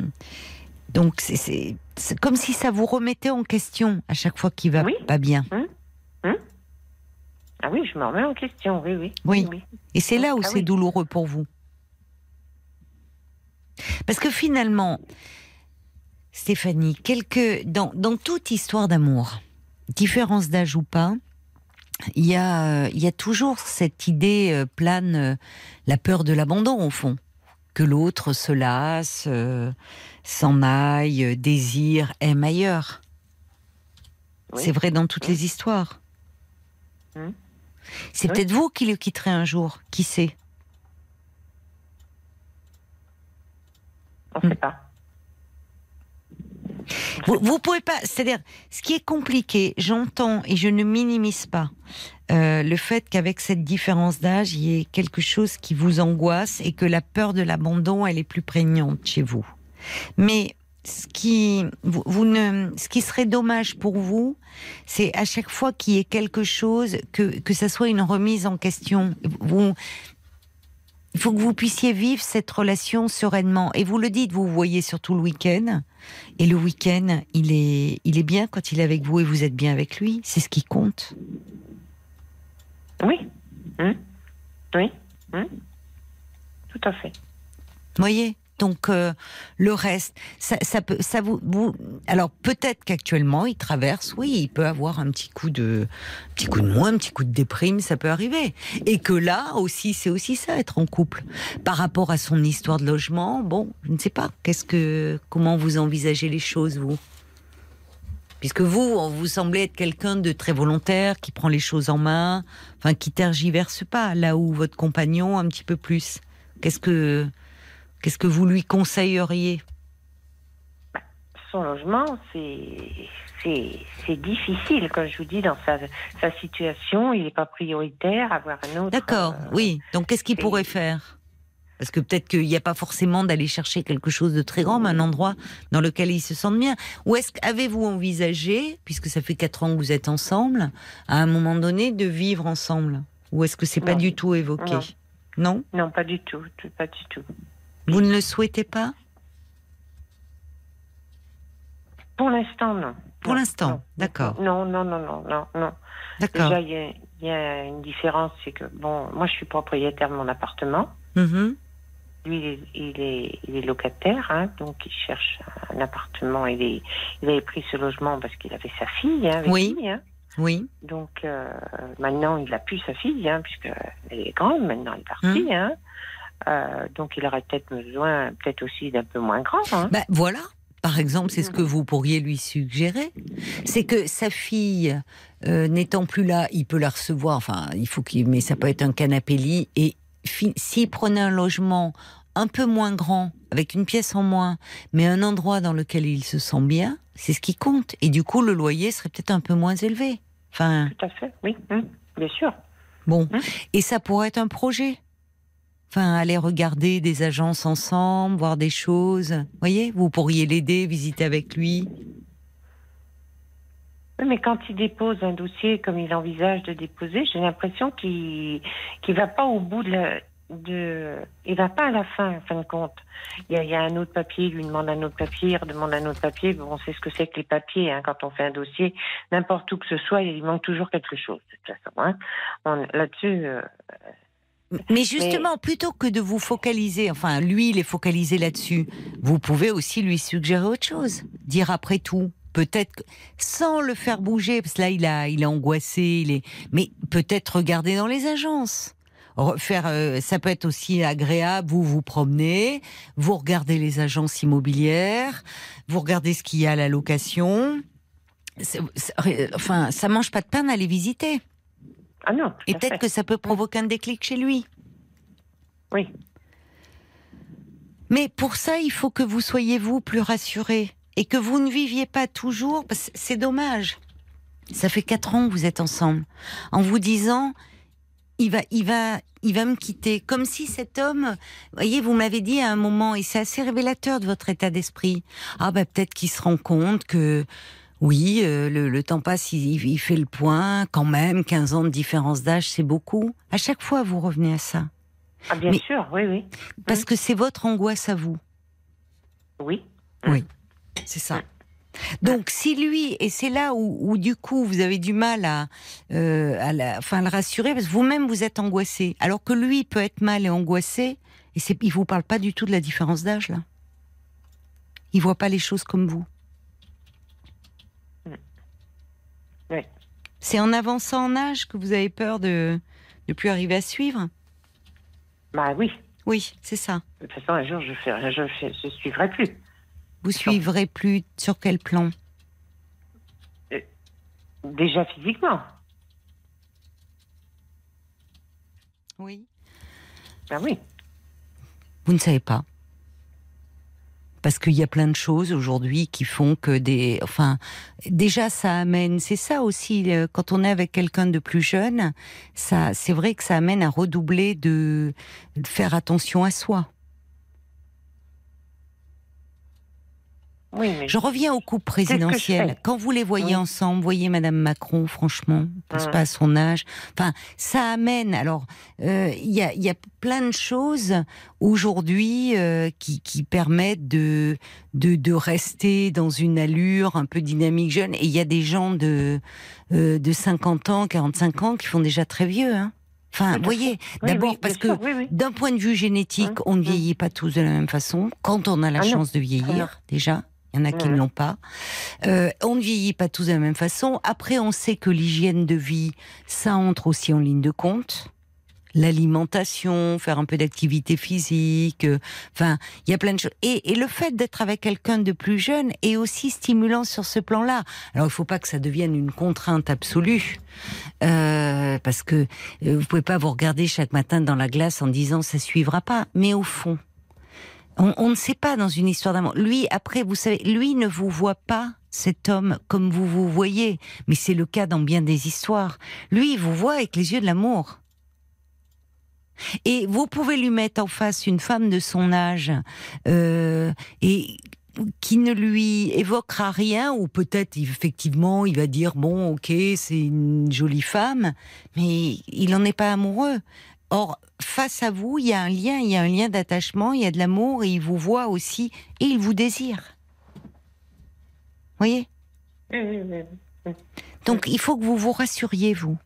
donc c'est- c'est c'est comme si ça vous remettait en question à chaque fois qu'il va Oui. pas bien. Ah oui, je me remets en question. Oui, oui. Oui. Et c'est là où Ah c'est oui. douloureux pour vous. Parce que finalement, Stéphanie, quelque, dans, dans toute histoire d'amour, différence d'âge ou pas, il y a, il y a toujours cette idée euh, plane, euh, la peur de l'abandon au fond. Que l'autre se lasse, euh, s'en aille, désire, aime ailleurs. Oui. C'est vrai dans toutes les histoires. C'est Oui. peut-être vous qui le quitterez un jour, qui sait? On vous pouvez pas, c'est-à-dire, ce qui est compliqué, j'entends et je ne minimise pas euh, le fait qu'avec cette différence d'âge, il y ait quelque chose qui vous angoisse et que la peur de l'abandon, elle est plus prégnante chez vous. Mais ne, ce qui serait dommage pour vous, c'est à chaque fois qu'il y ait quelque chose, que, que ça soit une remise en question. Vous, il faut que vous puissiez vivre cette relation sereinement. Et vous le dites, vous voyez surtout le week-end. Et le week-end, il est, il est bien quand il est avec vous et vous êtes bien avec lui. C'est ce qui compte. Oui. Hum. Oui. Hum. Tout à fait. Vous voyez Donc euh, le reste, ça, peut, ça vous, vous- alors peut-être qu'actuellement il traverse, oui, il peut avoir un petit coup de, petit coup de moins, un petit coup de déprime, ça peut arriver. Et que là aussi, c'est aussi ça, être en couple. Par rapport à son histoire de logement, bon, je ne sais pas. Qu'est-ce que, comment vous envisagez les choses, vous? Puisque vous, vous semblez être quelqu'un de très volontaire, qui prend les choses en main, enfin qui tergiverse pas, là où votre compagnon un petit peu plus. Qu'est-ce que, qu'est-ce que vous lui conseilleriez? Son logement, c'est difficile, comme je vous dis, dans sa, sa situation. Il n'est pas prioritaire. Avoir un autre. D'accord, euh, oui. Donc qu'est-ce qu'il pourrait faire? Parce que peut-être qu'il n'y a pas forcément d'aller chercher quelque chose de très grand, mais un endroit dans lequel il se sente bien. Ou est-ce qu'avez-vous envisagé, puisque ça fait quatre ans que vous êtes ensemble, à un moment donné de vivre ensemble? Ou est-ce que c'est pas du tout évoqué? Non. Non? Non, pas du tout- pas du tout. Vous ne le souhaitez pas? Pour l'instant, non. Pour l'instant, d'accord. Non, non, non, non, non, non. D'accord. Déjà, il y a, il y a une différence, c'est que bon, moi, je suis propriétaire de mon appartement. Mhm. Lui, il est, il est, il est locataire, hein, donc il cherche un appartement. Il, est, il avait pris ce logement parce qu'il avait sa fille hein, avec Oui. lui. hein. Oui. Donc euh, maintenant, il n'a plus sa fille, puisqu'elle est grande, maintenant elle est partie. Euh, donc il aurait peut-être besoin, peut-être aussi d'un peu moins grand. Hein. Ben voilà. Par exemple, c'est ce que vous pourriez lui suggérer. C'est que sa fille, euh, n'étant plus là, il peut la recevoir. Enfin, il faut qu'il, mais ça peut être un canapé lit. Et s'il prenait un logement un peu moins grand, avec une pièce en moins, mais un endroit dans lequel il se sent bien, c'est ce qui compte. Et du coup, le loyer serait peut-être un peu moins élevé. Enfin, Tout à fait, oui, hum, bien sûr. bon. Hein Et ça pourrait être un projet. Aller regarder des agences ensemble, voir des choses. Voyez, vous pourriez l'aider, visiter avec lui. Oui, mais quand il dépose un dossier comme il envisage de déposer, j'ai l'impression qu'il qu'il va pas au bout de la, de, il va pas à la fin, en fin de compte. Il y a, un autre papier, il lui demande un autre papier, il redemande un autre papier. Bon, on sait ce que c'est que les papiers, hein, quand on fait un dossier, n'importe où que ce soit, il manque toujours quelque chose, de toute façon. Hein. Là-dessus, euh, Mais justement, plutôt que de vous focaliser, enfin, lui, il est focalisé là-dessus, vous pouvez aussi lui suggérer autre chose. Dire après tout, peut-être, sans le faire bouger, parce que là, il, a, il est angoissé, il est, mais peut-être regarder dans les agences. Re- Faire, euh, ça peut être aussi agréable, vous vous promenez, vous regardez les agences immobilières, vous regardez ce qu'il y a à la location. Enfin, ça mange pas de pain d'aller visiter. Ah non. Et peut-être que ça peut provoquer un déclic chez lui. Oui. Mais pour ça, il faut que vous soyez vous plus rassuré et que vous ne viviez pas toujours. C'est dommage. Ça fait quatre ans que vous êtes ensemble, en vous disant, il va, il va, il va me quitter. Comme si cet homme, voyez, vous m'avez dit à un moment, et c'est assez révélateur de votre état d'esprit. Ah ben peut-être qu'il se rend compte que. Oui, euh, le, le temps passe, il, il fait le point. Quand même, 15 ans de différence d'âge, c'est beaucoup. À chaque fois, vous revenez à ça. Ah, bien Mais- sûr, oui, oui. Parce que c'est votre angoisse à vous. Oui. C'est ça. Donc, si lui, et c'est là où, où, du coup vous avez du mal à, euh, à, la, enfin, à le rassurer, parce que vous-même vous êtes angoissé, alors que lui peut être mal et angoissé, et il vous parle pas du tout de la différence d'âge là. Il voit pas les choses comme vous. Oui. C'est en avançant en âge que vous avez peur de ne plus arriver à suivre. Bah oui. Oui, c'est ça. De toute façon, un jour, je ne je, je, je suivrai plus. Vous suivrez plus sur quel plan? Déjà physiquement. Oui. Ah oui. Vous ne savez pas. Parce qu'il y a plein de choses aujourd'hui qui font que des. Enfin, déjà, ça amène. C'est ça aussi, euh, quand on est avec quelqu'un de plus jeune, ça, c'est vrai que ça amène à redoubler de, de faire attention à soi. Oui, mais Je reviens au couple ce que je présidentiel. fais. Quand vous les voyez Oui. ensemble, voyez Madame Macron, franchement, je pense Ouais. pas à son âge. Enfin, ça amène. Alors, euh, il y, a, il y a plein de choses aujourd'hui euh, qui, qui permettent de, de de rester dans une allure un peu dynamique jeune. Et il y a des gens de euh, de 50 ans, 45 ans qui font déjà très vieux. Hein. Enfin, vous voyez, Oui, d'abord oui, parce que oui, d'un point de vue génétique, Hum, on ne hum. vieillit pas tous de la même façon. Quand on a la Ah non. chance de Ah vieillir, déjà, il y en a qui ne l'ont pas. Euh, on ne vieillit pas tous de la même façon. Après, on sait que l'hygiène de vie, ça entre aussi en ligne de compte. L'alimentation, faire un peu d'activité physique, euh, enfin, il y a plein de choses. Et, et le fait d'être avec quelqu'un de plus jeune est aussi stimulant sur ce plan-là. Alors, il faut pas que ça devienne une contrainte absolue, euh, parce que vous pouvez pas vous regarder chaque matin dans la glace en disant ça suivra pas. Mais au fond, on, ne sait pas dans une histoire d'amour. Lui, après, vous savez, lui ne vous voit pas cet homme comme vous vous voyez, mais c'est le cas dans bien des histoires. Lui, il vous voit avec les yeux de l'amour. Et vous pouvez lui mettre en face une femme de son âge euh, et qui ne lui évoquera rien, ou peut-être effectivement il va dire bon ok c'est une jolie femme, mais il n'en est pas amoureux. Or face à vous il y a un lien, il y a un lien d'attachement, il y a de l'amour et il vous voit aussi et il vous désire. Voyez? Donc il faut que vous vous rassuriez, vous.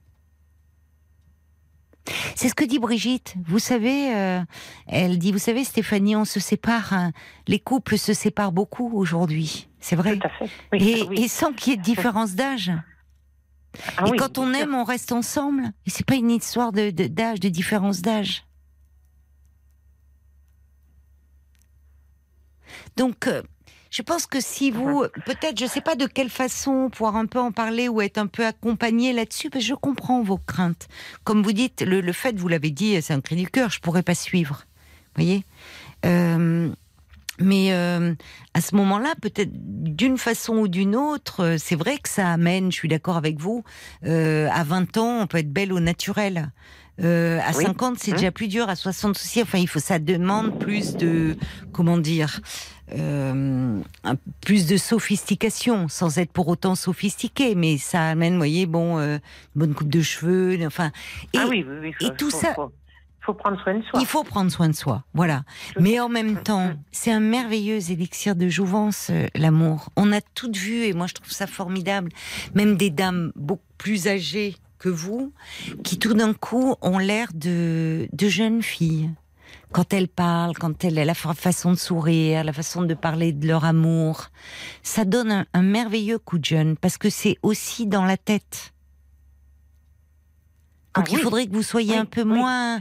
C'est ce que dit Brigitte. Vous savez, euh, elle dit, vous savez, Stéphanie, on se sépare. hein. Les couples se séparent beaucoup aujourd'hui. C'est vrai. Tout à fait. Oui, Et, oui. et sans qu'il y ait de différence d'âge. Ah et oui, quand on aime, on reste ensemble. Et c'est pas une histoire de d'âge, de, différence d'âge. Donc, euh, je pense que si vous, peut-être, je sais pas de quelle façon pouvoir un peu en parler ou être un peu accompagné là-dessus, parce que je comprends vos craintes. Comme vous dites, le, le fait, vous l'avez dit, c'est un cri du cœur, je pourrais pas suivre. Vous voyez? Euh, mais euh, à ce moment-là, peut-être d'une façon ou d'une autre, euh, c'est vrai que ça amène, je suis d'accord avec vous, euh, à 20 ans, on peut être belle au naturel. Euh, à Oui. 50, c'est Hein? déjà plus dur. À 60 aussi, enfin, il faut, ça demande plus de, comment dire, euh, un- plus de sophistication, sans être pour autant sophistiqué. Mais ça amène, vous voyez, bon, euh, une bonne coupe de cheveux, enfin. Et ah oui, oui, oui. et tout ça- faut prendre soin de soi. il faut prendre soin de soi, voilà. Mais en même temps, c'est un merveilleux élixir de jouvence, euh, l'amour. On a toutes vu, et moi je trouve ça formidable, même des dames beaucoup plus âgées que vous, qui tout d'un coup ont l'air de, de jeunes filles. Quand elles parlent, quand elles, la fa- façon de sourire, la façon de parler de leur amour, ça donne un, un merveilleux coup de jeune, parce que c'est aussi dans la tête. Donc Ah il oui. faudrait que vous soyez Oui, un peu oui. moins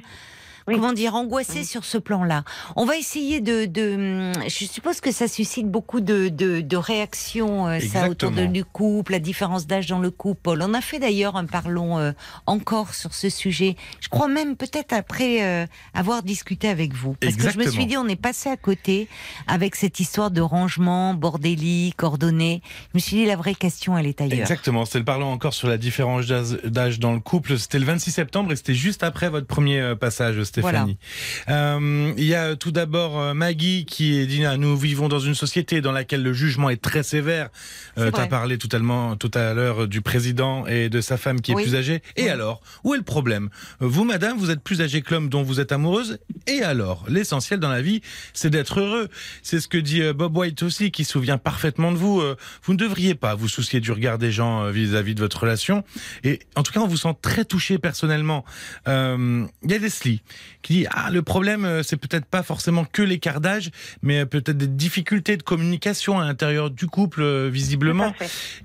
Oui. comment dire, angoissé Oui. sur ce plan-là. On va essayer de, de- je suppose que ça suscite beaucoup de, de, de réactions, euh, ça, autour de, du couple, la différence d'âge dans le couple. Paul, on a fait d'ailleurs un parlons euh, encore sur ce sujet. Je crois même peut-être après euh, avoir discuté avec vous. Parce que je me suis dit, on est passé à côté avec cette histoire de rangement, bordélique, ordonné. Je me suis dit, la vraie question, elle est ailleurs. Exactement, c'était le parlant encore sur la différence d'âge- dans le couple. C'était le 26 septembre et c'était juste après votre premier euh, passage, Stéphanie. Euh, il y a tout d'abord euh, Maggie qui dit ah, nous vivons dans une société dans laquelle le jugement est très sévère. Euh, vrai. T'as parlé tout à, l'heure- tout à l'heure du président et de sa femme qui est plus âgée. Et Oui. alors, où est le problème? Vous, madame, vous êtes plus âgée que l'homme dont vous êtes amoureuse. Et alors, l'essentiel dans la vie, c'est d'être heureux. C'est ce que dit euh, Bob White aussi, qui se souvient parfaitement de vous. Euh, Vous ne devriez pas vous soucier du regard des gens euh, vis-à-vis de votre relation. Et en tout cas, on vous sent très touché personnellement. Euh, Il y a Leslie qui dit ah le problème euh, c'est peut-être pas forcément que l'écart d'âge, mais euh, peut-être des difficultés de communication à l'intérieur du couple euh, visiblement.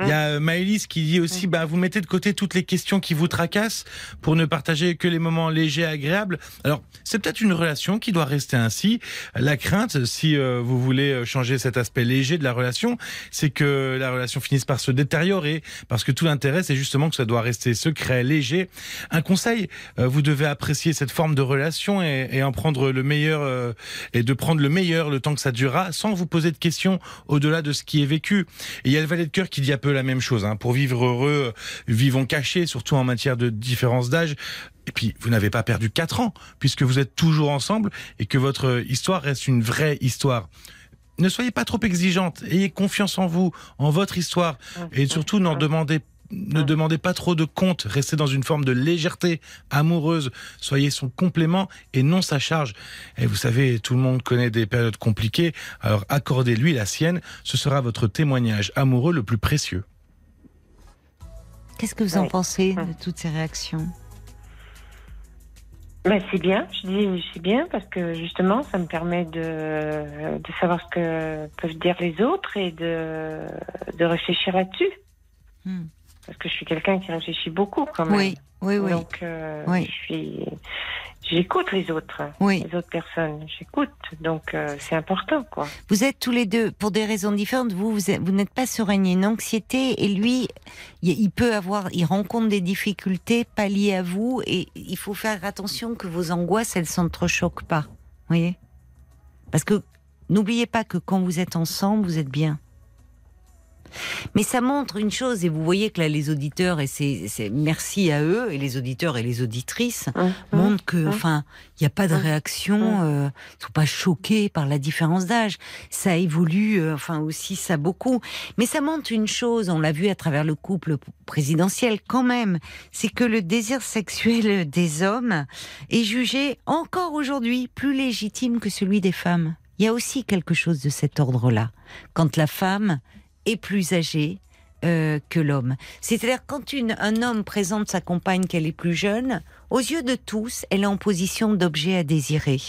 Il y a euh, Maëlys qui dit aussi, bah, vous mettez de côté toutes les questions qui vous tracassent pour ne partager que les moments légers et agréables. Alors, c'est peut-être une relation qui doit rester ainsi. La crainte, si vous voulez changer cet aspect léger de la relation, c'est que la relation finisse par se détériorer, parce que tout l'intérêt, c'est justement que ça doit rester secret, léger. Un conseil, vous devez apprécier cette forme de relation et, et en prendre le meilleur, euh, et de prendre le meilleur le temps que ça durera, sans vous poser de questions au-delà de ce qui est vécu. Et il y a le valet de cœur qui dit un peu la même chose. Hein. Pour vivre heureux, euh, vivons cachés, surtout en matière de différence d'âge. Et puis, vous n'avez pas perdu quatre ans, puisque vous êtes toujours ensemble et que votre histoire reste une vraie histoire. Ne soyez pas trop exigeante, ayez confiance en vous, en votre histoire, et surtout n'en demandez ne demandez pas trop de comptes, restez dans une forme de légèreté amoureuse, soyez son complément et non sa charge. Et vous savez, tout le monde connaît des périodes compliquées, alors accordez-lui la sienne, ce sera votre témoignage amoureux le plus précieux. Qu'est-ce que vous en pensez de toutes ces réactions? Ben, c'est bien, je dis c'est bien parce que justement ça me permet de, de savoir ce que peuvent dire les autres et de, de réfléchir là-dessus. Hmm. Parce que je suis quelqu'un qui réfléchit beaucoup quand même. Oui, oui, oui. Donc euh, Oui. je suis j'écoute les autres, Oui. les autres personnes, j'écoute. Donc euh, c'est important quoi. Vous êtes tous les deux, pour des raisons différentes, vous, vous, êtes- vous n'êtes pas serein, il y a une anxiété, et lui, il, il peut avoir, il rencontre des difficultés pas liées à vous, et il faut faire attention que vos angoisses, elles s'entrechoquent pas. Vous voyez? Parce que n'oubliez pas que quand vous êtes ensemble, vous êtes bien. Mais ça montre une chose, et vous voyez que là, les auditeurs, et c'est merci à eux, et les auditeurs et les auditrices, Hum, montre que, enfin, il n'y a pas de réaction, euh, ils sont pas choqués par la différence d'âge. Ça évolue, euh, enfin aussi ça beaucoup. Mais ça montre une chose, on l'a vu à travers le couple présidentiel quand même, c'est que le désir sexuel des hommes est jugé encore aujourd'hui plus légitime que celui des femmes. Il y a aussi quelque chose de cet ordre-là. Quand la femme est plus âgée, euh, que l'homme. C'est-à-dire quand une, un homme présente sa compagne qu'elle est plus jeune, aux yeux de tous, elle est en position d'objet à désirer.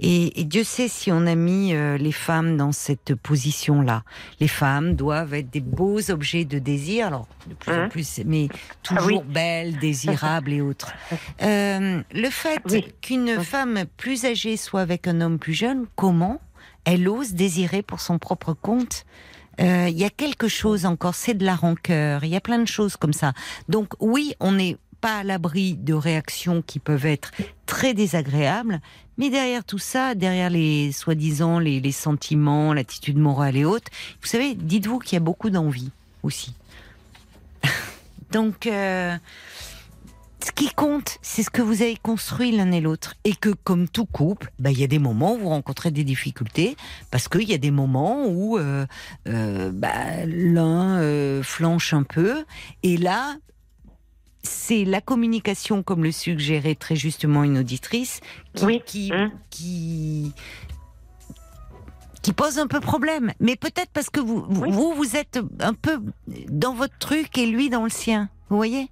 Et, et Dieu sait si on a mis euh, les femmes dans cette position-là. Les femmes doivent être des beaux objets de désir, alors de plus en Hein plus, mais Ah oui. toujours belles, désirables et autres. Euh, le fait Oui. qu'une femme plus âgée soit avec un homme plus jeune, comment elle ose désirer pour son propre compte euh, il y a quelque chose encore, c'est de la rancœur, il y a plein de choses comme ça. Donc oui, on n'est pas à l'abri de réactions qui peuvent être très désagréables, mais derrière tout ça, derrière les soi-disant les, les sentiments, l'attitude morale et autres, vous savez, dites-vous qu'il y a beaucoup d'envie aussi. Donc, euh, ce qui compte, c'est ce que vous avez construit l'un et l'autre. Et que, comme tout couple, bah, il y a des moments où vous rencontrez des difficultés, parce qu'il y a des moments où euh, euh, bah, l'un euh, flanche un peu. Et là, c'est la communication, comme le suggérait très justement une auditrice, qui, Oui. qui, Hein qui, qui pose un peu problème. Mais peut-être parce que vous, vous, Oui. vous, vous êtes un peu dans votre truc et lui dans le sien. Vous voyez?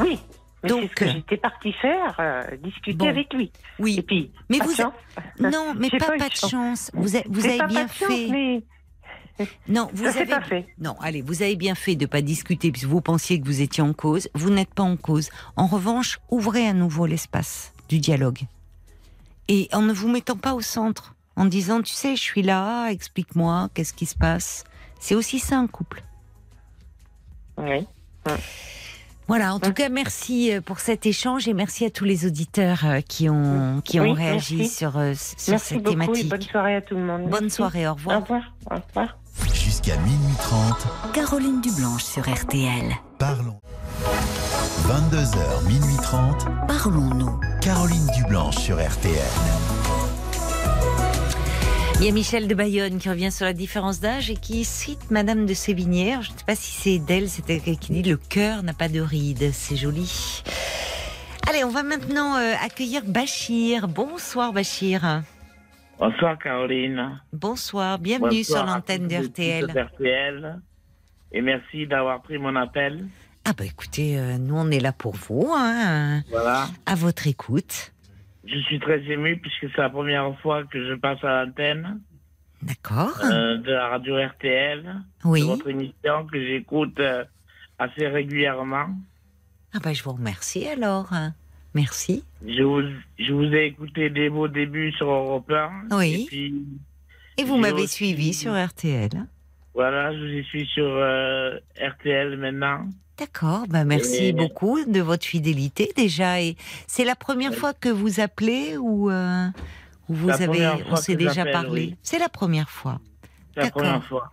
Oui. Mais Donc, ce que j'étais partie faire, euh, discuter bon. avec lui. Et Oui. puis, Mais pas vous de chance. Non, mais pas, pas de chance. chance. Vous, avez- vous C'est avez pas bien chance, fait. mais Non, vous ça avez pas fait. Non, allez, vous avez bien fait de pas discuter puisque vous pensiez que vous étiez en cause. Vous n'êtes pas en cause. En revanche, ouvrez à nouveau l'espace du dialogue. Et en ne vous mettant pas au centre, en disant, tu sais, je suis là, explique-moi, qu'est-ce qui se passe. C'est aussi ça un couple. Oui. Voilà, en tout cas, merci euh, pour cet échange et merci à tous les auditeurs euh, qui ont, qui ont Oui, réagi merci. sur, euh, sur Merci cette beaucoup et thématique. bonne soirée à tout le monde. Bonne Merci. soirée, au Au revoir. revoir. Au revoir. Jusqu'à minuit 30, Caroline Dublanche sur RTL. parlons. 22h, minuit 30, Parlons-nous. Caroline Dublanche sur RTL. Il y a Michel de Bayonne qui revient sur la différence d'âge et qui cite Madame de Sévigné. Je ne sais pas si c'est d'elle, elle qui dit le cœur n'a pas de rides. C'est joli. Allez, on va maintenant euh, accueillir Bachir. Bonsoir Bachir. Bonsoir Caroline. Bonsoir, bienvenue Bonsoir sur l'antenne de. RTL. Et merci d'avoir pris mon appel. Ah bah écoutez, euh, nous on est là pour vous, hein, Voilà. à votre écoute. Je suis très ému puisque c'est la première fois que je passe à l'antenne D'accord euh, de la radio RTL, Oui. de votre émission que j'écoute euh, assez régulièrement. Ah bah je vous remercie alors. hein. Merci. Je vous, je vous ai écouté dès vos débuts sur Europe 1. Oui. Et puis, Et vous m'avez aussi- suivi sur RTL. Voilà, je suis sur euh, RTL maintenant. D'accord, bah merci Et- beaucoup de votre fidélité déjà. Et c'est la première fois que vous appelez ou, euh, ou vous La avez, on s'est déjà parlé. oui. C'est la première fois. La D'accord. première fois.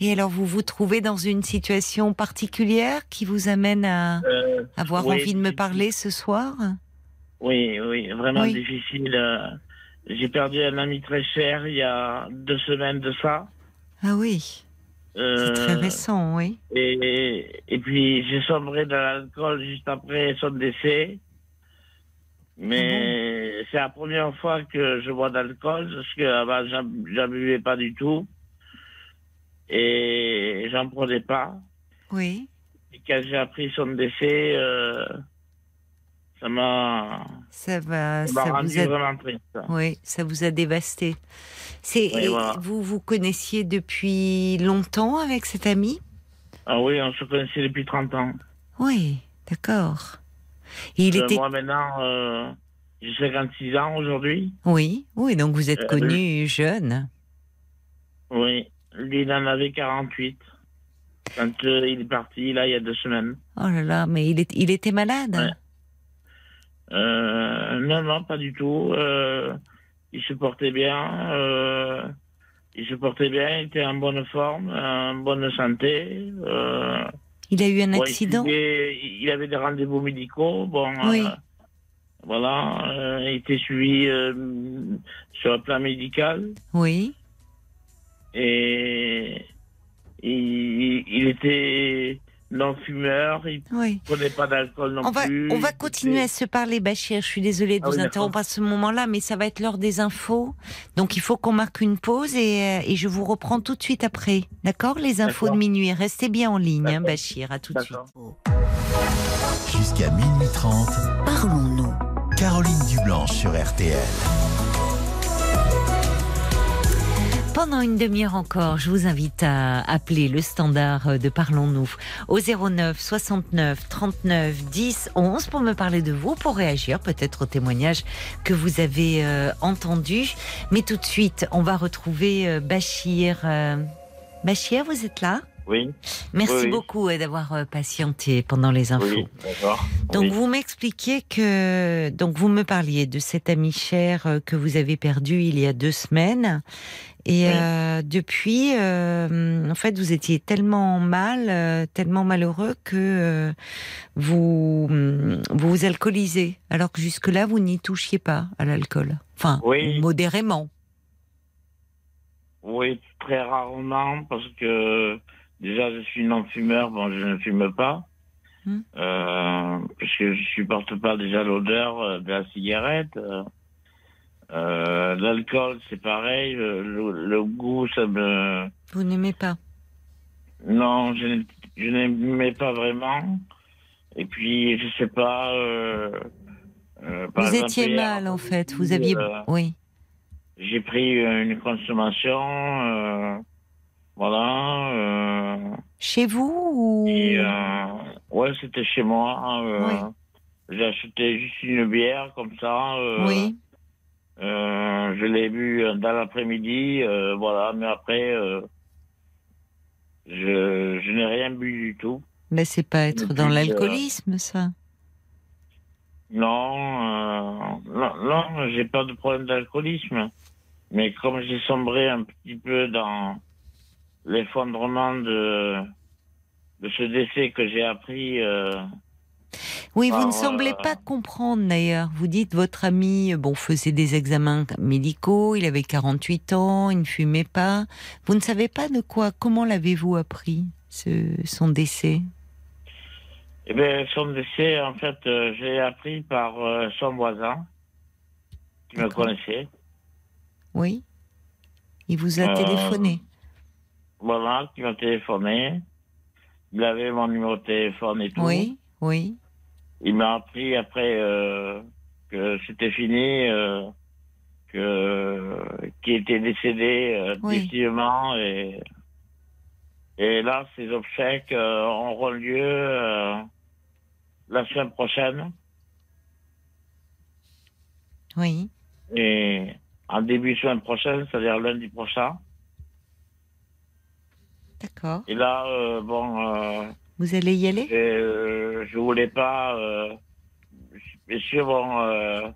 Et alors vous vous trouvez dans une situation particulière qui vous amène à Euh, avoir oui, envie de me parler ce soir? Oui, oui, vraiment difficile. J'ai perdu un ami très cher il y a deux semaines de ça. Ah oui, c'est Euh, très récent, oui. Et, et puis j'ai sombré dans l'alcool juste après son décès. Mais c'est la première fois que je bois d'alcool parce que avant j'en j'en buvais pas du tout. Et j'en prenais pas. Oui. Et quand j'ai appris son décès, euh, ça m'a Ça va, ça ça rendu vous a, vraiment triste. oui, ça vous a dévasté. C'est Oui, et voilà. vous vous connaissiez depuis longtemps avec cet ami Ah oui, on se connaissait depuis 30 ans. Oui, d'accord. Il Euh, était Moi maintenant, euh, j'ai 56 ans aujourd'hui. oui, oui, donc vous êtes Euh, connu jeune. Oui, lui il en avait 48. Quand euh, il est parti, là, il y a deux semaines. Oh là là, mais il, est, il était malade? Ouais. Non, non, pas du tout. Il se portait bien. Euh, il se portait bien, il était en bonne forme, en bonne santé. Euh, Il a eu un bon, il accident. il, avait des rendez-vous médicaux. Bon, Oui. euh, voilà, euh, il était suivi euh, sur le plan médical Oui. et il, il était non fumeur, il Oui. prenait pas d'alcool non On va, plus. on va continuer à se parler, Bachir. Je suis désolée de Ah vous oui, interrompre à ce moment-là, mais ça va être l'heure des infos. Donc il faut qu'on marque une pause et, euh, et je vous reprends tout de suite après. D'accord? Les infos de minuit. Restez bien en ligne, hein. Bachir. À tout de suite. Jusqu'à minuit 30, Parlons-nous. Caroline Dublanche sur RTL. Pendant une demi-heure encore, je vous invite à appeler le standard de Parlons-nous au 09 69 39 10 11 pour me parler de vous, pour réagir peut-être au témoignage que vous avez euh, entendu. Mais tout de suite, on va retrouver euh, Bachir. Euh, Bachir, vous êtes là? Oui, Merci Oui, oui. beaucoup euh, d'avoir euh, patienté pendant les infos. oui. Donc vous m'expliquiez que donc vous me parliez de cet ami cher euh, que vous avez perdu il y a deux semaines. Et euh, depuis euh, en fait vous étiez tellement mal euh, tellement malheureux que vous hum, vous vous alcoolisez alors que jusque là vous n'y touchiez pas à l'alcool. Enfin modérément. Oui, très rarement, parce que déjà je suis non-fumeur, bon, je ne fume pas. Hmm. Euh, parce que je supporte pas déjà l'odeur euh, de la cigarette. Euh, euh, L'alcool, c'est pareil. Le, le- goût, ça me. vous n'aimez pas? Non, je je n'aimais pas vraiment. Et puis, je sais pas. Euh, euh, par vous exemple, étiez mal en fait vous aviez euh, oui j'ai pris euh, une consommation, euh, voilà. Euh, chez vous ou et, euh, ouais, c'était chez moi. euh, Oui. J'ai acheté juste une bière comme ça. oui euh, je l'ai bu dans l'après-midi, euh, voilà. Mais après, euh, je, je n'ai rien bu du tout. mais c'est pas être Depuis, dans l'alcoolisme ça Non, non, non, j'ai pas de problème d'alcoolisme. Mais comme j'ai sombré un petit peu dans l'effondrement de, de ce décès que j'ai appris, euh, Oui, vous ne semblez euh, pas comprendre d'ailleurs. Vous dites votre ami, bon, faisait des examens médicaux, il avait 48 ans, il ne fumait pas. Vous ne savez pas de quoi, comment l'avez-vous appris, ce, son décès? Eh ben, son décès, en fait, euh, j'ai appris par son voisin qui me connaissait. Oui Il vous a téléphoné Voilà, qui m'a téléphoné. Il avait mon numéro de téléphone et tout. Oui, oui. Il m'a appris après euh, que c'était fini, euh, que qu'il était décédé euh, Oui. définitivement et et là ces obsèques euh, auront lieu euh, la semaine prochaine Oui. et en début de semaine prochaine, c'est-à-dire lundi prochain. D'accord. Et là, euh, bon, euh, Vous allez y aller? je, je voulais pas. Euh, bon, euh,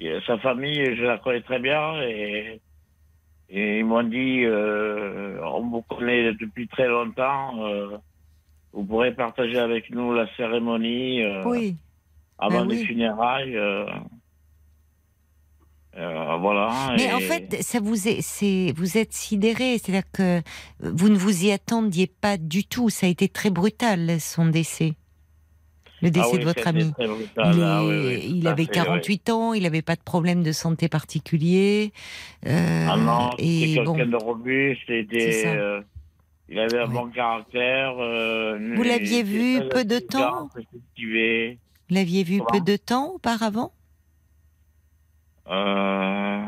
et sa famille, je la connais très bien et, et ils m'ont dit, euh, on vous connaît depuis très longtemps. euh, vous pourrez partager avec nous la cérémonie euh, Oui. avant Ben les oui. funérailles. Euh, voilà. Mais et- en fait, ça vous est, vous êtes sidéré, c'est-à-dire que vous ne vous y attendiez pas du tout. Ça a été très brutal son décès, le Ah décès oui, de votre ami. brutal, Il, ah oui, oui, avait fait, 48 ans, il n'avait pas de problème de santé particulier. euh, Ah non, c'était et quelqu'un bon, de robuste, euh, il avait un bon caractère. euh, Vous l'aviez vu peu de temps. Vous l'aviez vu peu de temps auparavant Euh,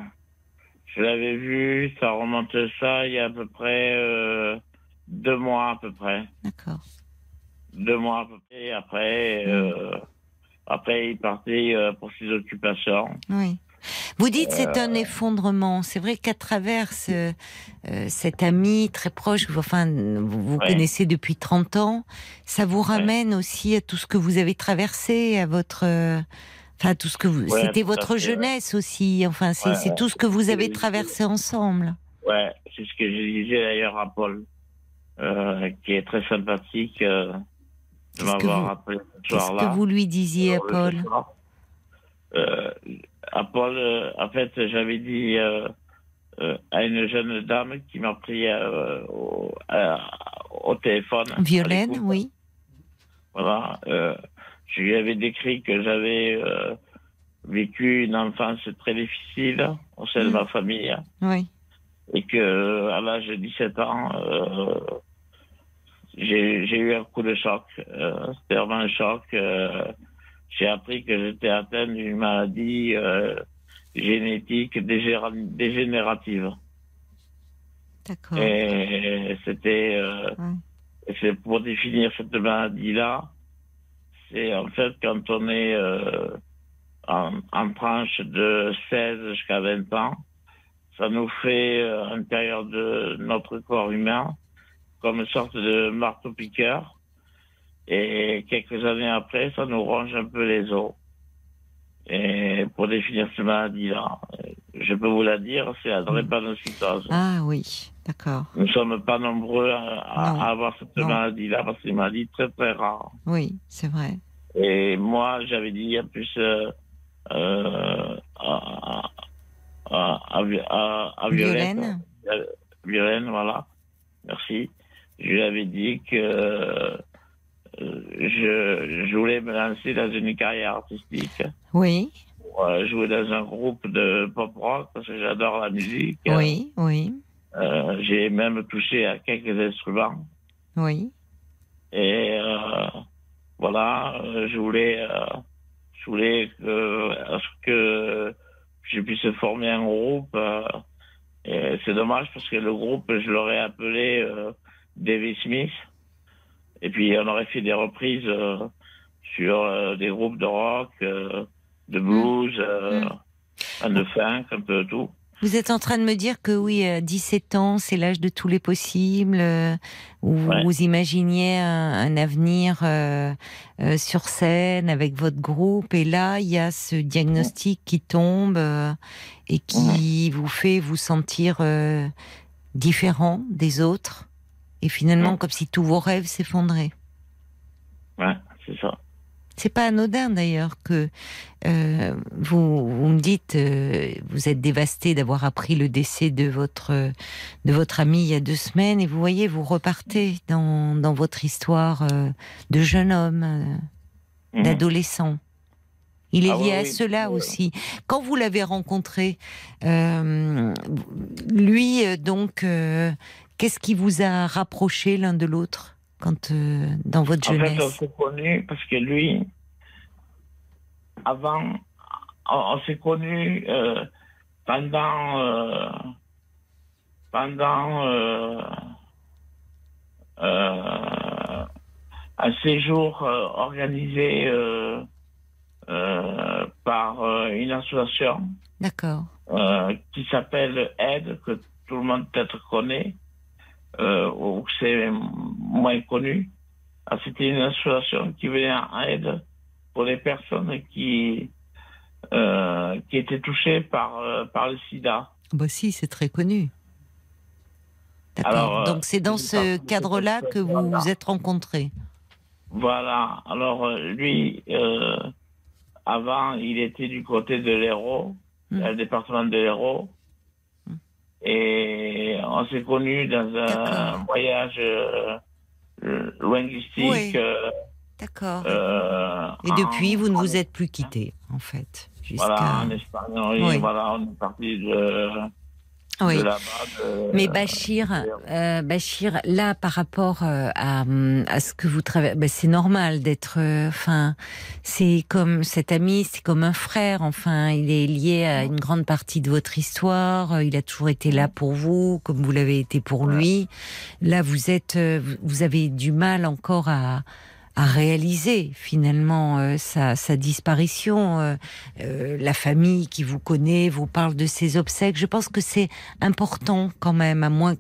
je l'avais vu, ça remonte ça il y a à peu près euh, deux mois à peu près. D'accord. Deux mois à peu près. Après, euh, après il partait pour ses occupations. Oui. Vous dites c'est un effondrement. C'est vrai qu'à travers ce- euh, cet ami très proche, vous- enfin vous, vous Ouais. connaissez depuis 30 ans, ça vous ramène aussi à tout ce que vous avez traversé, à votre, euh, enfin tout ce que vous, Ouais, c'était votre jeunesse aussi. Enfin c'est Ouais, tout ce que vous avez traversé ensemble. Ouais, c'est ce que je disais d'ailleurs à Paul, euh, qui est très sympathique euh, de Qu'est-ce m'avoir vous- rappelé ce Qu'est-ce soir-là. que vous lui disiez à Paul. Euh, à Paul, euh, en fait, j'avais dit à une jeune dame qui m'a pris au, au téléphone. Violaine, oui. Voilà. Euh, je lui avais décrit que j'avais euh, vécu une enfance très difficile au sein de Mm. ma famille Oui. et que à l'âge de 17 ans, euh, j'ai eu un coup de choc. Euh, C'était vraiment un choc. euh, j'ai appris que j'étais atteint d'une maladie euh, génétique dégénérative. D'accord. Et c'était euh, Ouais. c'est pour définir cette maladie-là, c'est en fait quand on est euh, en, en tranche de 16 jusqu'à 20 ans, ça nous fait euh, à l'intérieur de notre corps humain comme une sorte de marteau-piqueur. Et quelques années après, ça nous ronge un peu les os. Et pour définir cette maladie-là, je peux vous la dire, c'est la drépanocytose. Ah oui, d'accord. Nous ne sommes pas nombreux à, avoir cette maladie-là parce que c'est une maladie très très rare. Oui, c'est vrai. Et moi, j'avais dit en plus euh, euh, à, à, à, Violaine euh, Violaine, voilà, merci. Je lui avais dit que euh, je, je voulais me lancer dans une carrière artistique, Oui, pour, euh, jouer dans un groupe de pop rock parce que j'adore la musique. oui, oui, Euh, J'ai même touché à quelques instruments. oui. Et euh, voilà, je voulais, euh, je voulais que, je puisse former un groupe. et c'est dommage parce que le groupe, je l'aurais appelé David Smith. Et puis on aurait fait des reprises sur des groupes de rock, de blues, euh, de funk, un peu tout. Vous êtes en train de me dire que oui, à 17 ans, c'est l'âge de tous les possibles, euh, où Ouais. vous imaginiez un, un avenir euh, euh, sur scène avec votre groupe, et là, il y a ce diagnostic qui tombe euh, et qui vous fait vous sentir euh, différent des autres, et finalement, Ouais. comme si tous vos rêves s'effondraient. Ouais, c'est ça. C'est pas anodin d'ailleurs que euh, vous, vous me dites euh, vous êtes dévasté d'avoir appris le décès de votre de votre ami il y a deux semaines et vous voyez vous repartez dans, dans votre histoire euh, de jeune homme Mhm. d'adolescent. Il est Ah lié oui, à oui. cela aussi. Quand vous l'avez rencontré, lui donc, qu'est-ce qui vous a rapproché l'un de l'autre? Quand euh, dans votre En fait, on jeunesse s'est connus parce que lui, avant, on, on s'est connus euh, pendant, euh, pendant un séjour organisé par une association D'accord. qui s'appelle Aide, que tout le monde peut-être connaît, euh, c'est moins connu. Ah, C'était une association qui venait en aide pour les personnes qui, euh, qui étaient touchées par, euh, par le sida. Bah si, c'est très connu. D'accord. Alors, euh, Donc c'est dans ce cadre-là que vous vous êtes rencontrés. Voilà. Alors, lui, euh, avant, il était du côté de l'Hérault, Mm. dans le département de l'Hérault. Et on s'est connus dans un voyage euh, euh, linguistique. Oui. euh, D'accord. euh, Et depuis, en- vous ne vous êtes plus quittés, en fait. Jusqu'à... Voilà, en Espagne, Oui. voilà, on est parti de. Oui. de de- Mais Bachir, euh, Bachir, là, par rapport euh, à, à ce que vous travaillez, ben, c'est normal d'être. euh, Enfin, c'est comme cet ami, c'est comme un frère. Enfin, il est lié à une grande partie de votre histoire. euh, Il a toujours été là pour vous, comme vous l'avez été pour lui. Là, vous êtes, euh, vous avez du mal encore à à réaliser finalement euh, sa, sa disparition. Euh, euh, la famille qui vous connaît vous parle de ses obsèques. Je pense que c'est important quand même, à moins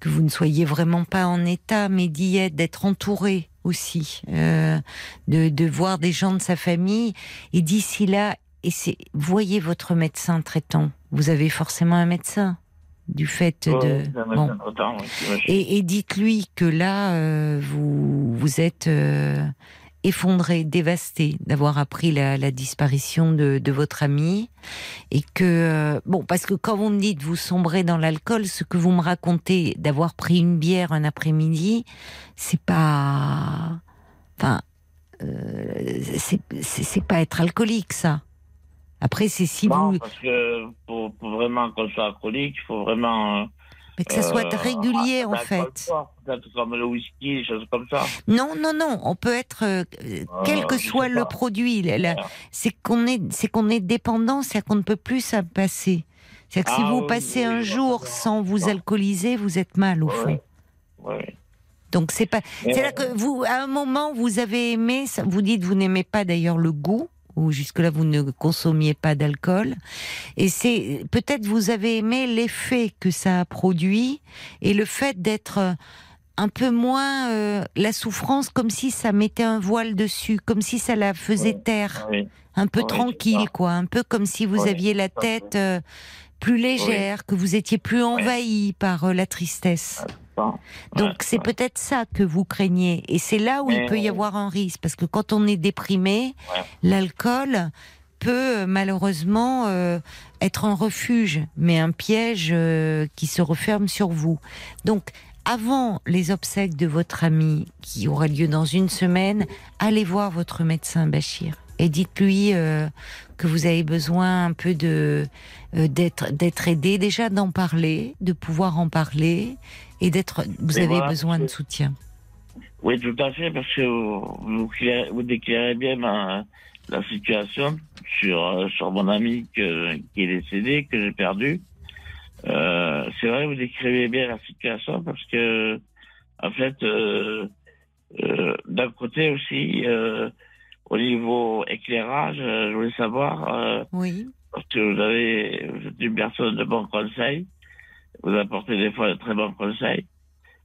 que vous ne soyez vraiment pas en état, mais d'y être, d'être entouré aussi, euh, de, de voir des gens de sa famille. Et d'ici là, et voyez votre médecin traitant. Vous avez forcément un médecin du fait de. Bon. Et, et dites-lui que là, euh, vous, vous êtes euh, effondré, dévasté d'avoir appris la, la disparition de, de votre ami. Et que, euh, bon, parce que quand vous me dites vous sombrez dans l'alcool, ce que vous me racontez d'avoir pris une bière un après-midi, c'est pas. Enfin, c'est pas être alcoolique, ça. Après, c'est si Non, vous. parce que pour, pour vraiment qu'on soit alcoolique, il faut vraiment. Mais que ça soit euh, régulier, en un alcool fait. fort, comme le whisky, des choses comme ça. Non, non, non. On peut être, euh, quel que soit le pas. produit, Ouais. c'est qu'on est, c'est qu'on est dépendant, c'est qu'on ne peut plus s'en passer. C'est que si Ah vous oui, passez oui, un oui, jour sans vous Ouais. alcooliser, vous êtes mal au fond. Ouais. Donc c'est pas, c'est là que vous, à un moment, vous avez aimé, vous dites vous n'aimez pas d'ailleurs le goût, ou jusque-là vous ne consommiez pas d'alcool, et c'est peut-être vous avez aimé l'effet que ça a produit et le fait d'être un peu moins euh, la souffrance, comme si ça mettait un voile dessus, comme si ça la faisait taire, Oui. un peu Oui, tranquille, quoi, un peu comme si vous Oui, aviez la tête euh, plus légère, que vous étiez plus envahi par euh, la tristesse. Donc Ouais, c'est ouais. peut-être ça que vous craignez. Et c'est là où il peut y avoir un risque. Parce que quand on est déprimé, Ouais. l'alcool peut euh, malheureusement euh, être un refuge, mais un piège euh, qui se referme sur vous. Donc avant les obsèques de votre ami, qui aura lieu dans une semaine, allez voir votre médecin Bachir. Et dites-lui euh, que vous avez besoin un peu de d'être d'être aidé déjà d'en parler, de pouvoir en parler et d'être. Vous avez voilà, besoin de soutien. Oui, tout à fait, parce que vous, vous, déclarez bien ma- la situation sur, euh, sur mon ami que, qui est décédé, que j'ai perdu. Euh, c'est vrai, vous décrivez bien la situation parce que, en fait, euh, euh, d'un côté aussi, au niveau éclairage, je voulais savoir, Oui. parce que vous avez, vous êtes une personne de bon conseil, vous apportez des fois de très bons conseils.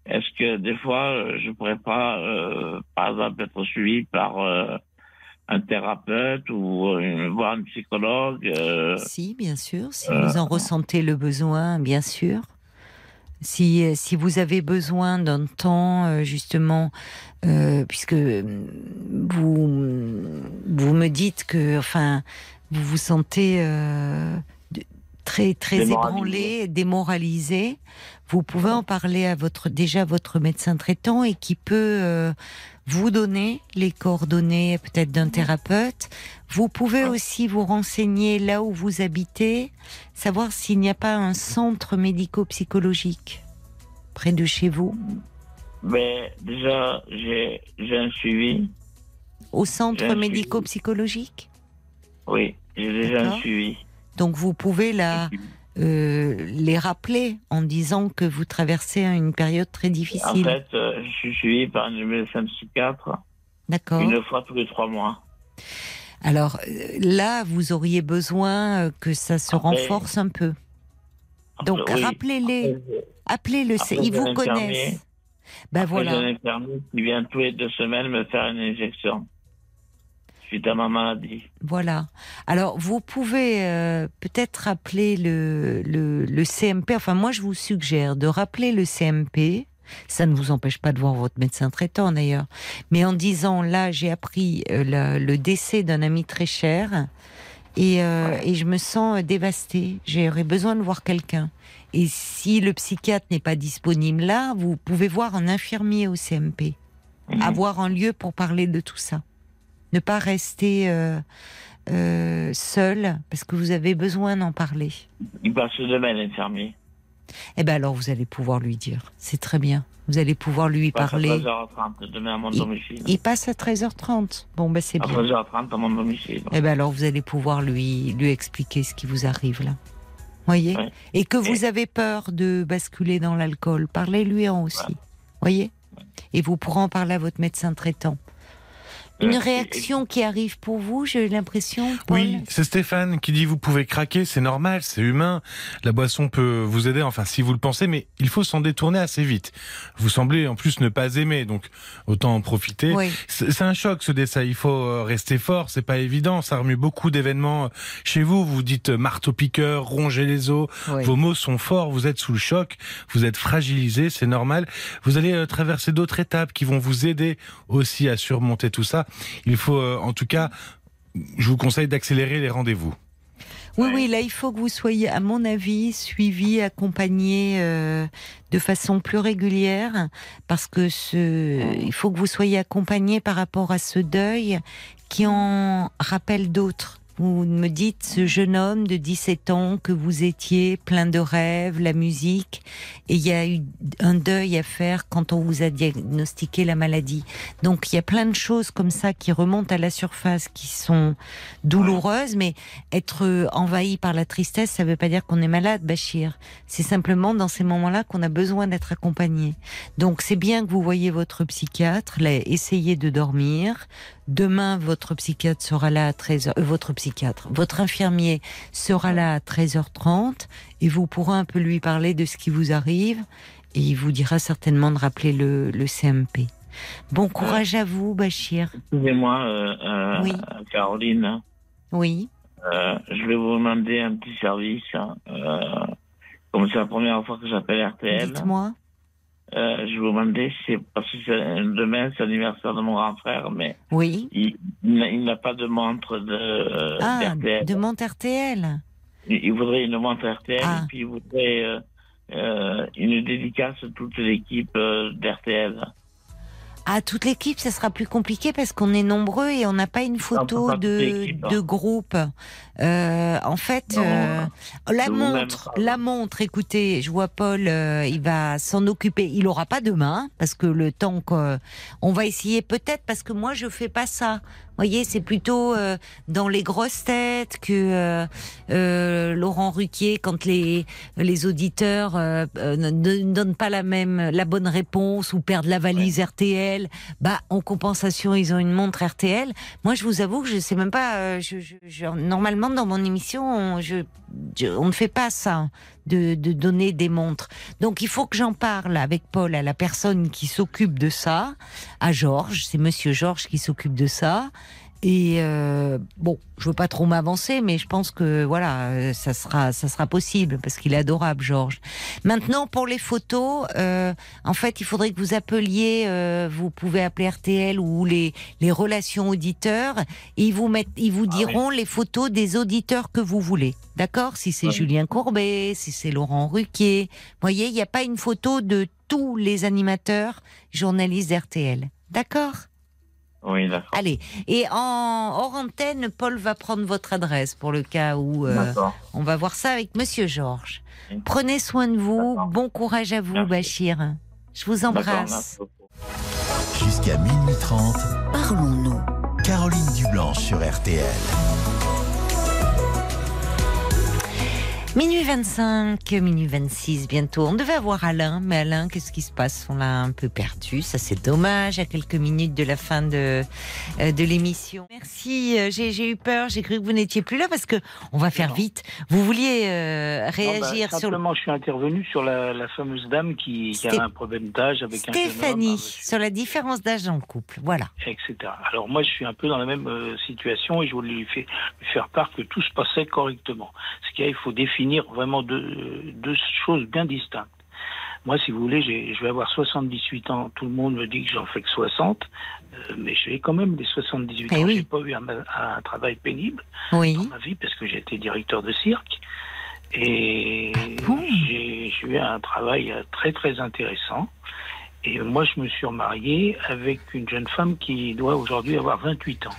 Est-ce que des fois, je pourrais pas, euh, par exemple, être suivi par euh, un thérapeute ou euh, voir un psychologue euh, Si, bien sûr. Si euh, vous en ressentez le besoin, bien sûr. Si, si vous avez besoin d'un temps, euh, justement, euh, puisque vous, vous me dites que, enfin, vous vous sentez euh, très, très ébranlé, démoralisé, vous pouvez en parler à votre, déjà votre médecin traitant et qui peut euh, vous donner les coordonnées peut-être d'un thérapeute. Vous pouvez aussi vous renseigner là où vous habitez, savoir s'il n'y a pas un centre médico-psychologique près de chez vous. Mais déjà, j'ai j'ai un suivi. Au centre médico-psychologique? Oui, j'ai déjà un suivi. Donc vous pouvez la, euh, les rappeler en disant que vous traversez une période très En difficile. fait, euh, je suis suivi par une médecin psychiatre D'accord une fois tous les trois mois. Alors euh, là, vous auriez besoin que ça se Après- renforce un peu. Donc Oui. rappelez-les, appelez-le, ils vous un connaissent. Ben Après, J'ai un voilà, infirmier qui vient tous les deux semaines me faire une injection suite à ma maladie. voilà. Alors vous pouvez euh, peut-être rappeler le, le, le CMP. Enfin moi, je vous suggère de rappeler le CMP. Ça ne vous empêche pas de voir votre médecin traitant d'ailleurs. Mais en disant là, j'ai appris euh, la- le décès d'un ami très cher et, euh, et je me sens dévastée. J'aurais besoin de voir quelqu'un. Et si le psychiatre n'est pas disponible là, vous pouvez voir un infirmier au CMP. Mhm. Avoir un lieu pour parler de tout ça. Ne pas rester euh, euh, seul parce que vous avez besoin d'en parler. Il passe demain, l'infirmier. Eh ben alors vous allez pouvoir lui dire. C'est très bien. Vous allez pouvoir lui Il passe parler. à 13h30 demain à mon domicile. Il passe à 13h30. Bon, ben c'est À bien. 13h30 à mon domicile. Eh ben alors vous allez pouvoir lui lui expliquer ce qui vous arrive là. Voyez Ouais. Et que vous avez peur de basculer dans l'alcool, parlez-lui en aussi. Voyez Et vous pourrez en parler à votre médecin traitant. Une réaction qui arrive pour vous, j'ai l'impression, Paul Oui, c'est Stéphane qui dit vous pouvez craquer, c'est normal, c'est humain. La boisson peut vous aider, enfin si vous le pensez, mais il faut s'en détourner assez vite. Vous semblez en plus ne pas aimer, donc autant en profiter. Oui. C'est un choc ce décès. Il faut euh, rester fort. C'est pas évident. Ça remue beaucoup d'événements euh, chez vous. Vous dites euh, marteau piqueur, ronger les os. Oui. Vos mots sont forts. Vous êtes sous le choc. Vous êtes fragilisé. C'est normal. Vous allez traverser d'autres étapes qui vont vous aider aussi à surmonter tout ça. Il faut, euh, en tout cas, je vous conseille d'accélérer les rendez-vous. Oui, oui, là, il faut que vous soyez, à mon avis, suivi, accompagné euh, de façon plus régulière, parce que ce, il faut que vous soyez accompagné par rapport à ce deuil qui en rappelle d'autres. Vous me dites, ce jeune homme de 17 ans que vous étiez, plein de rêves, la musique, et il y a eu un deuil à faire quand on vous a diagnostiqué la maladie. Donc il y a plein de choses comme ça qui remontent à la surface, qui sont douloureuses, mais être envahi par la tristesse, ça ne veut pas dire qu'on est malade, Bachir. C'est simplement dans ces moments-là qu'on a besoin d'être accompagné. Donc c'est bien que vous voyez votre psychiatre, essayez de dormir. Demain, votre psychiatre sera là à 13h, euh, votre psychiatre, votre infirmier sera là à 13h30 et vous pourrez un peu lui parler de ce qui vous arrive et il vous dira certainement de rappeler le, le CMP. Bon courage à vous, Bachir. Excusez-moi, euh, euh, Oui. Caroline. Oui. Euh, je vais vous demander un petit service. hein. Comme c'est la première fois que j'appelle RTL, Dites-moi. Euh, je vous demander, c'est parce que c'est- demain c'est l'anniversaire de mon grand frère, mais Oui. il, il n'a- pas de montre de euh, Ah, d'RTL. de Monte RTL. Il, il voudrait une montre RTL Ah. et puis il voudrait euh, une dédicace à toute l'équipe d'RTL. À toute l'équipe, ça sera plus compliqué parce qu'on est nombreux et on n'a pas une photo pas de, hein. de groupe. Euh, en fait, euh, la montre, la montre. Écoutez, je vois Paul, euh, il va s'en occuper. Il aura pas demain parce que le temps qu'on on va essayer peut-être parce que moi je fais pas ça. Vous voyez, c'est plutôt euh, dans les grosses têtes que euh, euh, Laurent Ruquier, quand les les auditeurs ne ne donnent pas la même la bonne réponse ou perdent la valise RTL, bah en compensation ils ont une montre RTL. Moi, je vous avoue que je sais même pas. euh, je, je- je- normalement, dans mon émission, on, je, je- on ne fait pas ça de, de donner des montres. Donc, il faut que j'en parle avec Paul à la personne qui s'occupe de ça, à Georges. C'est Monsieur Georges qui s'occupe de ça. Et euh, bon, je veux pas trop m'avancer, mais je pense que voilà, ça sera, ça sera possible parce qu'il est adorable, Georges. Maintenant, pour les photos, euh, en fait, il faudrait que vous appeliez. euh, vous pouvez appeler RTL ou les les relations auditeurs. Et ils vous mettent, ils vous diront les photos des auditeurs que vous voulez. D'accord? Si c'est. Julien Courbet, si c'est Laurent Ruquier. Vous voyez, il n'y a pas une photo de tous les animateurs journalistes d'RTL. D'accord? Oui, d'accord. Allez, et en hors antenne, Paul va prendre votre adresse pour le cas où euh, on va voir ça avec Monsieur Georges. Oui. Prenez soin de vous, bon courage à vous, Merci. Bachir. Je vous embrasse. Jusqu'à minuit 30, Parlons-nous. Caroline Dublanche sur RTL. Minuit 25, minuit 26 bientôt. On devait avoir Alain, mais Alain, qu'est-ce qui se passe? On l'a un peu perdu. Ça, c'est dommage à quelques minutes de la fin de, euh, de l'émission. Merci, euh, j'ai eu peur. J'ai cru que vous n'étiez plus là parce que on va faire Non. vite. Vous vouliez euh, Non, bah, réagir sur le. simplement, je suis intervenu sur la, la fameuse dame qui, qui Sté- a un problème d'âge avec homme, un Stéphanie, monsieur, sur la différence d'âge dans le couple. Voilà. etc. Alors moi, je suis un peu dans la même euh, situation et je voulais lui, faire- lui faire part que tout se passait correctement. Ce qu'il y a, il faut définir vraiment deux, deux choses bien distinctes. Moi, si vous voulez, je vais avoir 78 ans. Tout le monde me dit que j'en fais que 60, euh, mais j'ai quand même des 78 Eh ans. oui. J'ai pas eu un, un travail pénible. Oui. dans ma vie parce que j'étais directeur de cirque. Et bon? j'ai j'ai eu un travail euh, très très intéressant. Et moi, je me suis remarié avec une jeune femme qui doit aujourd'hui avoir 28 ans.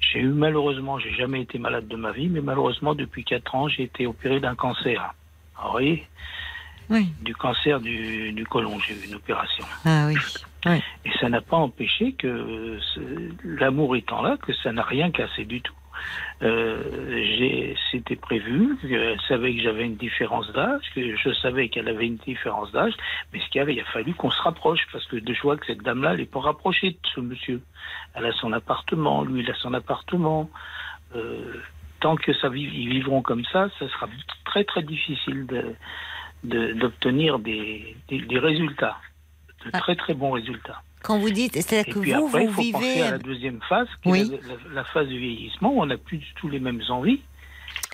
J'ai eu malheureusement, j'ai jamais été malade de ma vie, mais malheureusement, depuis 4 ans, j'ai été opéré d'un cancer. Vous voyez Oui. du cancer du, du côlon. J'ai eu une opération. Ah oui. Et ça n'a pas empêché que l'amour étant là, que ça n'a rien cassé du tout. Euh, C'était prévu, elle savait que j'avais une différence d'âge, que je savais qu'elle avait une différence d'âge, mais ce qu'il y avait, il a fallu qu'on se rapproche, parce que de choix que cette dame-là, elle n'est pas rapprochée de ce monsieur. Elle a son appartement, lui, il a son appartement. Euh, tant que ça ils vivront comme ça, ça sera très très difficile de- de- d'obtenir des, des, des résultats, de Ah. très très bons résultats. Quand vous dites, c'est-à-dire que puis vous, après, vous faut penser vivez. à la deuxième phase, qui est Oui. la, la- la phase du vieillissement, où on n'a plus du tout les mêmes envies.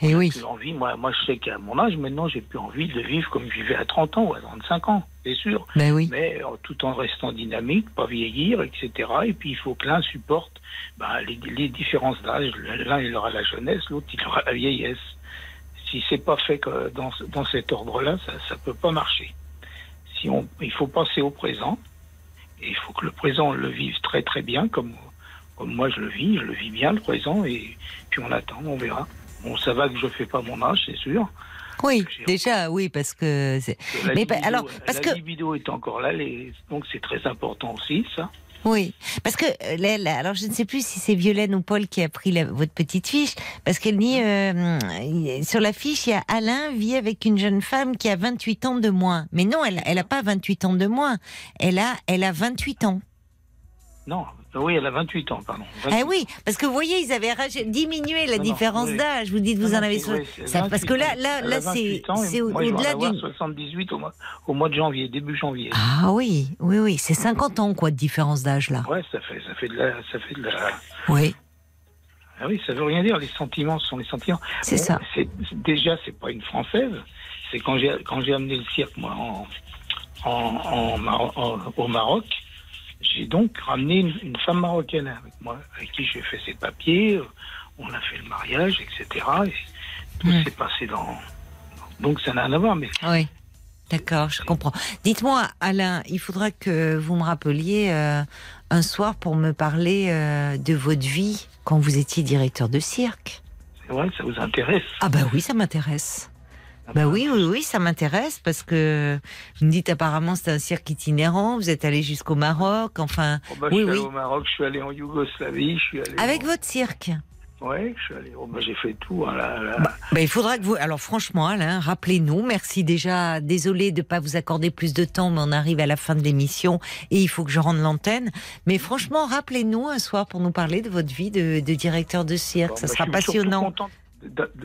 Et oui. Plus envie, moi, moi, je sais qu'à mon âge, maintenant, j'ai plus envie de vivre comme je vivais à 30 ans ou à 35 ans, c'est sûr. Ben oui. Mais euh, tout en restant dynamique, pas vieillir, etc. Et puis, il faut que l'un supporte ben, les, les différences d'âge. L'un, il aura la jeunesse, l'autre, il aura la vieillesse. Si c'est pas fait que dans, dans cet ordre-là, ça, ça peut pas marcher. Si on, il faut penser au présent. Il faut que le présent le vive très très bien, comme, comme moi je le vis. Je le vis bien le présent. Et puis on attend, on verra. Bon, ça va que je fais pas mon âge, c'est sûr. Oui, déjà, oui, parce que. La Mais libido- alors, parce la que- libido est encore là, les- donc c'est très important aussi, ça. Oui, parce que euh, là, alors je ne sais plus si c'est Violaine ou Paul qui a pris la- votre petite fiche, parce qu'elle dit euh, sur la fiche il y a Alain vit avec une jeune femme qui a 28 ans de moins. Mais non, elle elle a pas 28 ans de moins. Elle a elle a 28 ans. Non, oui, elle a 28 ans, pardon. 28. oui, parce que vous voyez, ils avaient diminué la Non, différence oui. d'âge. Vous dites vous Non, en avez c'est ça- parce que 28 là là là c'est 28 ans, et c'est au- moi, je vais en au-delà d'une 78 au mois, au mois de janvier, début janvier. Ah oui, oui oui, c'est 50 ans quoi de différence d'âge là. Ouais, ça fait, ça fait de la, ça fait de la. Oui, Ah oui, ça veut rien dire. Les sentiments sont les sentiments. c'est Bon, ça. déjà, c'est pas une française. C'est quand j'ai amené le cirque moi en, en- au Maroc. J'ai donc ramené une, une femme marocaine avec moi, avec qui j'ai fait ses papiers. euh, On a fait le mariage, etc. Et tout s'est passé dans. Donc ça n'a rien à voir, mais Oui, d'accord, je comprends. Dites-moi, Alain, il faudra que vous me rappeliez euh, un soir pour me parler euh, de votre vie quand vous étiez directeur de cirque. c'est vrai, ça vous intéresse? Ah bah oui, ça m'intéresse. Bah oui, oui, oui, ça m'intéresse parce que vous me dites apparemment c'est un cirque itinérant, vous êtes allé jusqu'au Maroc, enfin, Oh, bah, oui, je suis oui. allé au Maroc, je suis allé en Yougoslavie, je suis allé. avec en- votre cirque. Ouais, je suis allé. oh, bah, j'ai fait tout. hein, là, là. Bah, il faudra que vous. Alors franchement, Alain, rappelez-nous. Merci déjà. Désolé de pas vous accorder plus de temps, mais on arrive à la fin de l'émission et il faut que je rende l'antenne. Mais franchement, rappelez-nous un soir pour nous parler de votre vie de, de directeur de cirque. Bon, Ça bah, sera je suis surtout passionnant.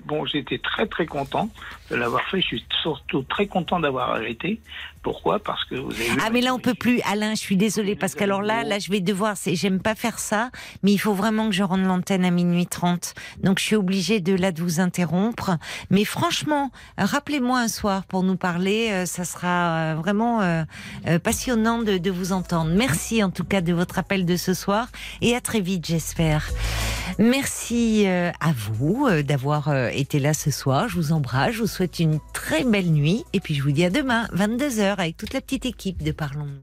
bon, j'étais très très content de l'avoir fait. Je suis surtout très content d'avoir arrêté. Pourquoi? Parce que vous avez. Ah mais là on peut plus, Alain. Je suis désolée parce qu'alors là, là je vais devoir. c'est- J'aime pas faire ça, mais il faut vraiment que je rende l'antenne à minuit 30. Donc je suis obligée de là de vous interrompre. Mais franchement, rappelez-moi un soir pour nous parler. euh, Ça sera euh, vraiment euh, passionnant de, de vous entendre. Merci en tout cas de votre appel de ce soir et à très vite, j'espère. Merci à vous d'avoir été là ce soir. Je vous embrasse. Je vous souhaite une très belle nuit et puis je vous dis à demain, 22h, avec toute la petite équipe de Parlons-nous.